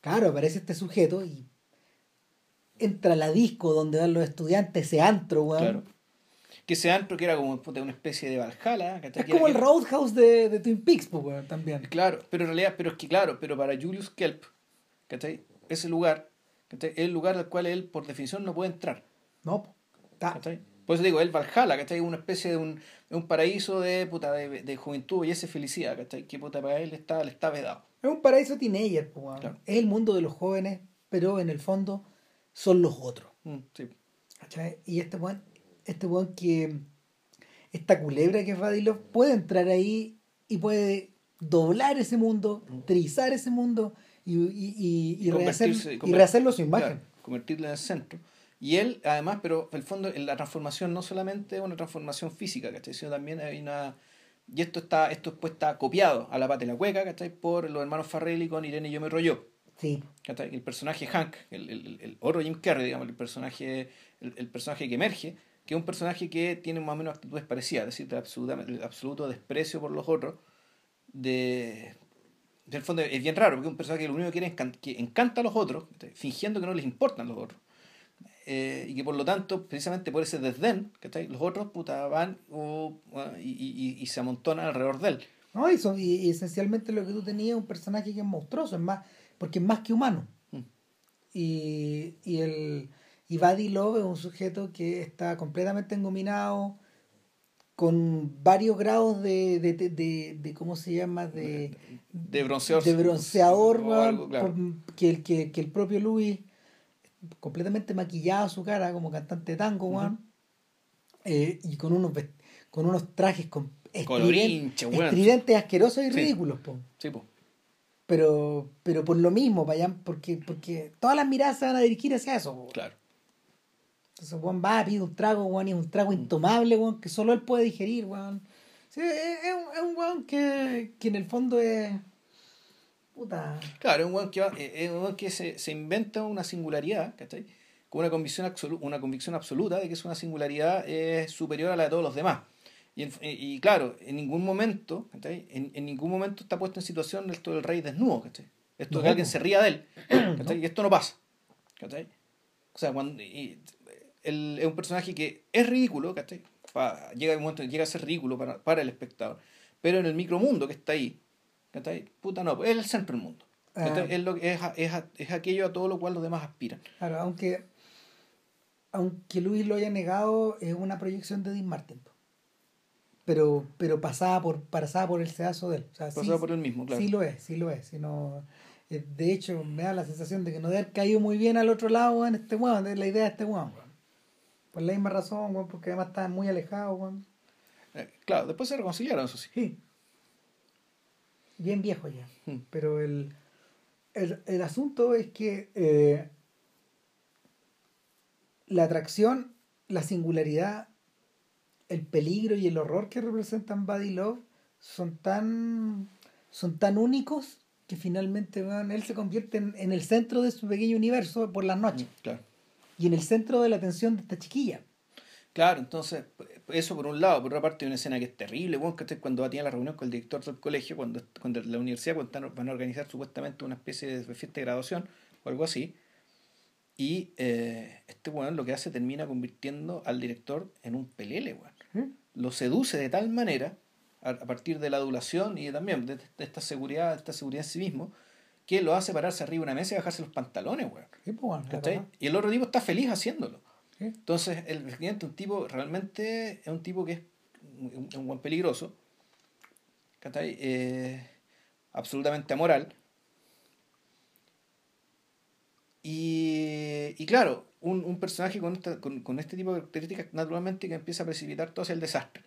claro, aparece este sujeto y entra a la disco donde van los estudiantes, ese antro, weón. Claro. Que ese antro que era como puta, una especie de Valhalla. Es como el Roadhouse de, de Twin Peaks, pues, weón, también. Claro, pero en realidad, pero es que claro, pero para Julius Kelp, ¿cachai? Ese lugar es el lugar al cual él, por definición, no puede entrar. No, está. Por eso digo, él Valhalla, ¿cachai? Una especie de un, un paraíso de, puta, de, de juventud y esa felicidad, ¿cachai? Que puta, para él está, le está vedado. Es un paraíso teenager, pues, es el mundo de los jóvenes, pero en el fondo son los otros. Mm, sí. ¿cachai? Y este buen, este buen que, esta culebra que es Vadilov puede entrar ahí y puede doblar ese mundo, mm. trizar ese mundo y, y, y, y rehacerlo su imagen. convertirlo en el centro. Y él, además, pero en el fondo, la transformación no solamente es una transformación física, ¿cachai? Sino también hay una... Y esto está esto después está copiado a la pata de la cueca, ¿cachai? Por los hermanos Farrelly con Irene y Yo me rollo. Sí. ¿cachai? El personaje Hank, el, el, el, oro Jim Carrey, digamos, el personaje, el, el, personaje que emerge, que es un personaje que tiene más o menos actitudes parecidas, es decir, absolutamente, el absoluto desprecio por los otros, de en el fondo es bien raro, porque es un personaje que lo único que quiere es can- que encanta a los otros, fingiendo que no les importan los otros. Eh, y que por lo tanto, precisamente por ese desdén, ¿cachai? los otros puta, van o- o- y, y- y se amontonan alrededor de él. ¿no? Y- y esencialmente lo que tú tenías es un personaje que es monstruoso, es más, porque es más que humano. Mm. Y, y el y Buddy Love es un sujeto que está completamente engominado, con varios grados de, de, de, de- ¿cómo se llama? De, De bronceador. de bronceador, algo, claro. que, el, que, que el propio Louis, completamente maquillado su cara como cantante de tango, eh, y con unos, con unos trajes con weón. estridentes, asquerosos y Sí. ridículos, po. Sí, po. pero pero por lo mismo, allá, porque, porque todas las miradas se van a dirigir hacia eso. po. Claro. Entonces, Juan va, pide un trago, weón, y es un trago intomable, weón, que solo él puede digerir, weón. Sí, es, es un, es un weón que, que en el fondo es. Puta. Claro, es un weón que, va- eh, es un weón que se, se inventa una singularidad, ¿cachai? Con una convicción, absolu- una convicción absoluta de que es una singularidad eh, superior a la de todos los demás. Y, en- y claro, en ningún momento, ¿cachai? En, en ningún momento está puesto en situación esto del rey desnudo, ¿cachai? Esto de No, que alguien se ría de él, ¿cachai? Y esto no pasa, ¿cachai? O sea, cuando, y- él es un personaje que es ridículo, ¿cachai? Pa- llega un momento en que llega a ser ridículo para, para el espectador. Pero en el micromundo que está ahí, ¿cachai? Puta no, es el centro del mundo. Ah. Es, lo, es, es, es aquello a todo lo cual los demás aspiran. Claro, aunque. Aunque Luis lo haya negado, es una proyección de Dean Martin. Pero, pero pasada por, pasada por el sedazo de él. O sea, sí- Pasado por él mismo, claro. Sí lo es, sí lo es. Si no, eh, de hecho, me da la sensación de que no debe haber caído muy bien al otro lado en este weón, de la idea de este weón. Por la misma razón, weón, porque además está muy alejado, weón. Eh, claro, después se reconciliaron, eso sí. Sí. Bien viejo ya. Mm. Pero el, el, el asunto es que eh, la atracción, la singularidad, el peligro y el horror que representan Buddy Love son tan, son tan únicos que finalmente weón, él se convierte en, en el centro de su pequeño universo por las noches Claro. Y en el centro de la atención de esta chiquilla. Claro, entonces, eso por un lado, por otra parte hay una escena que es terrible, bueno, que cuando va a tener la reunión con el director del colegio, cuando, cuando la universidad cuando van a organizar supuestamente una especie de fiesta de graduación o algo así, y eh, este weón lo que hace termina convirtiendo al director en un pelele, weón. ¿Mm? Lo seduce de tal manera, a, a partir de la adulación y también de, de esta seguridad, de esta seguridad en sí mismo, que lo hace pararse arriba de una mesa y bajarse los pantalones, weón. Sí, pues. Y el otro tipo está feliz haciéndolo. Sí. Entonces, el presidente es un tipo, realmente es un tipo que es un, un buen peligroso, ¿cachai? Eh, absolutamente amoral. Y, y claro, un, un personaje con, esta- con, con este tipo de características, naturalmente, que empieza a precipitar todo hacia el desastre,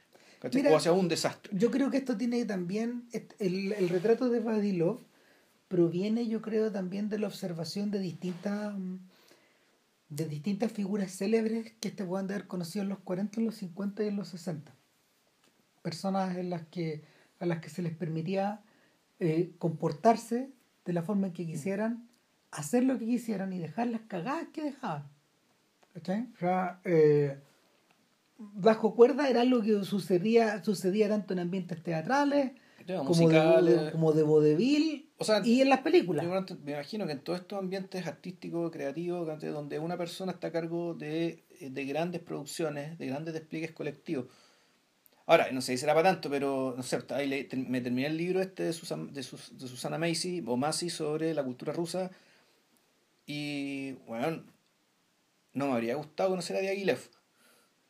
o hacia un desastre. Yo creo que esto tiene también, el, el retrato de Love proviene yo creo también de la observación de distintas de distintas figuras célebres que este pueden haber conocido en los 40, en los 50 y en los 60. Personas en las que, a las que se les permitía eh, comportarse de la forma en que quisieran, hacer lo que quisieran y dejar las cagadas que dejaban. Eh, bajo cuerda era algo que sucedía, sucedía tanto en ambientes teatrales Como musicales. de, como de vodevil O sea, y en las películas. Yo me imagino que en todos estos ambientes artísticos, creativos, donde una persona está a cargo de, de grandes producciones, de grandes despliegues colectivos. Ahora, no sé si será para tanto, pero no sé, ahí le- me terminé el libro este de, Susan, de, Sus- de Susana Macy, o Macy, sobre la cultura rusa. Y, bueno, no me habría gustado conocer a Diaghilev.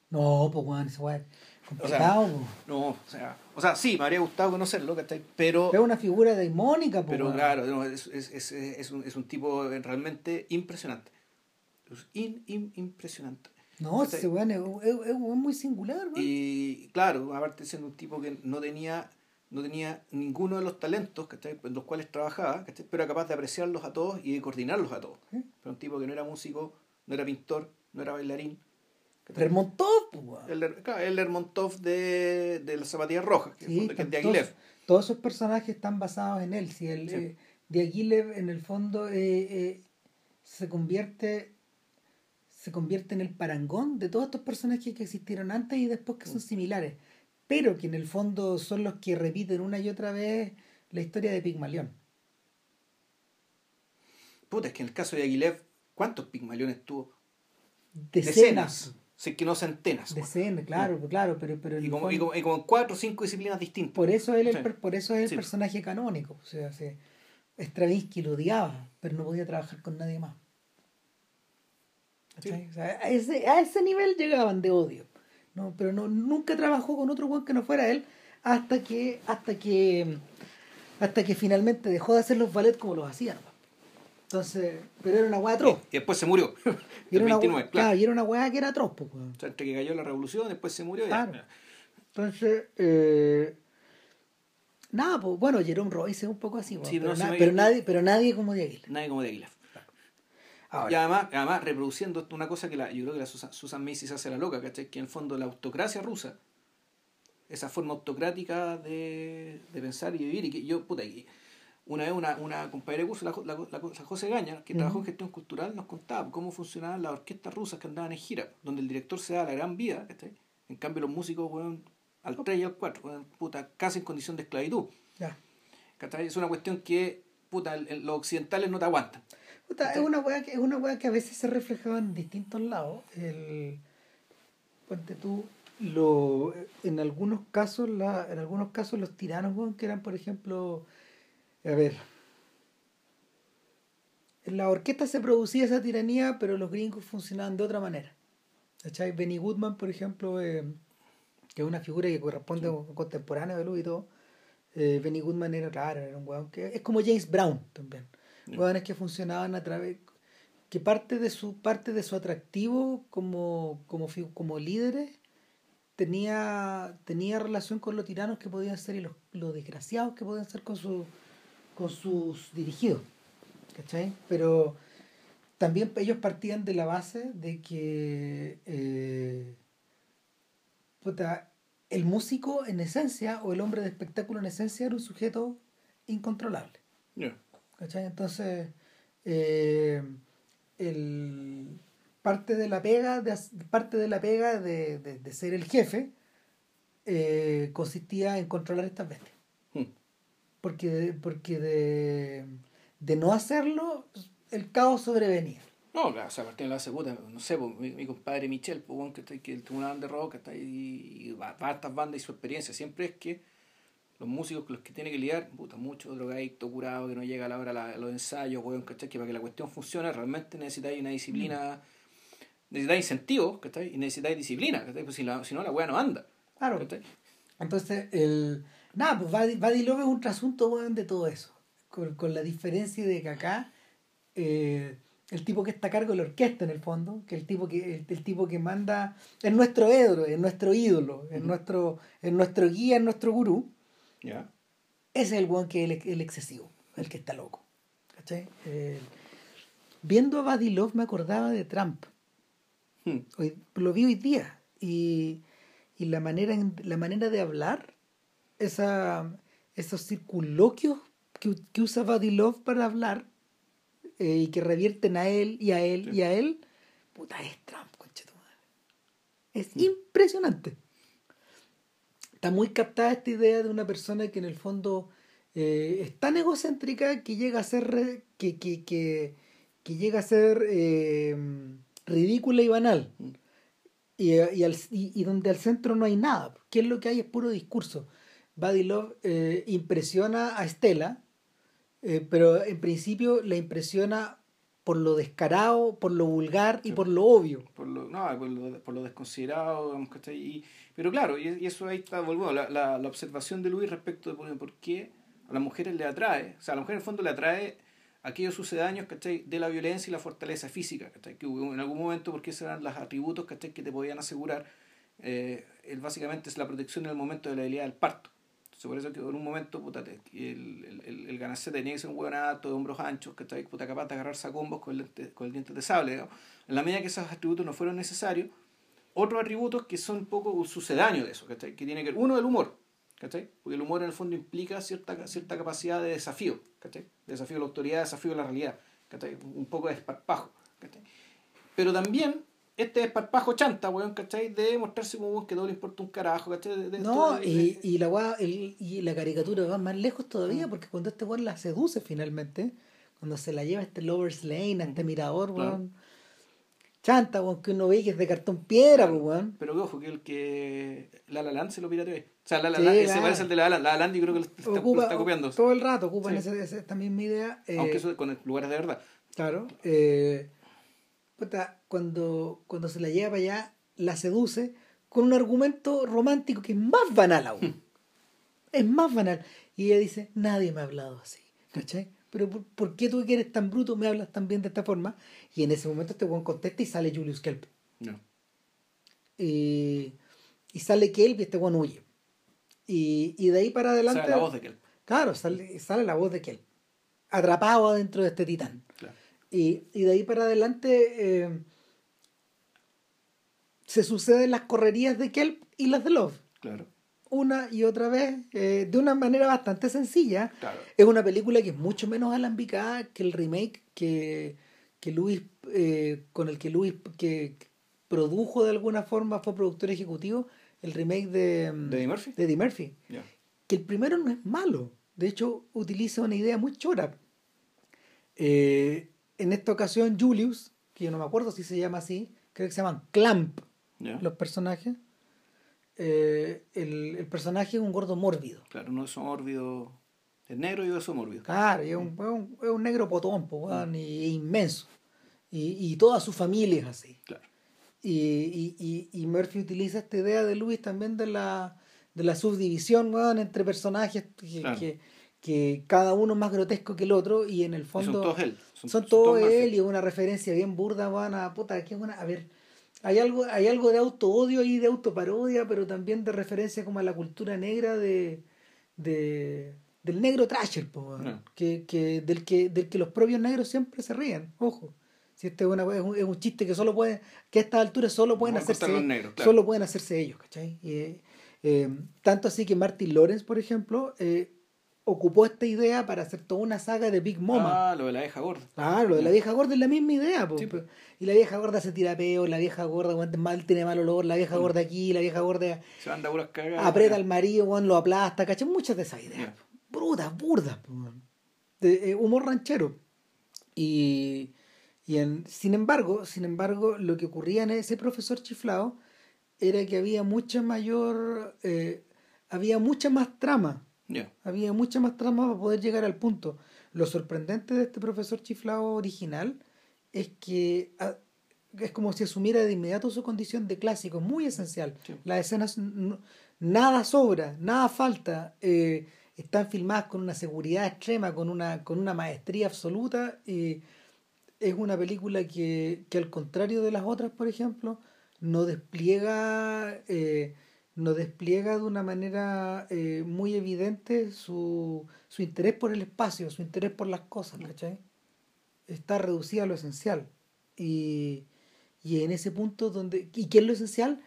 No, pues bueno, weón es po. No, o sea, o sea, sí, me habría gustado conocerlo, ¿cachai? Pero... es una figura deimónica, pues, Pero claro, no, es, es, es, es un, es un tipo realmente impresionante. Es in- in- impresionante. No, ese weón es, muy singular, weón. Y claro, aparte de ser un tipo que no tenía, no tenía ninguno de los talentos ¿cachai? en los cuales trabajaba, ¿cachai? pero era capaz de apreciarlos a todos y de coordinarlos a todos. ¿Eh? Pero un tipo que no era músico, no era pintor, no era bailarín. Pues. El, el Lermontov de, de las zapatillas rojas, que, Sí, es que es de Aguilev. todos, todos esos personajes están basados en él. Si el, Sí. eh, Diaghilev, en el fondo, eh, eh, se convierte se convierte en el parangón de todos estos personajes que existieron antes y después que son similares, pero que en el fondo son los que repiten una y otra vez la historia de Pigmalión. puta, es que en el caso de Aguilev, ¿cuántos pigmaliones tuvo? Decenas. Si es que no centenas. Decenas, claro, claro, pero, pero Y como, y, fondo- como, y como en cuatro o cinco disciplinas distintas. por eso él, Sí. por eso es el Sí. personaje canónico. O sea, se- Stravinsky lo odiaba, pero no podía trabajar con nadie más. Sí. ¿Cachai? O sea, a, ese, a ese nivel llegaban de odio. No, pero no, nunca trabajó con otro weón que no fuera él hasta que, hasta que hasta que finalmente dejó de hacer los ballets como los hacían. Entonces, pero era una weá atroz. Y después se murió. Y era, una, 29, weá- claro. claro, y era una weá que era atroz, pues. O sea, entre que cayó la revolución, después se murió. Claro. Ya. Entonces, eh, nada, pues bueno, Jerome Royce es un poco así, Sí, pero, no, na- pero nadie, pero nadie como de Aguilar. Nadie como de Aguilar. Ahora, Y además, además, reproduciendo una cosa que la, yo creo que la Susan, Susan Macy se hace la loca, ¿cachai? Que en el fondo la autocracia rusa, esa forma autocrática de, de pensar y vivir, y que yo, puta, y una vez una, una compañera de curso, la, Jo- la, la, la José Gaña, que trabajó en gestión cultural, nos contaba cómo funcionaban las orquestas rusas que andaban en gira, donde el director se da la gran vida. En cambio los músicos, weón, al 3 y al 4, weón, puta, casi en condición de esclavitud. Es una cuestión que, puta, el- el- los occidentales no te aguantan. Puta, es una weá que es una weá que a veces se reflejaba en distintos lados. El, ponte tú, lo, en algunos casos, la, en algunos casos los tiranos, que eran, por ejemplo, a ver, en la orquesta se producía esa tiranía, pero los gringos funcionaban de otra manera. ¿Cachai? Benny Goodman, por ejemplo, eh, que es una figura que corresponde a un contemporáneo de Louis y todo. eh, Benny Goodman era, claro, era un weón que es como James Brown también. Hueones que funcionaban a través que parte de su parte de su atractivo como como como líderes tenía tenía relación con los tiranos que podían ser y los, los desgraciados que podían ser con su con sus dirigidos ¿cachai? pero también ellos partían de la base de que eh, puta, el músico en esencia o el hombre de espectáculo en esencia era un sujeto incontrolable Ya. ¿cachai? Entonces, eh, el, parte de la pega, de, parte de, la pega de, de- de ser el jefe eh, consistía en controlar estas bestias. Porque, porque de, de no hacerlo, el caos sobrevenía. No, claro, o sea, de la base, puta, no sé, pues, mi, mi compadre Michel, pues, que, está, que tuvo una banda de rock, que está ahí, y va, va a estas bandas y su experiencia siempre es que los músicos los que tiene que lidiar, puta, mucho drogadicto, curado, que no llega a la hora la- los ensayos, weón, ¿cachai? Que para que la cuestión funcione realmente necesitáis una disciplina, necesitáis incentivos, ¿cachai? Y necesitáis disciplina, ¿cachai? Pues si, la, si no, la weá no anda, Claro. ¿cachai? Entonces, el. Nada, pues Buddy, Love es un trasunto weón, de todo eso. Con, con la diferencia de que acá eh, el tipo que está a cargo de la orquesta en el fondo, que el tipo que, el, el tipo que manda, es nuestro héroe, es nuestro ídolo, es nuestro, es nuestro guía, es nuestro gurú, ¿Ya? ese es el weón que es el, el excesivo, el que está loco. ¿Cachai? Eh, viendo a Buddy Love me acordaba de Trump. Hmm. Hoy, lo vi hoy día y, y la manera la manera de hablar esa esos circunloquios que, que usa Love para hablar eh, y que revierten a él y a él Sí. y a él puta es Trump es Mm. impresionante está muy captada esta idea de una persona que en el fondo eh, es tan egocéntrica que llega a ser re- que, que, que, que llega a ser eh, ridícula y banal Mm. y, y, al- y- y donde al centro no hay nada. ¿Qué es lo que hay? Es puro discurso. Buddy Love eh, impresiona a Estela, eh, pero en principio la impresiona por lo descarado, por lo vulgar y por lo obvio. por lo, no, por lo, por lo desconsiderado, digamos, pero claro, y, y eso ahí está, volvemos, la, la, la observación de Luis respecto de por, por qué a las mujeres le atrae, o sea, a la mujer en el fondo le atrae aquellos sucedáneos, ¿cachai? De la violencia y la fortaleza física, ¿cachai? Que hubo en algún momento, porque esos eran los atributos, ¿cachai? Que te podían asegurar, eh, el, básicamente es la protección en el momento de la habilidad del parto. Entonces, por eso que en un momento, puta, el, el, el, el ganacete tenía que ser un hueón alto, de hombros anchos, ¿cachai? Puta, capaz de agarrarse a combos con el, con el diente de sable, digamos. En la medida que esos atributos no fueron necesarios, otros atributos que son un poco sucedáneos de eso, ¿cachai? Que tiene que ver, uno, el humor, ¿cachai? Porque el humor en el fondo implica cierta, cierta capacidad de desafío, ¿cachai? De desafío a la autoridad, desafío a la realidad, ¿cachai? Un poco de esparpajo, ¿cachai? Pero también este esparpajo chanta, weón, ¿cachai? De mostrarse como un que no le importa un carajo, ¿cachai? De- de- No, de- y, y la guá- el- y la caricatura va más lejos todavía, porque cuando este weón la seduce finalmente, cuando se la lleva a este Lover's Lane, a este mirador, weón. Chanta, weón, que uno ve que es de cartón piedra, pues, weón. Pero ojo, que el que La La Land se lo pirateó. O sea, La La Land, ese parece el de La La, la Land y creo que lo está, ocupa, está copiando. Todo el rato ocupan esa, esa, esta misma idea. Eh, Aunque eso con lugares de verdad. Claro. Eh, cuando, cuando se la lleva para allá, la seduce con un argumento romántico que es más banal aún. es más banal. Y ella dice, nadie me ha hablado así. ¿Cachai? Pero ¿por, qué tú que eres tan bruto me hablas tan bien de esta forma? Y en ese momento este buen contesta y sale Julius Kelp. No. Y, y sale Kelp y este buen huye. Y, y de ahí para adelante... Sale la voz de Kelp. Claro, sale, sale la voz de Kelp. Atrapado dentro de este titán. Claro. Y, y de ahí para adelante eh, se suceden las correrías de Kelp y las de Love. Claro una y otra vez eh, de una manera bastante sencilla. Es una película que es mucho menos alambicada que el remake que, que Luis, eh, con el que Luis que produjo de alguna forma, fue productor ejecutivo, el remake de, mm, ¿De Murphy. De Eddie Murphy. Que el primero no es malo. De hecho, utiliza una idea muy chora. Eh, en esta ocasión, Julius, que yo no me acuerdo si se llama así, creo que se llaman Clamp los personajes eh, el, el, personaje es un gordo mórbido. Claro, no es mórbido. Es negro y eso mórbido. Claro, y es un, es un, negro potón, mm. y, inmenso. Y, y, toda su familia es así. Claro. Y, y, y, Murphy utiliza esta idea de Luis también de la, de la subdivisión entre personajes que, que, cada uno más grotesco que el otro y en el fondo son todos él son, todos él y una referencia bien burda van puta qué buena a ver hay algo, hay algo de auto-odio y de autoparodia, pero también de referencia como a la cultura negra de, de del negro trasher, que, que, del que del que los propios negros siempre se ríen, ojo. Si este es, una, es, un, chiste que solo puede, que a estas alturas solo pueden hacerse solo pueden hacerse ellos, ¿cachai? Y, eh, tanto así que Martin Lawrence, por ejemplo, eh, ocupó esta idea para hacer toda una saga de Big Mama. Ah, lo de la vieja gorda. Ah, lo de la vieja gorda es la misma idea. Y la vieja gorda se tira peo, la vieja gorda mal, tiene mal olor, la vieja mm. gorda aquí, la vieja gorda se anda aprieta al marido, lo aplasta, ¿cachai? Muchas de esas ideas. Brutas, burdas. De, eh, humor ranchero. Y, y en, sin embargo, sin embargo, lo que ocurría en ese profesor chiflado era que había mucha mayor, eh, había mucha más trama había mucha más trama para poder llegar al punto. Lo sorprendente de este profesor chiflado original es que ah, es como si asumiera de inmediato su condición de clásico, muy esencial. Las escenas, nada sobra, nada falta. Eh, están filmadas con una seguridad extrema, con una, con una maestría absoluta. y es una película que, que, al contrario de las otras, por ejemplo, no despliega eh, nos despliega de una manera eh, muy evidente su, su, interés por el espacio, su interés por las cosas, ¿cachai? Está reducida a lo esencial. Y, y en ese punto donde... ¿Y qué es lo esencial?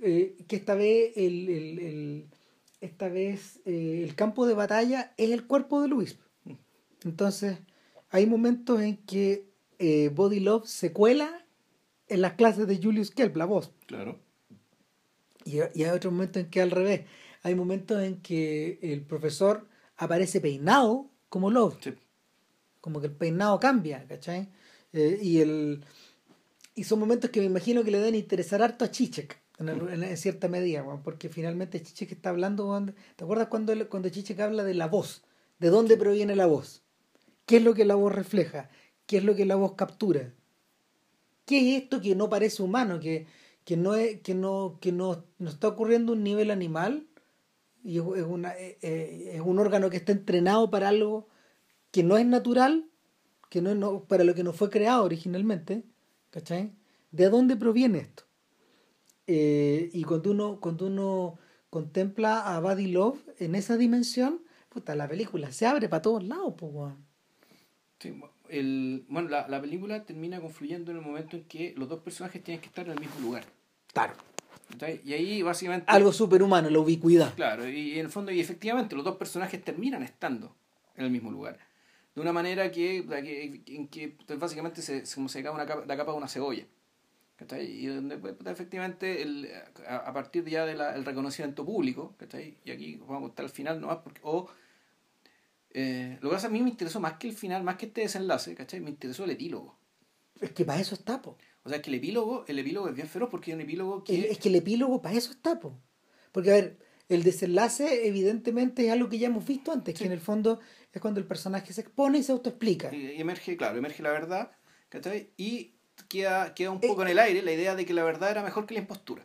Eh, que esta vez el, el, el esta vez eh, el campo de batalla es el cuerpo de Luis. Entonces, hay momentos en que Body Love se cuela en las clases de Julius Kelp, la voz. Claro y, hay otros momentos en que al revés. Hay momentos en que el profesor aparece peinado como Love. Como que el peinado cambia, ¿cachai? Eh, y, el, y son momentos que me imagino que le deben interesar harto a Chichek. En, cierta medida, porque finalmente Chichek está hablando. ¿Te acuerdas cuando, cuando Chichek habla de la voz? ¿De dónde proviene la voz? ¿Qué es lo que la voz refleja? ¿Qué es lo que la voz captura? ¿Qué es esto que no parece humano? Que, que no es, que no, que no, no está ocurriendo un nivel animal y es, una, eh, eh, es un órgano que está entrenado para algo que no es natural, que no es para lo que no fue creado originalmente, ¿cachai? ¿De dónde proviene esto? Eh, y cuando uno, cuando uno contempla a Buddy Love en esa dimensión, puta, la película se abre para todos lados, pues, el, bueno, la, la, película termina confluyendo en el momento en que los dos personajes tienen que estar en el mismo lugar. Claro. Y ahí básicamente... Algo superhumano, la ubicuidad. Claro, y, en el fondo, y efectivamente, los dos personajes terminan estando en el mismo lugar. De una manera que, en que básicamente se, como se cae una capa, la capa de una cebolla. Y donde pues, efectivamente el, a, partir ya del reconocimiento público, y aquí vamos a estar al final nomás, porque, o Eh, lo que pasa a mí me interesó más que el final, más que este desenlace, ¿cachai? Me interesó el epílogo. Es que para eso está, po. O sea, que el epílogo, el epílogo es bien feroz porque es un epílogo que... El- es que el epílogo para eso está, po. Porque, a ver, el desenlace evidentemente es algo que ya hemos visto antes, Sí. que en el fondo es cuando el personaje se expone y se autoexplica. y- emerge, claro, emerge la verdad, ¿cachai? Y queda, queda un Eh, poco en el aire la idea de que la verdad era mejor que la impostura.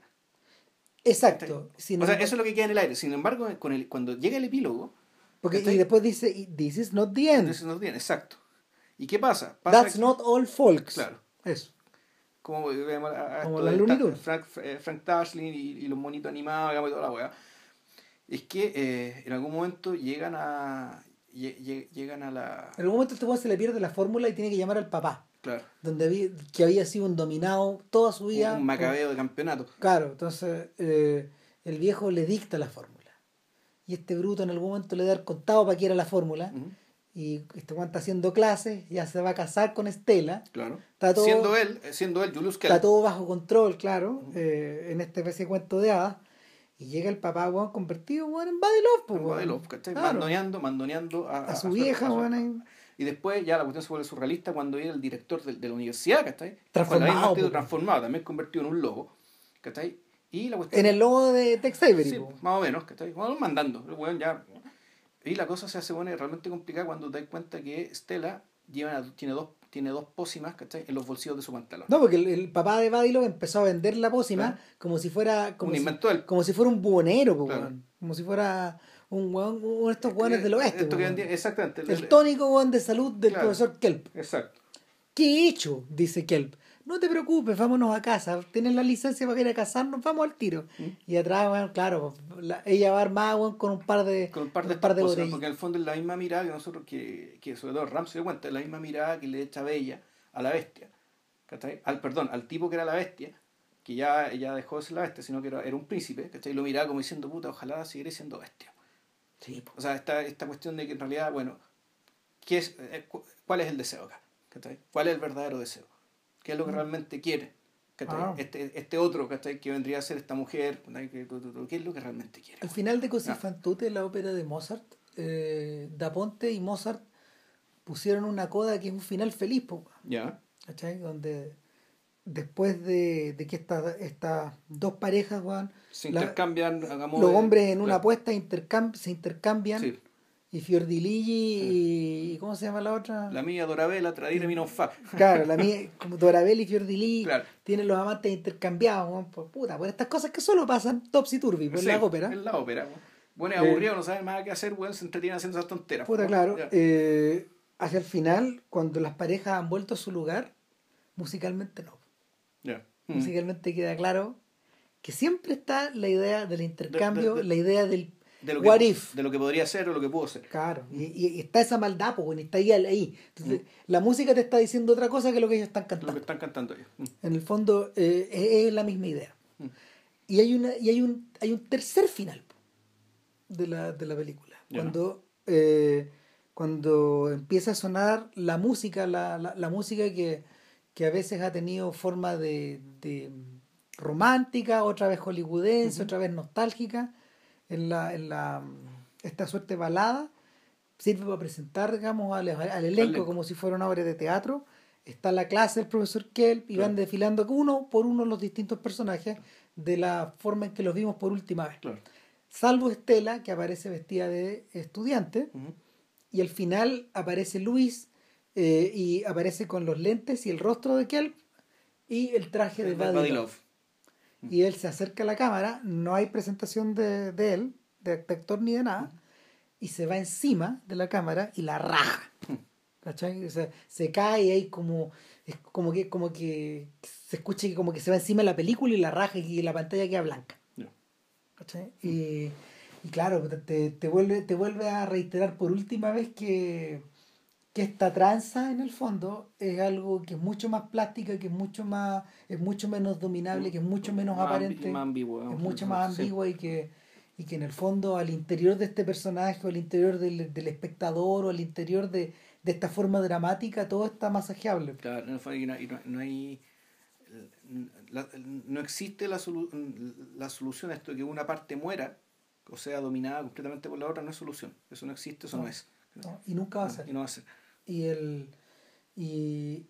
Exacto. Sin o sea, eso es lo que queda en el aire. Sin embargo, con el, cuando llega el epílogo, porque, y después dice, this is not the end. eso no tiene, exacto. ¿Y qué pasa? Pasa That's que- not all folks. Claro. Eso. Como vemos a- a Como la de. Frank, eh, Frank Tashlin y, y los monitos animados digamos, y toda la weá es que eh, en algún momento llegan a lle- lle- llegan a la En algún momento este weón se le pierde la fórmula y tiene que llamar al papá, claro donde había, que había sido un dominado toda su vida. un macabeo de campeonato Claro, entonces eh, el viejo le dicta la fórmula. Y este bruto en algún momento le da el contado para que era la fórmula. Ujú, Y este está haciendo clases, ya se va a casar con Estela. claro Está todo- siendo él eh, siendo él Julius Está Kell todo bajo control, claro, eh, en este especie de cuento de hadas. Y llega el papá, weón, convertido, weón, en po, Con weón. Badelov, ¿cachai? Claro. mandoneando mandoneando a, A su vieja, weón, y después ya la cuestión se vuelve surrealista cuando era el director de, de la universidad ¿cachai? Transformado, po. transformado también convertido en un lobo ¿cachai? y la cuestión En el logo de Tex Avery, Sí, más o menos, ¿cachai? Bueno, mandando, el weón ya. Y la cosa se hace realmente complicada cuando te das cuenta que Stella lleva, tiene, dos, tiene dos pócimas, ¿cachai? En los bolsillos de su pantalón. No, porque el, el papá de Badilo empezó a vender la pócima Claro. como si fuera como Un si, como si fuera un buhonero, po, Claro. weón. como si fuera un weón, uno de estos weones del oeste. Esto que vendía- exactamente. el tónico weón de salud del Claro. profesor Kelp. Exacto. ¿Qué he hecho? Dice Kelp. No te preocupes, vámonos a casa. Tienes la licencia para ir a casarnos, vamos al tiro. ¿Mm? Y atrás, weón, claro, la- ella va armada con un par de, Con un par de, un par de botellas. porque en el fondo es la misma mirada que nosotros, que, que sobre todo Ram se dio cuenta, es la misma mirada que le echa Bella a la bestia. ¿cachai? Al, perdón, al tipo que era la bestia, que ya, ya dejó de ser la bestia, sino que era, era un príncipe, ¿cachai? Y lo miraba como diciendo, puta, ojalá siguiera siendo bestia. Sí. O sea, esta, esta cuestión de que en realidad, bueno, ¿qué es, eh, cu- ¿cuál es el deseo acá? ¿Cachai? ¿Cuál es el verdadero deseo? ¿Qué es lo que realmente quiere? Ah. Este, este otro, ¿cachai? Que vendría a ser esta mujer, ¿qué es lo que realmente quiere? Al final de Così fan tutte, la ópera de Mozart, eh, Da Ponte y Mozart pusieron una coda que es un final feliz. Ya, ¿cachai? Donde después de, de que estas estas dos parejas, weón, se intercambian, los hombres en una claro. apuesta intercam- se intercambian Sí, y Fiordiligi y, ¿cómo se llama la otra? la mía Dorabella, Tradire mi non fa. Claro, la mía, como Dorabel y Fiordiligi Claro. tienen los amantes intercambiados, por puta, por estas cosas que solo pasan topsy turvy, por Sí, la ópera. En la ópera. Bueno, es Eh, aburrido, no saben nada que hacer, weón, se entretienen haciendo esas tonteras. Puta, claro. Eh, hacia el final, cuando las parejas han vuelto a su lugar, musicalmente no. Ya. Mm. Musicalmente queda claro que siempre está la idea del intercambio, de- la idea del De lo, what que, if. de lo que podría ser o lo que pudo ser. Claro, y, y- está esa maldad, pues, está ahí. ahí. Entonces, Mm. la música te está diciendo otra cosa que lo que ellos están Lo que cantando. están cantando ellos. Mm. En el fondo, eh, es, es la misma idea. Mm. Y hay una y hay un hay un tercer final de la, de la película. Cuando, eh, cuando empieza a sonar la música, la, la, la música que, que a veces ha tenido forma de, de romántica, otra vez hollywoodense, otra vez nostálgica, en la, en la esta suerte de balada, sirve para presentar, digamos, al, al elenco como si fuera una obra de teatro. Está la clase del profesor Kelp y Claro. van desfilando uno por uno los distintos personajes de la forma en que los vimos por última vez. Claro. Salvo Estela, que aparece vestida de estudiante, y al final aparece Luis eh, y aparece con los lentes y el rostro de Kelp y el traje de El Buddy Buddy Love. Love. Y él se acerca a la cámara, no hay presentación de, de él, de, de actor ni de nada, y se va encima de la cámara y la raja. ¿Cachai? O sea, se cae y hay como, es como que, como que se escucha que como que se va encima de la película y la raja y la pantalla queda blanca. ¿cachai? Y, y claro, te, te, vuelve, te vuelve a reiterar por última vez que, que esta tranza en el fondo es algo que es mucho más plástica, que es mucho más, es mucho menos dominable, que es mucho menos Más aparente, más ambiguo, es mucho más Sí. ambigua y que, y que en el fondo al interior de este personaje, o al interior del, del espectador, o al interior de, de esta forma dramática, todo está masajeable. Claro, y no, y no- no hay. la- no existe la, solu- la solución a esto de que una parte muera, o sea, dominada completamente por la otra, no es solución. Eso no existe, eso no, No. es. y nunca va a ser. Y no va a ser. Y el. Y.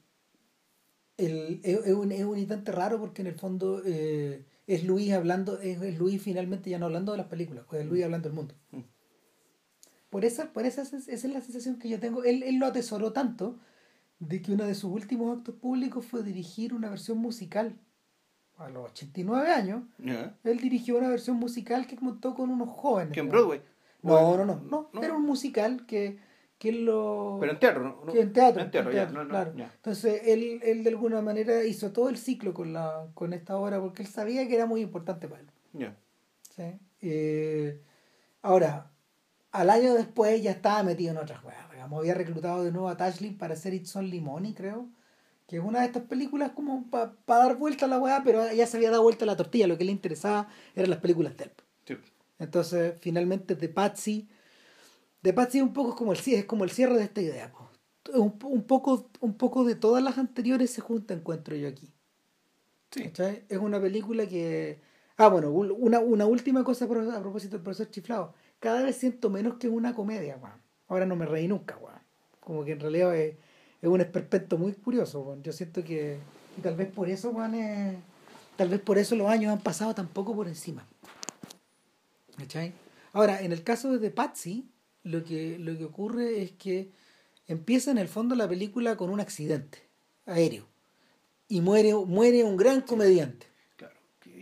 El, es, un, es un instante raro porque en el fondo eh, es Luis hablando, es, es Luis finalmente ya no hablando de las películas, pues es Luis hablando del mundo. Mm. Por esa, por esa, esa es la sensación que yo tengo. Él, él lo atesoró tanto de que uno de sus últimos actos públicos fue dirigir una versión musical. A los 89 años, él dirigió una versión musical que montó con unos jóvenes. Que en. Broadway. No, no, no, no, No. Era un musical que, que él lo. Pero en teatro, ¿no? que en teatro. En teatro, en ya. teatro, no, no, claro. ya. Entonces él, él de alguna manera hizo todo el ciclo con, la, con esta obra porque él sabía que era muy importante para él. Ya. ¿sí? Eh, ahora, al año después ya estaba metido en otras weas. digamos, había reclutado de nuevo a Tashlin para hacer It's Only Money, creo. Que es una de estas películas como para dar vuelta a la weá, pero ya se había dado vuelta a la tortilla. Lo que le interesaba eran las películas de él. Sí. Entonces, finalmente, The Patsy. The Patsy un poco es como el, es como el cierre de esta idea. Un, un, poco, un poco de todas las anteriores se junta, encuentro yo aquí. Sí. ¿Cachai? Es una película que. Ah, bueno, una, una última cosa a propósito del profesor chiflado. Cada vez siento menos que es una comedia, weón. Ahora no me reí nunca, weón. Como que en realidad es, es un esperpento muy curioso, weón. Yo siento que. Y tal vez por eso, weón, es- Tal vez por eso los años han pasado tan poco por encima. ¿Cachai? Ahora, en el caso de The Patsy, lo que, lo que ocurre es que empieza en el fondo la película con un accidente aéreo. Y muere, muere un gran comediante. Claro.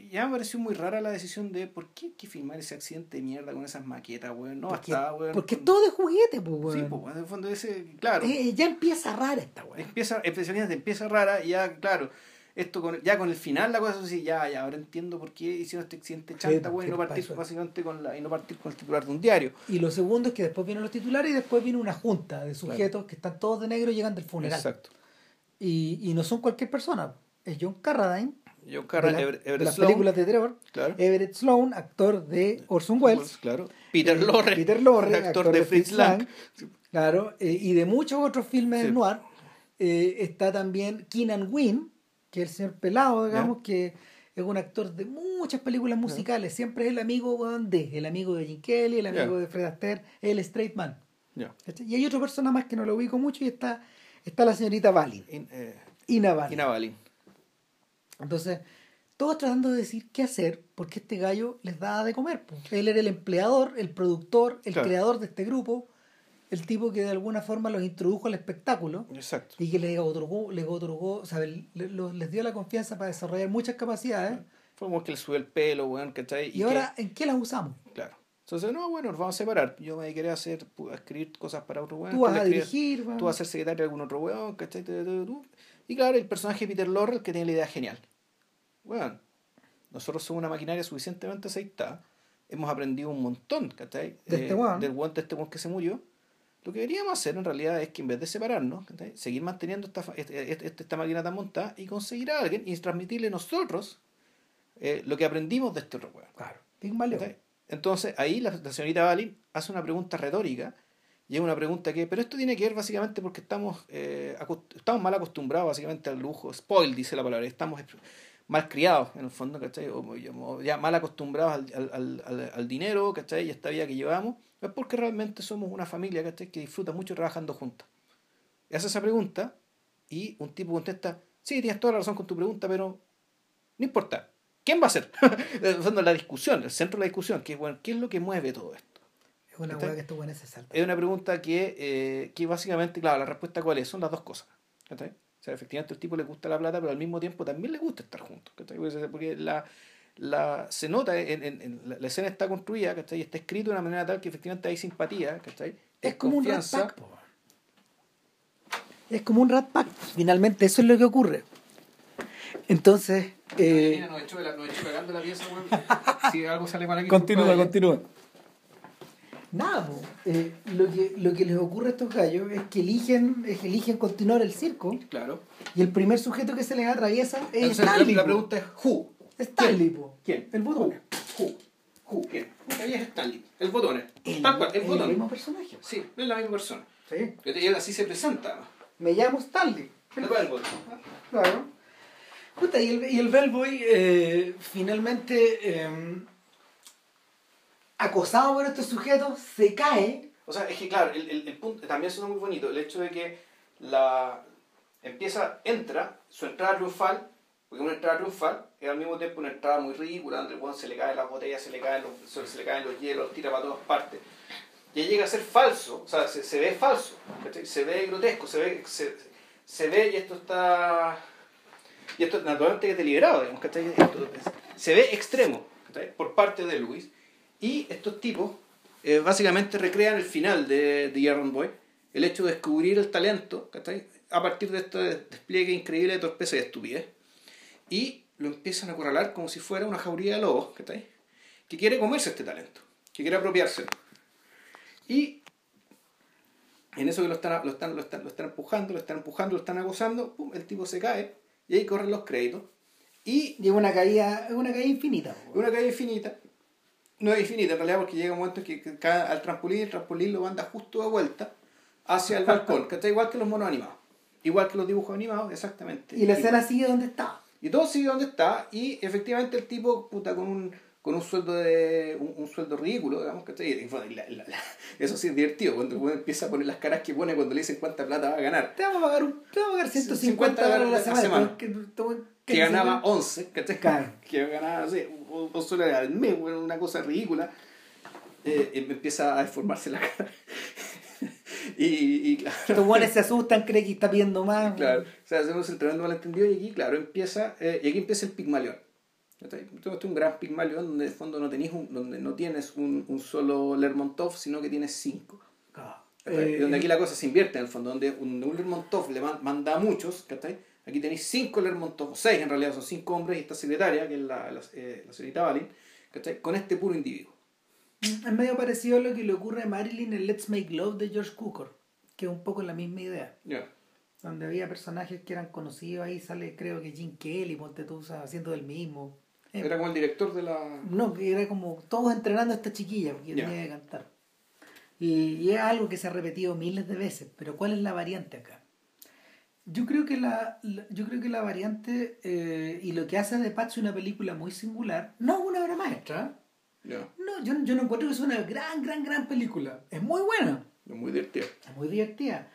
Ya me pareció muy rara la decisión de por qué hay que filmar ese accidente de mierda con esas maquetas, weón. No porque, bastaba, weón. porque todo de juguete, pues, Sí, weón. pues, weón, en el fondo ese, claro. Eh, ya empieza rara esta weón. empieza, especialmente empieza rara ya, claro, esto con, ya con el final la cosa así, ya, ya, ahora entiendo por qué hicieron este accidente chanta, Sí, weón, y no partir pasó. básicamente con la, y no partir con el titular de un diario. Y lo segundo es que después vienen los titulares y después viene una junta de sujetos que están todos de negro y llegan del funeral. Exacto. Y, y no son cualquier persona. Es John Carradine, John Ever- Everett las Sloan, películas de Trevor. claro. Everett Sloan, actor de Orson Welles. claro. Peter Eh, Lorre, Peter Lorre, actor, de Fritz Lang. Claro, eh, y de muchos otros filmes Sí. del noir. Eh, está también Keenan Wynn, que es el señor pelado, digamos, que es un actor de muchas películas musicales. Siempre es el amigo de, el amigo de Jim Kelly, el amigo de Fred Astaire, el straight man. Y hay otra persona más que no lo ubico mucho y está, está la señorita Balin, In- eh, Ina Balin. Ina Balin. Entonces, todos tratando de decir qué hacer, porque este gallo les daba de comer. po. Él era el empleador, el productor, el Claro. creador de este grupo, el tipo que de alguna forma los introdujo al espectáculo Exacto. y que les otorgó, les otorgó, o sea, les dio la confianza para desarrollar muchas capacidades. Fue como que le subió el pelo, weón, ¿cachai? Y, ahora, ¿en qué las usamos? claro. Entonces, no, bueno, nos vamos a separar. Yo me dedicaré a hacer, a escribir cosas para otro weón. Tú vas a dirigir, va. Tú vas a ser secretario de algún otro weón, ¿cachai? Y claro, el personaje de Peter Lorre, que tiene la idea genial. Weón, nosotros somos una maquinaria suficientemente aceitada. Hemos aprendido un montón, ¿cachai? De este weón. Del weón de este weón que se murió. Lo que deberíamos hacer en realidad es que en vez de separarnos, ¿cachai? seguir manteniendo esta, fa- este- este- esta máquina tan montada y conseguir a alguien y transmitirle nosotros eh, lo que aprendimos de este otro weón. Claro. ¿Cachai? Entonces, ahí la, la señorita Balin hace una pregunta retórica y es una pregunta que, pero esto tiene que ver básicamente porque estamos, eh, estamos mal acostumbrados básicamente al lujo, spoil dice la palabra, estamos mal criados en el fondo, ¿cachai? O, ya mal acostumbrados al, al, al, al- al dinero, ¿cachai? Y esta vida que llevamos, es porque realmente somos una familia, ¿cachai? Que disfruta mucho trabajando juntas. Y hace esa pregunta y un tipo contesta, sí, tienes toda la razón con tu pregunta, pero no importa. ¿Quién va a ser? el la discusión, el centro de la discusión, que es, bueno, ¿qué es lo que mueve todo esto? Es una que estos buenos se. Es una pregunta que, eh, que básicamente, claro, la respuesta cuál es, son las dos cosas. O sea, efectivamente al tipo le gusta la plata, pero al mismo tiempo también le gusta estar juntos. Porque la, la, se nota, en, en- en- la, la escena está construida, ¿cachai? Y está escrito de una manera tal que efectivamente hay simpatía, ¿cachai? Es Hay como un rat pack. Es como un rat pack. Finalmente, eso es lo que ocurre. Entonces, eh, Mira, nos echó, la- nos echó cagando la pieza, weón. Si algo sale mal aquí. Continúa, continúa. Nada. Eh, lo, que, lo que les ocurre a estos gallos es que eligen, es que eligen continuar el circo Claro. y el primer sujeto que se les atraviesa es Entonces, la, Stanley. la po. pregunta es, ¿who? Stanley, po. ¿Quién? El botón. Who? Who? ¿Quién? Es Stanley. El botón. El, Tal cual, el mismo personaje. Sí, es la misma persona. Sí. Y él así se presenta. Me llamo Stanley. El botón. Claro. Puta, y el, y el Bellboy eh, finalmente, eh, acosado por estos sujetos, se cae O sea, es que claro, el, el, el punto también suena muy bonito, el hecho de que la empieza, entra, su entrada triunfal, porque una entrada triunfal es al mismo tiempo una entrada muy ridícula, donde el se le caen las botellas, se le caen los, se, le caen los hielos, tira para todas partes. Ya llega a ser falso, o sea, se, ve falso, se ve grotesco, se ve, se, ve y esto está. Y esto naturalmente es deliberado, digamos, ¿cachai? Esto es- se ve extremo por parte de Luis. Y estos tipos eh, básicamente recrean el final de, de Iron Boy, el hecho de descubrir el talento a partir de este despliegue increíble de torpeza y estupidez. Y lo empiezan a acorralar como si fuera una jauría de lobos, ¿cachai? que quiere comerse este talento, que quiere apropiárselo. Y en eso que lo están, lo están, lo están, lo están empujando, lo están empujando, lo están acosando, pum, el tipo se cae y ahí corren los créditos. Y es una caída, es una caída infinita. una calle infinita, no es infinita en realidad porque llega un momento en que que cae al trampolín y el trampolín lo manda justo de vuelta hacia el balcón, que está igual que los monos animados. Igual que los dibujos animados, exactamente. Y la escena sigue donde está. Y todo sigue donde está y efectivamente el tipo, puta, con un, con un sueldo de un, un sueldo ridículo, digamos, ¿cachai? La- la- la- eso sí es divertido, cuando uno empieza a poner las caras que pone cuando le dicen cuánta plata va a ganar. Te vamos a pagar, un, te vamos a pagar 150 50 dólares a la semana. que- Que ganaba 11, ¿cachai? Claro. Que ganaba, no sé, un, un sueldo al mes, bueno, una cosa ridícula. Eh, me empieza a deformarse la cara. y, y claro. Estos guanes se asustan, creen que está pidiendo más. Claro, o sea, hacemos el tremendo malentendido y aquí, claro, empieza, eh, y aquí empieza el Pigmalión. Este es un gran Pigmalión donde de fondo no, tenés un, donde no tienes un, un solo Lermontov, sino que tienes cinco. ¿cachai? Eh, donde aquí la cosa se invierte en el fondo, donde un, un Lermontov le man- manda a muchos, ¿cachai? Aquí tenéis cinco Lermontov, o seis en realidad, son cinco hombres y esta secretaria, que es la, la, eh, la señorita ¿cachai? Con este puro individuo. Es medio parecido a lo que le ocurre a Marilyn en Let's Make Love de George Cukor, que es un poco la misma idea. Ya. Donde había personajes que eran conocidos, ahí sale creo que Jim Kelly, sea, haciendo del mismo. Eh, Era como el director de la... No, que era como todos entrenando a esta chiquilla porque Ya. tenía que cantar. Y, y es algo que se ha repetido miles de veces, pero ¿cuál es la variante acá? Yo creo que la, la- yo creo que la variante eh, y lo que hace de Patsy una película muy singular, no es una obra maestra, No, yo, yo no encuentro que sea una gran, gran, gran película, es muy buena, Es muy divertido. es muy divertida.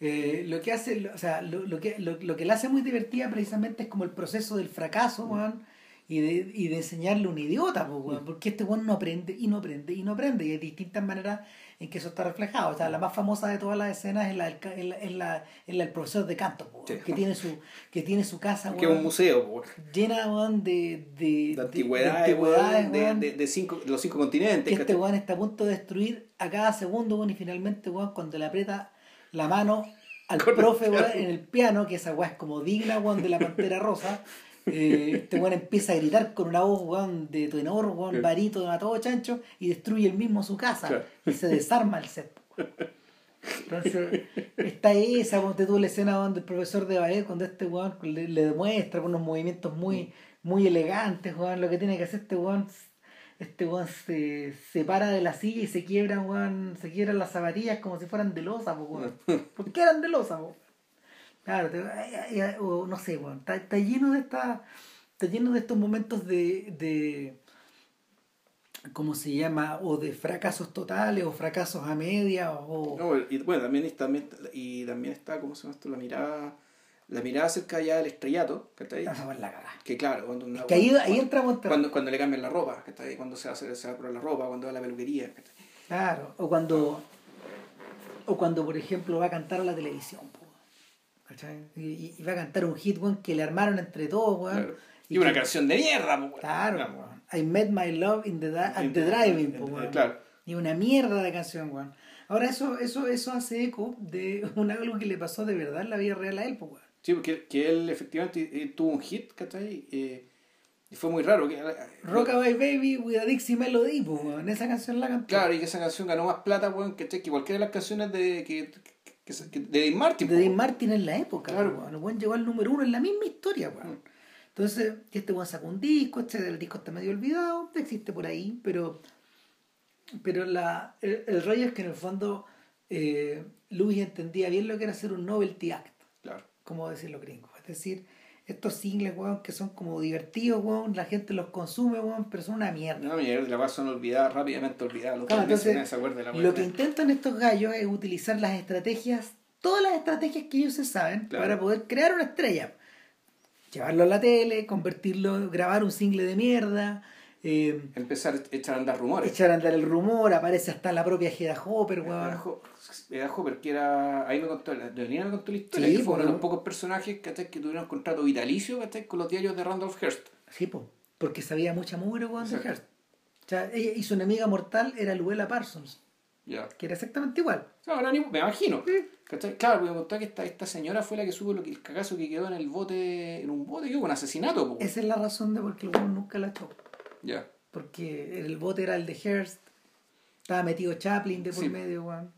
Eh, lo que hace, lo- o sea, lo, lo que, lo, lo que la hace muy divertida precisamente es como el proceso del fracaso, weón, y de, y de enseñarle a un idiota, pues, weón, porque este weón no aprende y no aprende y no aprende, y hay distintas maneras en que eso está reflejado. O sea, la más famosa de todas las escenas es la del, es la, es la, es la del profesor de canto, Sí. que, tiene su, que tiene su casa, Que es un weón, museo, po, llena de, de, de antigüedades, de, cinco, de los cinco continentes. que este weón está a punto de destruir a cada segundo, weón, y finalmente, cuando le aprieta la mano al profe, en el piano, que esa weón es como digna, de la pantera rosa, eh, este weón empieza a gritar con una voz, weón, de tenor, weón, barito, a todo chancho, y destruye el mismo su casa, Claro. y se desarma el set. Entonces, está esa, ponte tú la escena donde el profesor de ballet, cuando este weón le, le demuestra con unos movimientos muy, muy elegantes, weón, lo que tiene que hacer este weón, este weón se, se para de la silla y se quiebran, weón, se quiebran las zapatillas como si fueran de losa, weón. ¿Por qué eran de losa? Claro, te- o no sé, weón, está, está lleno de esta, está lleno de estos momentos de, de ¿cómo se llama? o de fracasos totales, o fracasos a media, o No, y bueno, también está, también, y también está, ¿cómo se llama esto? La mirada, la mirada cerca ya del estrellato, ¿cachai? esa weón la cagá. Que claro, cuando, una- Es que ahí, ahí cuando, entramos en terror. cuando, cuando le cambian la ropa, ¿cachai? Cuando se hace, se va a probar la ropa, cuando va a la peluquería, ¿cachai? Claro, o cuando, o cuando por ejemplo va a cantar a la televisión. Y, y va a cantar un hit, weón, que le armaron entre todos, weón. Claro. Y, una que- canción de mierda, po, weón. Claro, Claro. weón. I met my love in the, at En- the driving, weón. Claro. Y una mierda de canción, weón. Ahora eso, eso, eso hace eco de un algo que le pasó de verdad en la vida real a él, po, weón. Sí, porque que él efectivamente eh, tuvo un hit, ¿cachai? Eh, y fue muy raro. Que, eh, Rockabye Baby with a Dixie Melody, weón. Esa canción la cantó. Claro, y que esa canción ganó más plata, weón, ¿cachai? Que cualquiera de las canciones de, que, que- que- que- de Dean Martin. de po, Dean weón. Martin en la época, Claro. weón. El weón llegó al número uno en la misma historia, weón. Entonces, este weón sacó un disco, este el disco está medio olvidado, existe por ahí, pero pero la, el, el rollo es que en el fondo eh, Louis entendía bien lo que era hacer un novelty act, Claro. como decir los gringos. Es decir, estos singles, weón, que son como divertidos, weón, la gente los consume, weón, pero son una mierda. No, mierda, la pasan olvidadas, rápidamente olvidadas. Los Claro, entonces, se de la Lo que intentan estos gallos es utilizar las estrategias, todas las estrategias que ellos se saben, Claro. para poder crear una estrella. Llevarlo a la tele, convertirlo, grabar un single de mierda, eh, Empezar a echar a andar rumores. echar a andar el rumor, aparece hasta la propia Hedda Hopper, weón. Era Hopper, que era. Ahí me contó, la- de Lina me contó la historia. Sí, que fue uno de los pocos personajes ¿cachai? que tuvieron contrato vitalicio ¿cachai? con los diarios de Randolph Hearst. Sí, po, porque sabía mucha mugre, weón, de. Hearst. O sea, ella y su enemiga mortal era Luella Parsons, que era exactamente igual. Ahora ni- me imagino. ¿cachai? Claro, porque me contó que esta, esta señora fue la que supo lo que, el cagazo que quedó en el bote, en un bote, que hubo un asesinato. po. Esa es la razón de por qué el weón nunca la echó. Porque el bote era el de Hearst, estaba metido Chaplin de por Sí. medio, weón.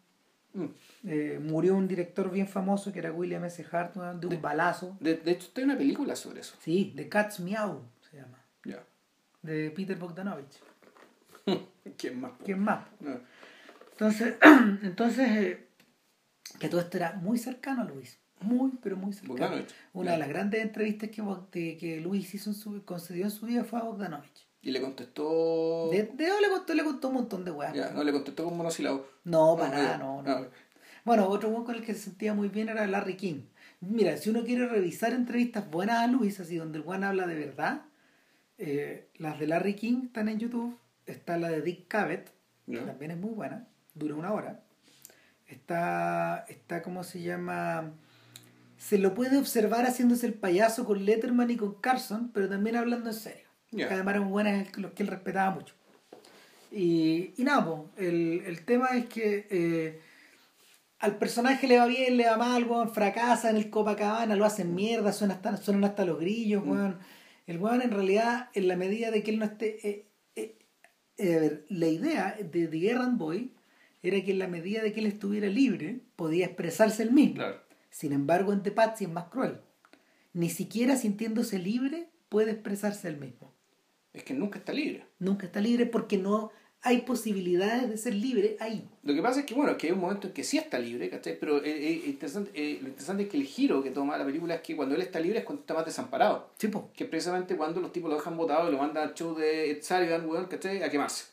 Mm. Eh, murió un director bien famoso que era William S. Hart, weón, de un balazo. De, de hecho, hay una película sobre eso. Sí, de Cats Meow se llama. Ya. De Peter Bogdanovich. ¿Quién más? ¿Quién más? No. Entonces, entonces eh, que todo esto era muy cercano a Luis. Muy, pero muy cercano. Bogdanovich. Una de las grandes entrevistas que, que Luis hizo en su, concedió en su vida fue a Bogdanovich. Y le contestó. De, de le contó, le contó un montón de weas. Ya, no, le contestó con monosílabo. No, para No, nada, no, no. Ah. Bueno, otro weón con el que se sentía muy bien era Larry King. Mira, si uno quiere revisar entrevistas buenas a Luis, así donde el weón habla de verdad, eh, las de Larry King están en YouTube. Está la de Dick Cavett, que también es muy buena, dura una hora. Está, está ¿cómo se llama? Se lo puede observar haciéndose el payaso con Letterman y con Carson, pero también hablando en serio. Ya. Que además eran buenas los que él respetaba mucho. Y, y nada, po, el, el tema es que eh, al personaje le va bien, le va mal, weón, fracasa en el Copacabana, lo hacen mierda, suenan hasta, suenan hasta los grillos, Mm. weón. El weón en realidad, en la medida de que él no esté... eh, eh, a ver, la idea de The Errand Boy era que en la medida de que él estuviera libre, podía expresarse él mismo. Claro. Sin embargo, en The Patsy es más cruel. Ni siquiera sintiéndose libre puede expresarse él mismo. Es que nunca está libre. Nunca está libre porque no hay posibilidades de ser libre ahí. Lo que pasa es que, bueno, que hay un momento en que sí está libre, ¿cachai? Pero eh, eh, interesante, eh, lo interesante es que el giro que toma la película es que cuando él está libre es cuando está más desamparado. Sí, po. Que precisamente cuando los tipos lo dejan botado y lo mandan al show de Ed Sullivan, weón, ¿cachai? A quemarse.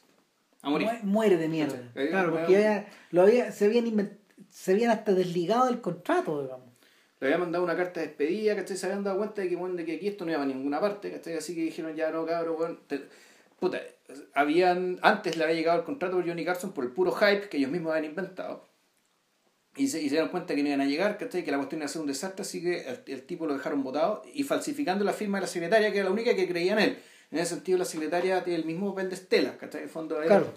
A morir. Mu- Muere de mierda. Claro, Eh, porque había- lo había, se, habían se habían hasta desligado del contrato, digamos. Le había mandado una carta de despedida, ¿cachai? Se habían dado cuenta de que, bueno, de que aquí esto no iba a ninguna parte, ¿cachai? Así que dijeron, ya no, cabrón, te- Puta, habían, antes le había llegado el contrato por Johnny Carson por el puro hype que ellos mismos habían inventado. Y se, y se dieron cuenta que no iban a llegar, ¿cachai? Que la cuestión iba a ser un desastre, así que el, el tipo lo dejaron votado y falsificando la firma de la secretaria, que era la única que creía en él. En ese sentido, la secretaria tiene el mismo papel de Estela, ¿cachai? En el fondo, Claro.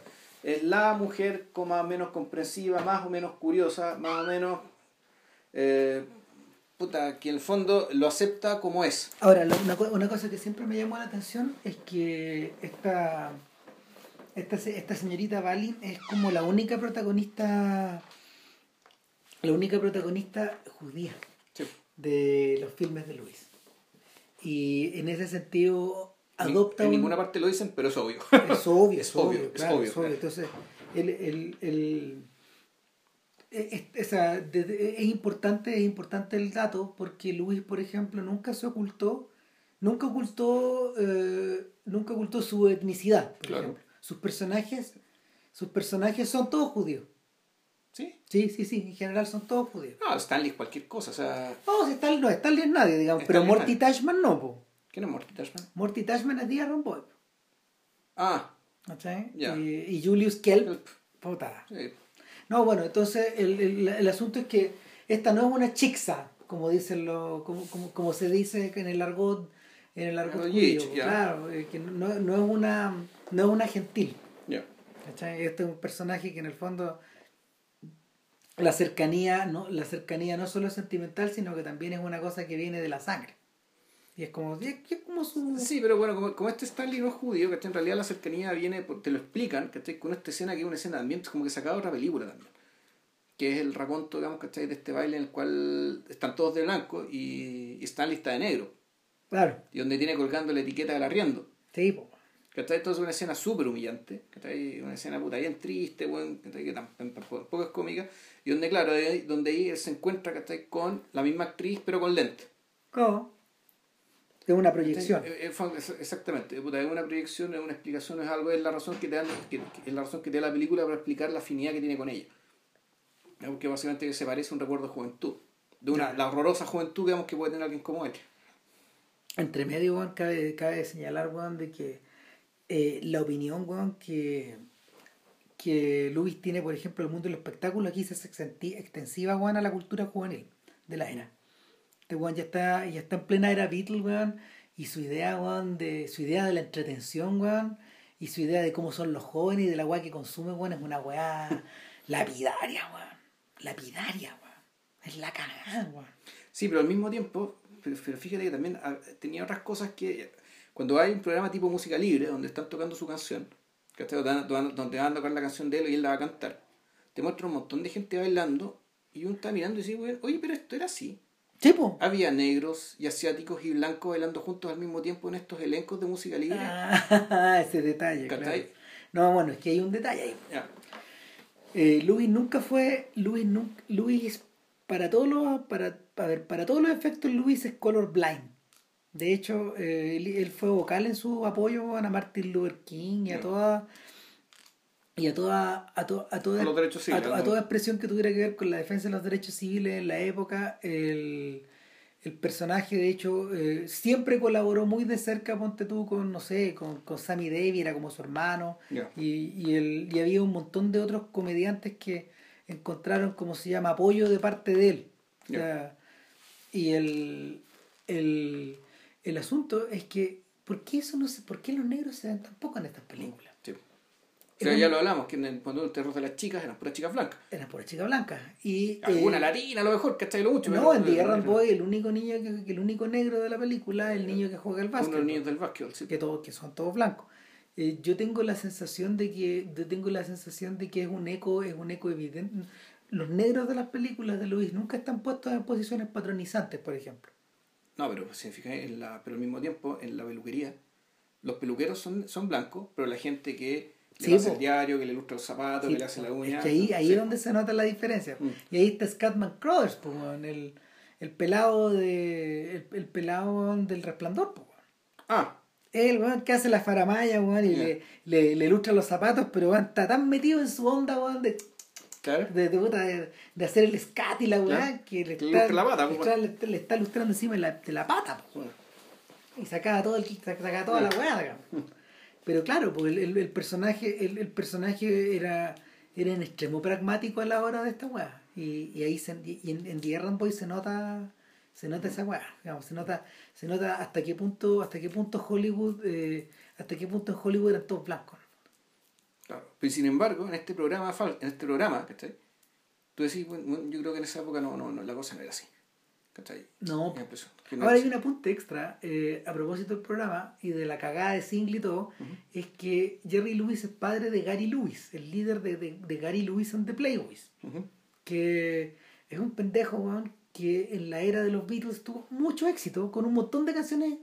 es la mujer como más o menos comprensiva, más o menos curiosa, más o menos. eh, puta, que en el fondo lo acepta como es. Ahora, una, una cosa que siempre me llamó la atención es que esta, esta, esta señorita Balin es como la única protagonista, la única protagonista judía Sí. de los filmes de Luis. Y en ese sentido adopta en un- ninguna parte lo dicen, pero es obvio. Es obvio, Es es obvio, obvio, es claro, obvio, es obvio. Entonces, el, el, el- es, esa- de- de- es importante, es importante el dato porque Luis, por ejemplo, nunca se ocultó, nunca ocultó, eh, nunca ocultó su etnicidad, por Claro. ejemplo. Sus personajes, sus personajes son todos judíos. ¿Sí? Sí, sí, sí, en general son todos judíos. No, Stanley es cualquier cosa, o sea. No, Stalin no, Stalin es nadie, digamos, pero Stalin es Morty. Tashman no, po. ¿Quién es Morty Tashman? Morty Tashman es The Aaron Boy, Ah, ¿cachai? Ya. Y, y Julius Kelp, Kelp. puta, sí. No, bueno, entonces el, el, el asunto es que esta no es una chixa, como dicen lo, como, como, como se dice en el argot, en el argot judío, claro, que no, no es una no es una gentil. ¿cachai? Este es un personaje que en el fondo la cercanía, no, la cercanía no solo es sentimental, sino que también es una cosa que viene de la sangre. Y es como, es, como su Sí, pero bueno, como, como este Stanley no es judío, que en realidad la cercanía viene, por- te lo explican, ¿cachai? Con esta escena que es una escena de ambiente, como que sacaba otra película también. Que es el raconto, digamos, ¿cachai? De este baile en el cual están todos de blanco y, y Stanley está de negro. claro, Y donde tiene colgando la etiqueta del arriendo. sí, po. ¿Cachai? Entonces es una escena súper humillante, ¿cachai? Una escena puta bien triste, ¿cachai? Que tam- tam- tampoco es cómica. Y donde, claro, donde ahí él se encuentra, ¿cachai? Con la misma actriz, pero con lente. ¿Cómo? Es una proyección. Eh, eh, exactamente, es una proyección, es una explicación, es algo, es la razón que te da, que, es la razón que te da la película para explicar la afinidad que tiene con ella. Porque básicamente se parece a un recuerdo de juventud. De una, la horrorosa juventud digamos, que puede tener alguien como él. Entre medio, Juan, cabe, cabe señalar, Juan, de que eh, la opinión, Juan, que, que Luis tiene, por ejemplo, el mundo del espectáculo, aquí se hace extensiva, Juan, a la cultura juvenil de la era. Este Juan ya está, ya está en plena era Beatles, Juan, y su idea, Juan, de, su idea de la entretención, Juan, y su idea de cómo son los jóvenes y de la weá que consumen, Juan, es una weá lapidaria, Juan. Lapidaria, Juan. Es la cagada, Juan. Sí, pero al mismo tiempo, pero, fíjate que también ah, tenía otras cosas que cuando hay un programa tipo música libre donde están tocando su canción donde van a tocar la canción de él y él la va a cantar te muestra un montón de gente bailando y uno está mirando y dice oye pero esto era así había negros y asiáticos y blancos bailando juntos al mismo tiempo en estos elencos de música libre. Ah, ese detalle claro. no bueno es que hay un detalle ahí. Eh, Luis nunca fue Luis Luis para todos los para, para, para todos los efectos Luis es color blind. De hecho, eh, él, fue vocal en su apoyo a Martin Luther King y a toda y a toda a, toda a, toda expresión que tuviera que ver con la defensa de los derechos civiles en la época el, personaje de hecho eh, siempre colaboró muy de cerca ponte tú con no sé con, con Sammy Davis era como su hermano y, y, el, y había un montón de otros comediantes que encontraron como se llama apoyo de parte de él. Y el, el el asunto es que, ¿por qué eso no se, por qué los negros se ven tan poco en estas películas? O sea, ya lo hablamos, que en el, cuando el terror de las chicas eran puras chicas blancas. Eran puras chicas blancas. Y, Alguna eh, latina a lo mejor, que está ahí lo mucho. No, en The Errand Boy, el único niño que, el único negro de la película es el niño que juega el básquet. Uno niños del básquet, sí. Que, todos, que son todos blancos. Eh, yo tengo la sensación de que yo tengo la sensación de que es un eco es un eco evidente los negros de las películas de Luis nunca están puestos en posiciones patronizantes por ejemplo no, pero si en la, pero al mismo tiempo en la peluquería, los peluqueros son, son blancos, pero la gente que le hace el diario, que le ilustra los zapatos, que le hace la uña. Es que ahí, ahí es donde se nota la diferencia. Mm. Y ahí está Scatman Crothers, el, el pelado de el, pelado del resplandor. Ah. El weón que hace la faramaya, y le, le, le, ilustra los zapatos, pero está tan metido en su onda, weón, de de, de, de, hacer el scat y la weá que le está, la pata, le, le, está ilustrando encima de la, de la pata. Y sacaba, todo el, sacaba toda la weá. Pero claro, pues el, el, personaje, el, el, personaje era, era en extremo pragmático a la hora de esta weá. Y, y ahí se, y en, en The Boy se nota se nota esa weá, digamos, se nota, se nota hasta qué punto, hasta qué punto Hollywood, eh, hasta qué punto en Hollywood eran todos blancos. Pero sin embargo, en este programa, en este programa, Tú decís, yo creo que en esa época no, no, la cosa no era así. No. Ahora hay un apunte extra eh, a propósito del programa y de la cagada de single y todo, es que Jerry Lewis es padre de Gary Lewis, el líder de, de, Gary Lewis and the Playboys, que es un pendejo, que en la era de los Beatles tuvo mucho éxito con un montón de canciones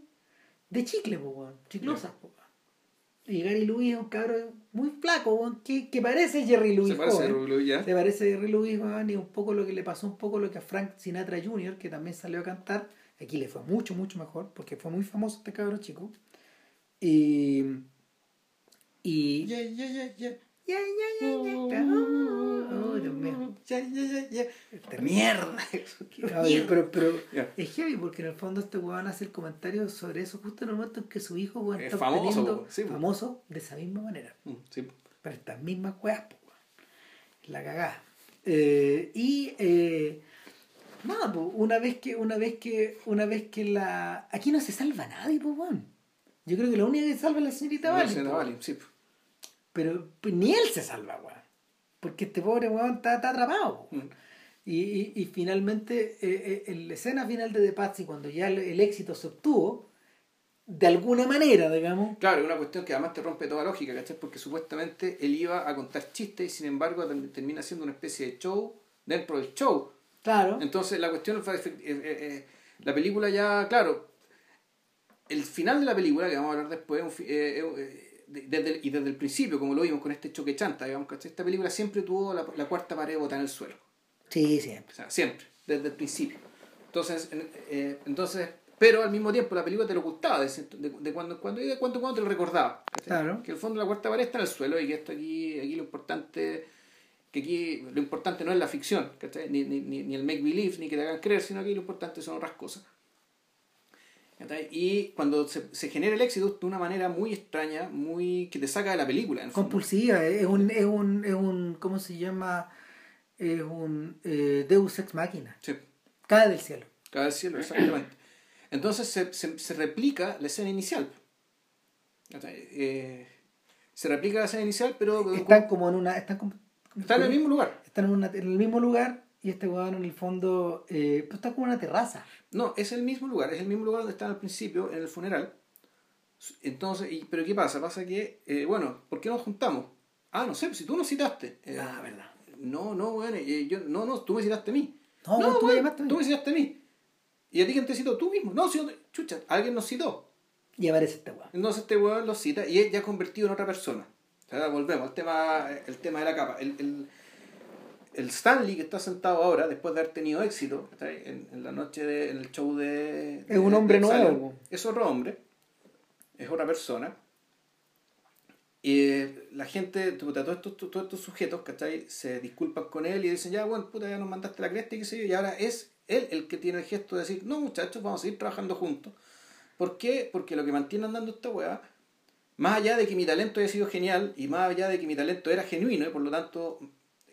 de chicle, weón, chiclosas. Y Gary Lewis es un cabrón muy flaco, que, que parece Jerry Lewis. Se parece a Jerry Lewis, ya. Se parece a Jerry Lewis, y un poco lo que le pasó, un poco lo que a Frank Sinatra Jr., que también salió a cantar. Aquí le fue mucho, mucho mejor, porque fue muy famoso este cabrón chico. Y. Y. Yeah, yeah, yeah, Yeah, yeah, yeah, yeah. Oh, yeah, yeah, yeah. mierda. pero pero es heavy porque en el fondo este weón hace el comentario sobre eso justo en el momento en que su hijo weón, está famoso, sí, famoso de esa misma manera. Mm, sí. Para estas mismas weas, La cagada. Eh, y eh, nada, pues, una vez que, una vez que, una vez que la. Aquí no se salva nadie, pues weón. Yo creo que la única que salva es la señorita Vale. La señorita Vale, sí. Pero pues, ni él se salva, weón. Porque este pobre weón está, atrapado. Mm. Y, y, finalmente, eh, eh, en la escena final de The Patsy, cuando ya el, éxito se obtuvo, de alguna manera, digamos. Claro, es una cuestión que además te rompe toda lógica, ¿cachai? Porque supuestamente él iba a contar chistes y sin embargo termina siendo una especie de show dentro del show. Claro. Entonces la cuestión fue. Eh, la película ya, claro. El final de la película, que vamos a hablar después, desde y desde el principio, como lo vimos con este choque chanta, digamos, que esta película siempre tuvo la, la cuarta pared botada en el suelo. Sí, siempre. O sea, siempre, desde el principio. Entonces, eh, entonces Pero al mismo tiempo la película te lo ocultaba, de, de, de cuando en cuando y de cuando en cuando te lo recordaba. ¿cachai? Claro. Que el fondo de la cuarta pared está en el suelo y que esto aquí, aquí lo importante que aquí lo importante no es la ficción, ¿cachai? Ni, ni, ni, el make believe, ni que te hagan creer, sino que lo importante son otras cosas. Y cuando se, se genera el éxito de una manera muy extraña, muy que te saca de la película. en. Compulsiva, es un, es un, es un, ¿cómo se llama? Es un eh, Deus Ex Máquina. Sí, Cae del cielo. cae del cielo, exactamente. Entonces se, se, se replica la escena inicial. Eh, se replica la escena inicial, pero Están como en una, están como- está en el mismo lugar. están en, una- en el mismo lugar y este weón en el fondo, eh, pues está como una terraza. No, es el mismo lugar, es el mismo lugar donde están al principio, en el funeral. Entonces, y, pero ¿qué pasa? Pasa que, eh, bueno, ¿por qué nos juntamos? Ah, no sé, si tú nos citaste. Eh, Ah, verdad. No, no, bueno, eh, yo, no, no, tú me citaste a mí. No, tú me weón, llamaste a mí. Tú me citaste a mí. ¿Y a ti quién te citó? Tú mismo. No, si no chucha, alguien nos citó. Y aparece este weón. Entonces este weón lo cita y es ya convertido en otra persona. O sea, volvemos al tema, el tema de la capa. El, el, el Stanley que está sentado ahora, después de haber tenido éxito en, en la noche de, en el show de... Es un de- hombre de nuevo. Es otro hombre. Es otra persona. Y eh, la gente, puta, todos estos, todos estos sujetos, ¿cachai? Se disculpan con él y dicen, ya, bueno, puta, ya nos mandaste la cresta y qué sé yo. Y ahora es él el que tiene el gesto de decir, no, muchachos, vamos a seguir trabajando juntos. ¿Por qué? Porque lo que mantiene andando esta weá, más allá de que mi talento haya sido genial y más allá de que mi talento era genuino y por lo tanto,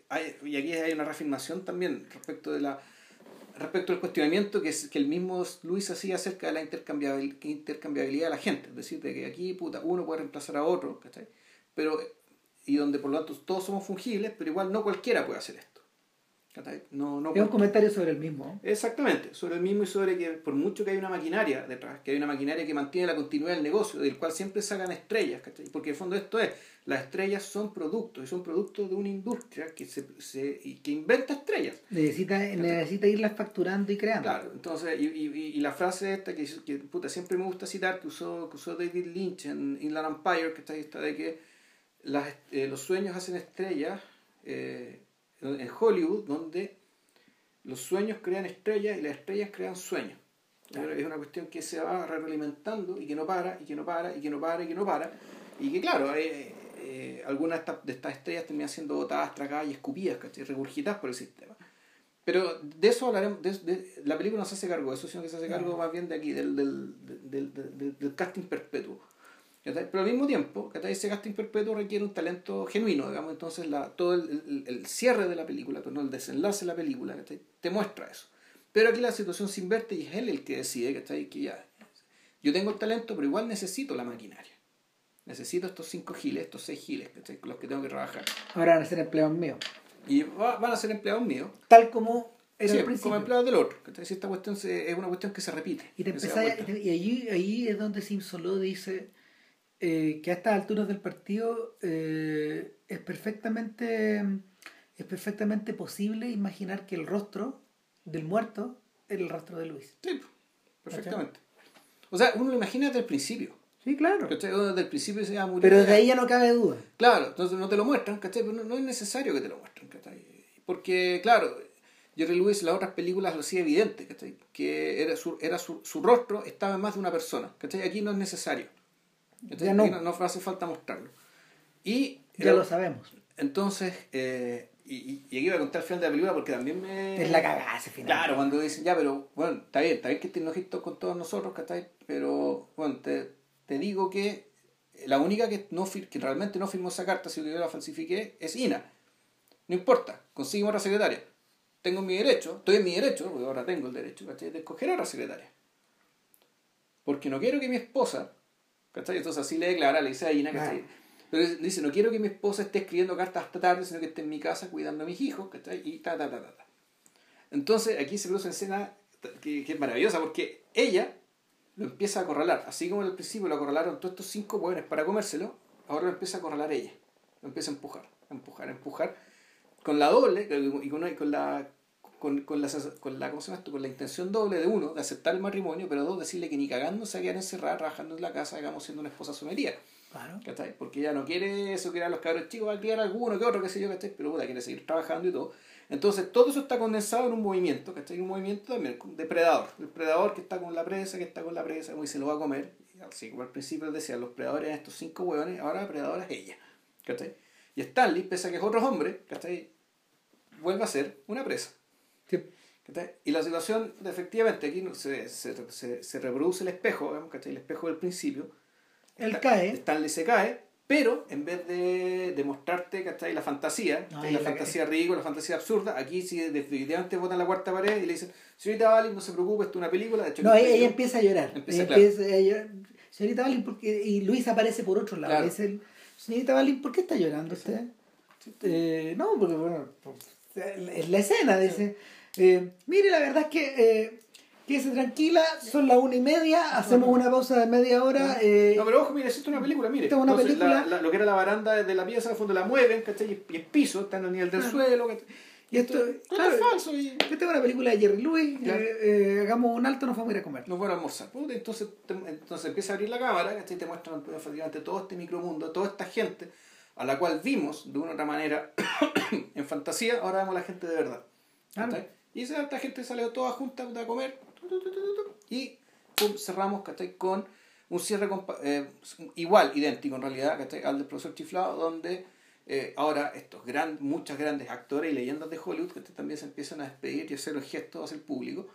hay- y aquí hay una reafirmación también respecto de la respecto al cuestionamiento que, es- que el mismo Luis hacía acerca de la intercambiabil- intercambiabilidad de la gente. Es decir, de que aquí puta, uno puede reemplazar a otro, ¿cachai? Pero, y donde por lo tanto todos somos fungibles, pero igual no cualquiera puede hacer esto. No, no Es un comentario sobre el mismo. Exactamente, sobre el mismo y sobre que por mucho que hay una maquinaria detrás, que hay una maquinaria que mantiene la continuidad del negocio, del cual siempre sacan estrellas, ¿cachai? porque en el fondo esto es, las estrellas son productos, y son productos de una industria que, se, se- y que inventa estrellas. Necesita, necesita irlas facturando y creando. Claro, entonces, y, y, y la frase esta que, que puta, siempre me gusta citar, que usó, que usó David Lynch en Inland Empire, que está ahí, está de que las, eh, los sueños hacen estrellas eh, en Hollywood, donde los sueños crean estrellas y las estrellas crean sueños. Claro. Es una cuestión que se va retroalimentando y que no para, y que no para, y que no para, y que no para. Y que claro, eh, eh, algunas de estas, estrellas terminan siendo botadas, tragadas y escupidas, ¿cachai? regurgitadas por el sistema. Pero de eso hablaremos, de, de- la película no se hace cargo de eso, sino que se hace cargo más bien de aquí, del, del- del- del casting perpetuo. Pero al mismo tiempo, ese casting perpetuo requiere un talento genuino, digamos, entonces la, todo el, el- el cierre de la película, todo el desenlace de la película, te muestra eso. Pero aquí la situación se inverte y es él el que decide, ¿cachai? Que ya, yo tengo el talento, pero igual necesito la maquinaria. Necesito estos cinco giles, estos seis giles, ¿cachai? Con los que tengo que trabajar. Ahora van a ser empleados míos. Y va- van a ser empleados míos, Tal como era Sí, al principio. como empleados del otro. Si esta cuestión se- es una cuestión que se repite. Y, te que empezás y allí, ahí es donde Simpson lo dice eh, que a estas alturas del partido eh, es perfectamente es perfectamente posible imaginar que el rostro del muerto era el rostro de Luis. Sí, perfectamente. O sea, uno lo imagina desde el principio. Sí, claro. ¿cachai? Uno Desde el principio se va a morir. Pero de ahí ya no cabe duda. Claro, entonces no te lo muestran, ¿cachai? Pero no, no es necesario que te lo muestren, ¿cachai? Porque, claro, Jerry Lewis en las otras películas lo hacía evidente, ¿cachai? Que era su, era su, su rostro estaba en más de una persona, ¿cachai? Aquí no es necesario. Ya no. No, no hace falta mostrarlo. Y Ya lo sabemos. entonces, eh, y, y, y aquí voy a contar el final de la película porque también me... Es la cagada ese final. Claro, cuando dicen, ya, pero bueno, está bien, está bien que te enojes con todos nosotros, ¿cachai? Pero bueno, te, te digo que la única que, no fir- que realmente no firmó esa carta, si yo la falsifiqué, es Ina. No importa, consigue otra secretaria. Tengo mi derecho, estoy en mi derecho, porque ahora tengo el derecho, ¿cachai? De escoger a otra secretaria. Porque no quiero que mi esposa, ¿cachai? Entonces así le declara, le dice a Ina, ¿cachai? Claro. Pero dice, no quiero que mi esposa esté escribiendo cartas hasta tarde, sino que esté en mi casa cuidando a mis hijos, ¿cachai? Y ta, ta, ta, ta, ta. Entonces aquí se produce una escena que, que es maravillosa porque ella lo empieza a acorralar. Así como al principio lo acorralaron todos estos cinco hueones para comérselo, ahora lo empieza a acorralar ella. Lo empieza a empujar, a empujar, a empujar. Con la doble y con, y con la con, con, la, con la ¿cómo se llama esto? con la intención doble de uno, de aceptar el matrimonio, pero dos, decirle que ni cagando se quedar encerrada trabajando en la casa, digamos, siendo una esposa sometida. Claro. ¿cachai? Porque ella no quiere eso, quiere a los cabros chicos, va a criar alguno que otro, qué sé yo, ¿cachai? Pero puta, quiere seguir trabajando y todo. Entonces todo eso está condensado en un movimiento, ¿cachai? Un movimiento también de predador. El predador que está con la presa, que está con la presa, y se lo va a comer. Así como al principio decía, los predadores eran estos cinco hueones, ahora la predadora es ella, ¿cachai? Y Stanley, pese a que es otro hombre, ¿cachai? Vuelve a ser una presa. Y la situación, efectivamente, aquí se, se, se, se reproduce el espejo. El espejo del principio. Él Sta- cae. Stanley se cae, pero en vez de, de mostrarte ¿cachai? la fantasía, la la fantasía ridícula, la fantasía absurda, aquí sí definitivamente botan la cuarta pared y le dicen, señorita Valley, no se preocupe, esto es una película. De hecho, No, ella, estoy ella yo". empieza a llorar. Empieza, claro. empieza a llorar. Señorita Balin, ¿por qué? Y Luis aparece por otro lado. Claro. Dice, el, señorita Balin, ¿por qué está llorando usted? Eh, no, porque bueno, es la escena, dice. eh, mire, la verdad es que eh, quédese tranquila, son las una y media, hacemos una pausa de media hora. eh, No, pero ojo, mire, esto es una película, mire. Esto es una Entonces, película. la- la- lo que era la baranda de la pieza, al fondo la mueven, ¿cachai? Y- es piso, está en el nivel del suelo, ¿cachai? Y esto, claro, es falso y... esta es una película de Jerry Lewis, Claro. eh, eh, hagamos un alto, nos vamos a ir a comer. No fueron a almorzar. Entonces, te- entonces empieza a abrir la cámara, ¿cachai? Te muestran pues, efectivamente todo este micromundo, toda esta gente a la cual vimos de una u otra manera en fantasía, ahora vemos a la gente de verdad. Claro. ¿cachai? Y esa esta gente salió toda junta a comer y pum, cerramos ¿cachai? con un cierre eh, igual, idéntico en realidad, ¿cachai? al del profesor Chiflado, donde eh, ahora estos gran, muchos grandes actores y leyendas de Hollywood que también se empiezan a despedir y hacer los gestos hacia el público,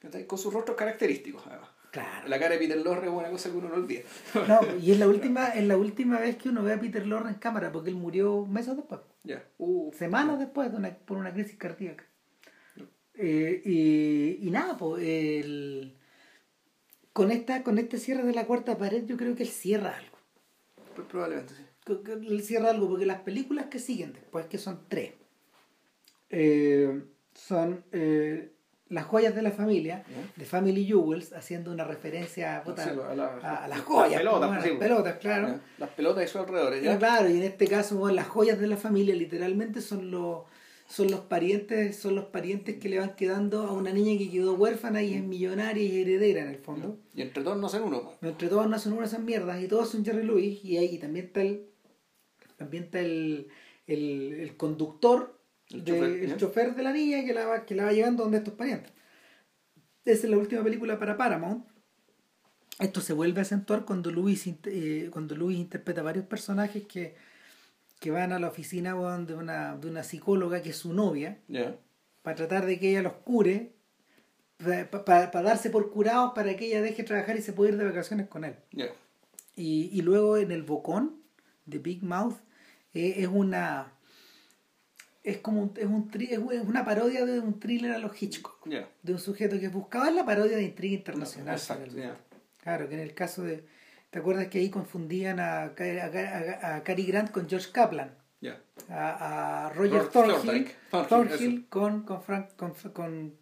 ¿cachai? con sus rostros característicos. además. Claro. La cara de Peter Lorre es una cosa que uno no olvida. No, y es la última, es la última vez que uno ve a Peter Lorre en cámara, porque él murió meses después. Ya. Uh, semanas después de una, por una crisis cardíaca. Eh, y, y nada, pues el, con, esta, con este cierre de la cuarta pared yo creo que él cierra algo. pues probablemente sí. Él cierra algo porque las películas que siguen después, que son tres, eh, son eh, Las joyas de la familia, de Family Jewels, haciendo una referencia a la- a, a las las joyas, pelotas, pues, bueno, sí, las pues. pelotas, claro. Las pelotas y sus alrededores. Claro, y en este caso bueno, las joyas de la familia literalmente son los son los parientes, son los parientes que le van quedando a una niña que quedó huérfana y es millonaria y heredera en el fondo. Y entre todos no hacen uno. pues. Entre todos no son una esas mierdas y todos son Jerry Lewis y ahí también está el también está el, el, el conductor El de- chofer, el ¿ya? chofer de la niña que la va, que la va llevando donde estos parientes. Esa es la última película para Paramount. Esto se vuelve a acentuar cuando Louis, int- eh, cuando Louis interpreta varios personajes que, que van a la oficina de, una, de una psicóloga que es su novia para tratar de que ella los cure, para darse por curados para que ella deje trabajar y se pueda ir de vacaciones con él. Y, y luego en el Bocón de Big Mouth eh, es una es como un- es, un tri- es una parodia de un thriller a los Hitchcock Ya. de un sujeto que buscaba la parodia de intriga internacional Exacto, claro que en el caso de ¿te acuerdas que ahí confundían a, a, a- a Cary Grant con George Kaplan Ya. a, a Roger Ro- Thornhill. Thornhill, Thornhill con, con, Frank, con, con,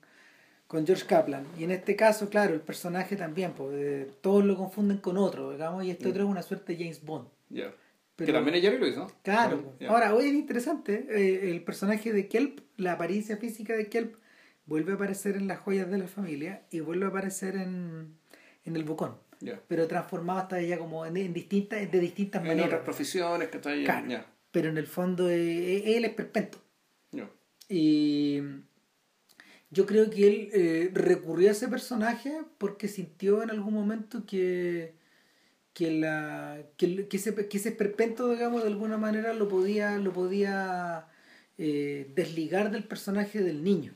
con George Kaplan. Y en este caso, claro, el personaje también, pues, eh, todos lo confunden con otro, digamos, y este Mm. otro es una suerte de James Bond. Pero- que también es Jerry Lewis, ¿no? Claro. Ahora, hoy es interesante, eh, el personaje de Kelp, la apariencia física de Kelp, vuelve a aparecer en las joyas de la familia y vuelve a aparecer en, en el Bocón. Pero transformado hasta ya como en, en distintas, de distintas En maneras. otras profesiones que está ahí. Claro. Pero en el fondo eh, él es perpento. Y yo creo que él eh, recurrió a ese personaje porque sintió en algún momento que, que, la, que, que ese, que ese perpento, digamos, de alguna manera lo podía, lo podía eh, desligar del personaje del niño.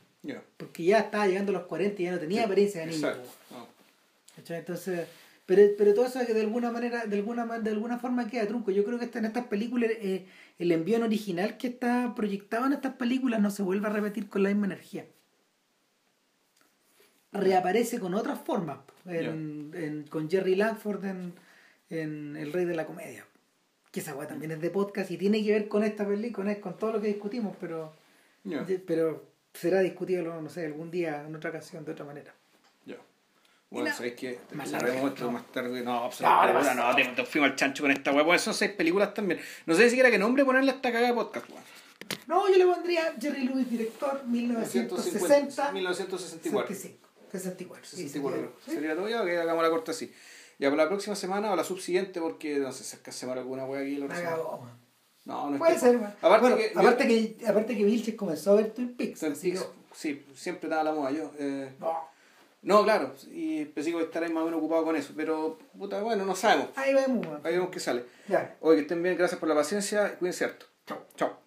Porque ya estaba llegando a los 40 y ya no tenía Sí, apariencia de niño. Ah. Entonces, pero, pero todo eso que de alguna manera, de alguna de alguna forma queda trunco. Yo creo que esta- en estas películas, eh, el envío original que está proyectado en estas películas no se vuelve a repetir con la misma energía. Reaparece con otras formas, en- en- con Jerry Langford en, en El Rey de la Comedia. Que esa weá también es de podcast y tiene que ver con esta película, con, con todo lo que discutimos, pero, Ya. pero será discutido, no sé, algún día en otra ocasión, de otra manera. Ya. Bueno, no- ¿sabes qué? Más larga, esto no. más tarde. No, absolutamente. no, No, te, te fuimos al chancho con esta weá. Bueno, son seis películas también. No sé siquiera qué nombre ponerle a esta cagada de podcast, weón. No, yo le pondría Jerry Lewis, director, 1960. 1964. 65, 64. sí, 64. sí. Sería todo ya que hagamos la corta así. Ya para la próxima semana o la subsiguiente, porque no sé es se alguna wea aquí. La semana. no, no es Puede que- ser. Aparte Bueno, que- aparte, que, aparte que Vilches comenzó a ver Twin Peaks. Peaks, Sí, siempre estaba la moda yo. eh, No. no, claro, y pensé que estaré más o menos ocupado con eso, pero puta, bueno, no sabemos. Ahí vemos. Ahí vemos qué sale. Ya. Oye, que estén bien, gracias por la paciencia, cuídense harto. Chao. Chao.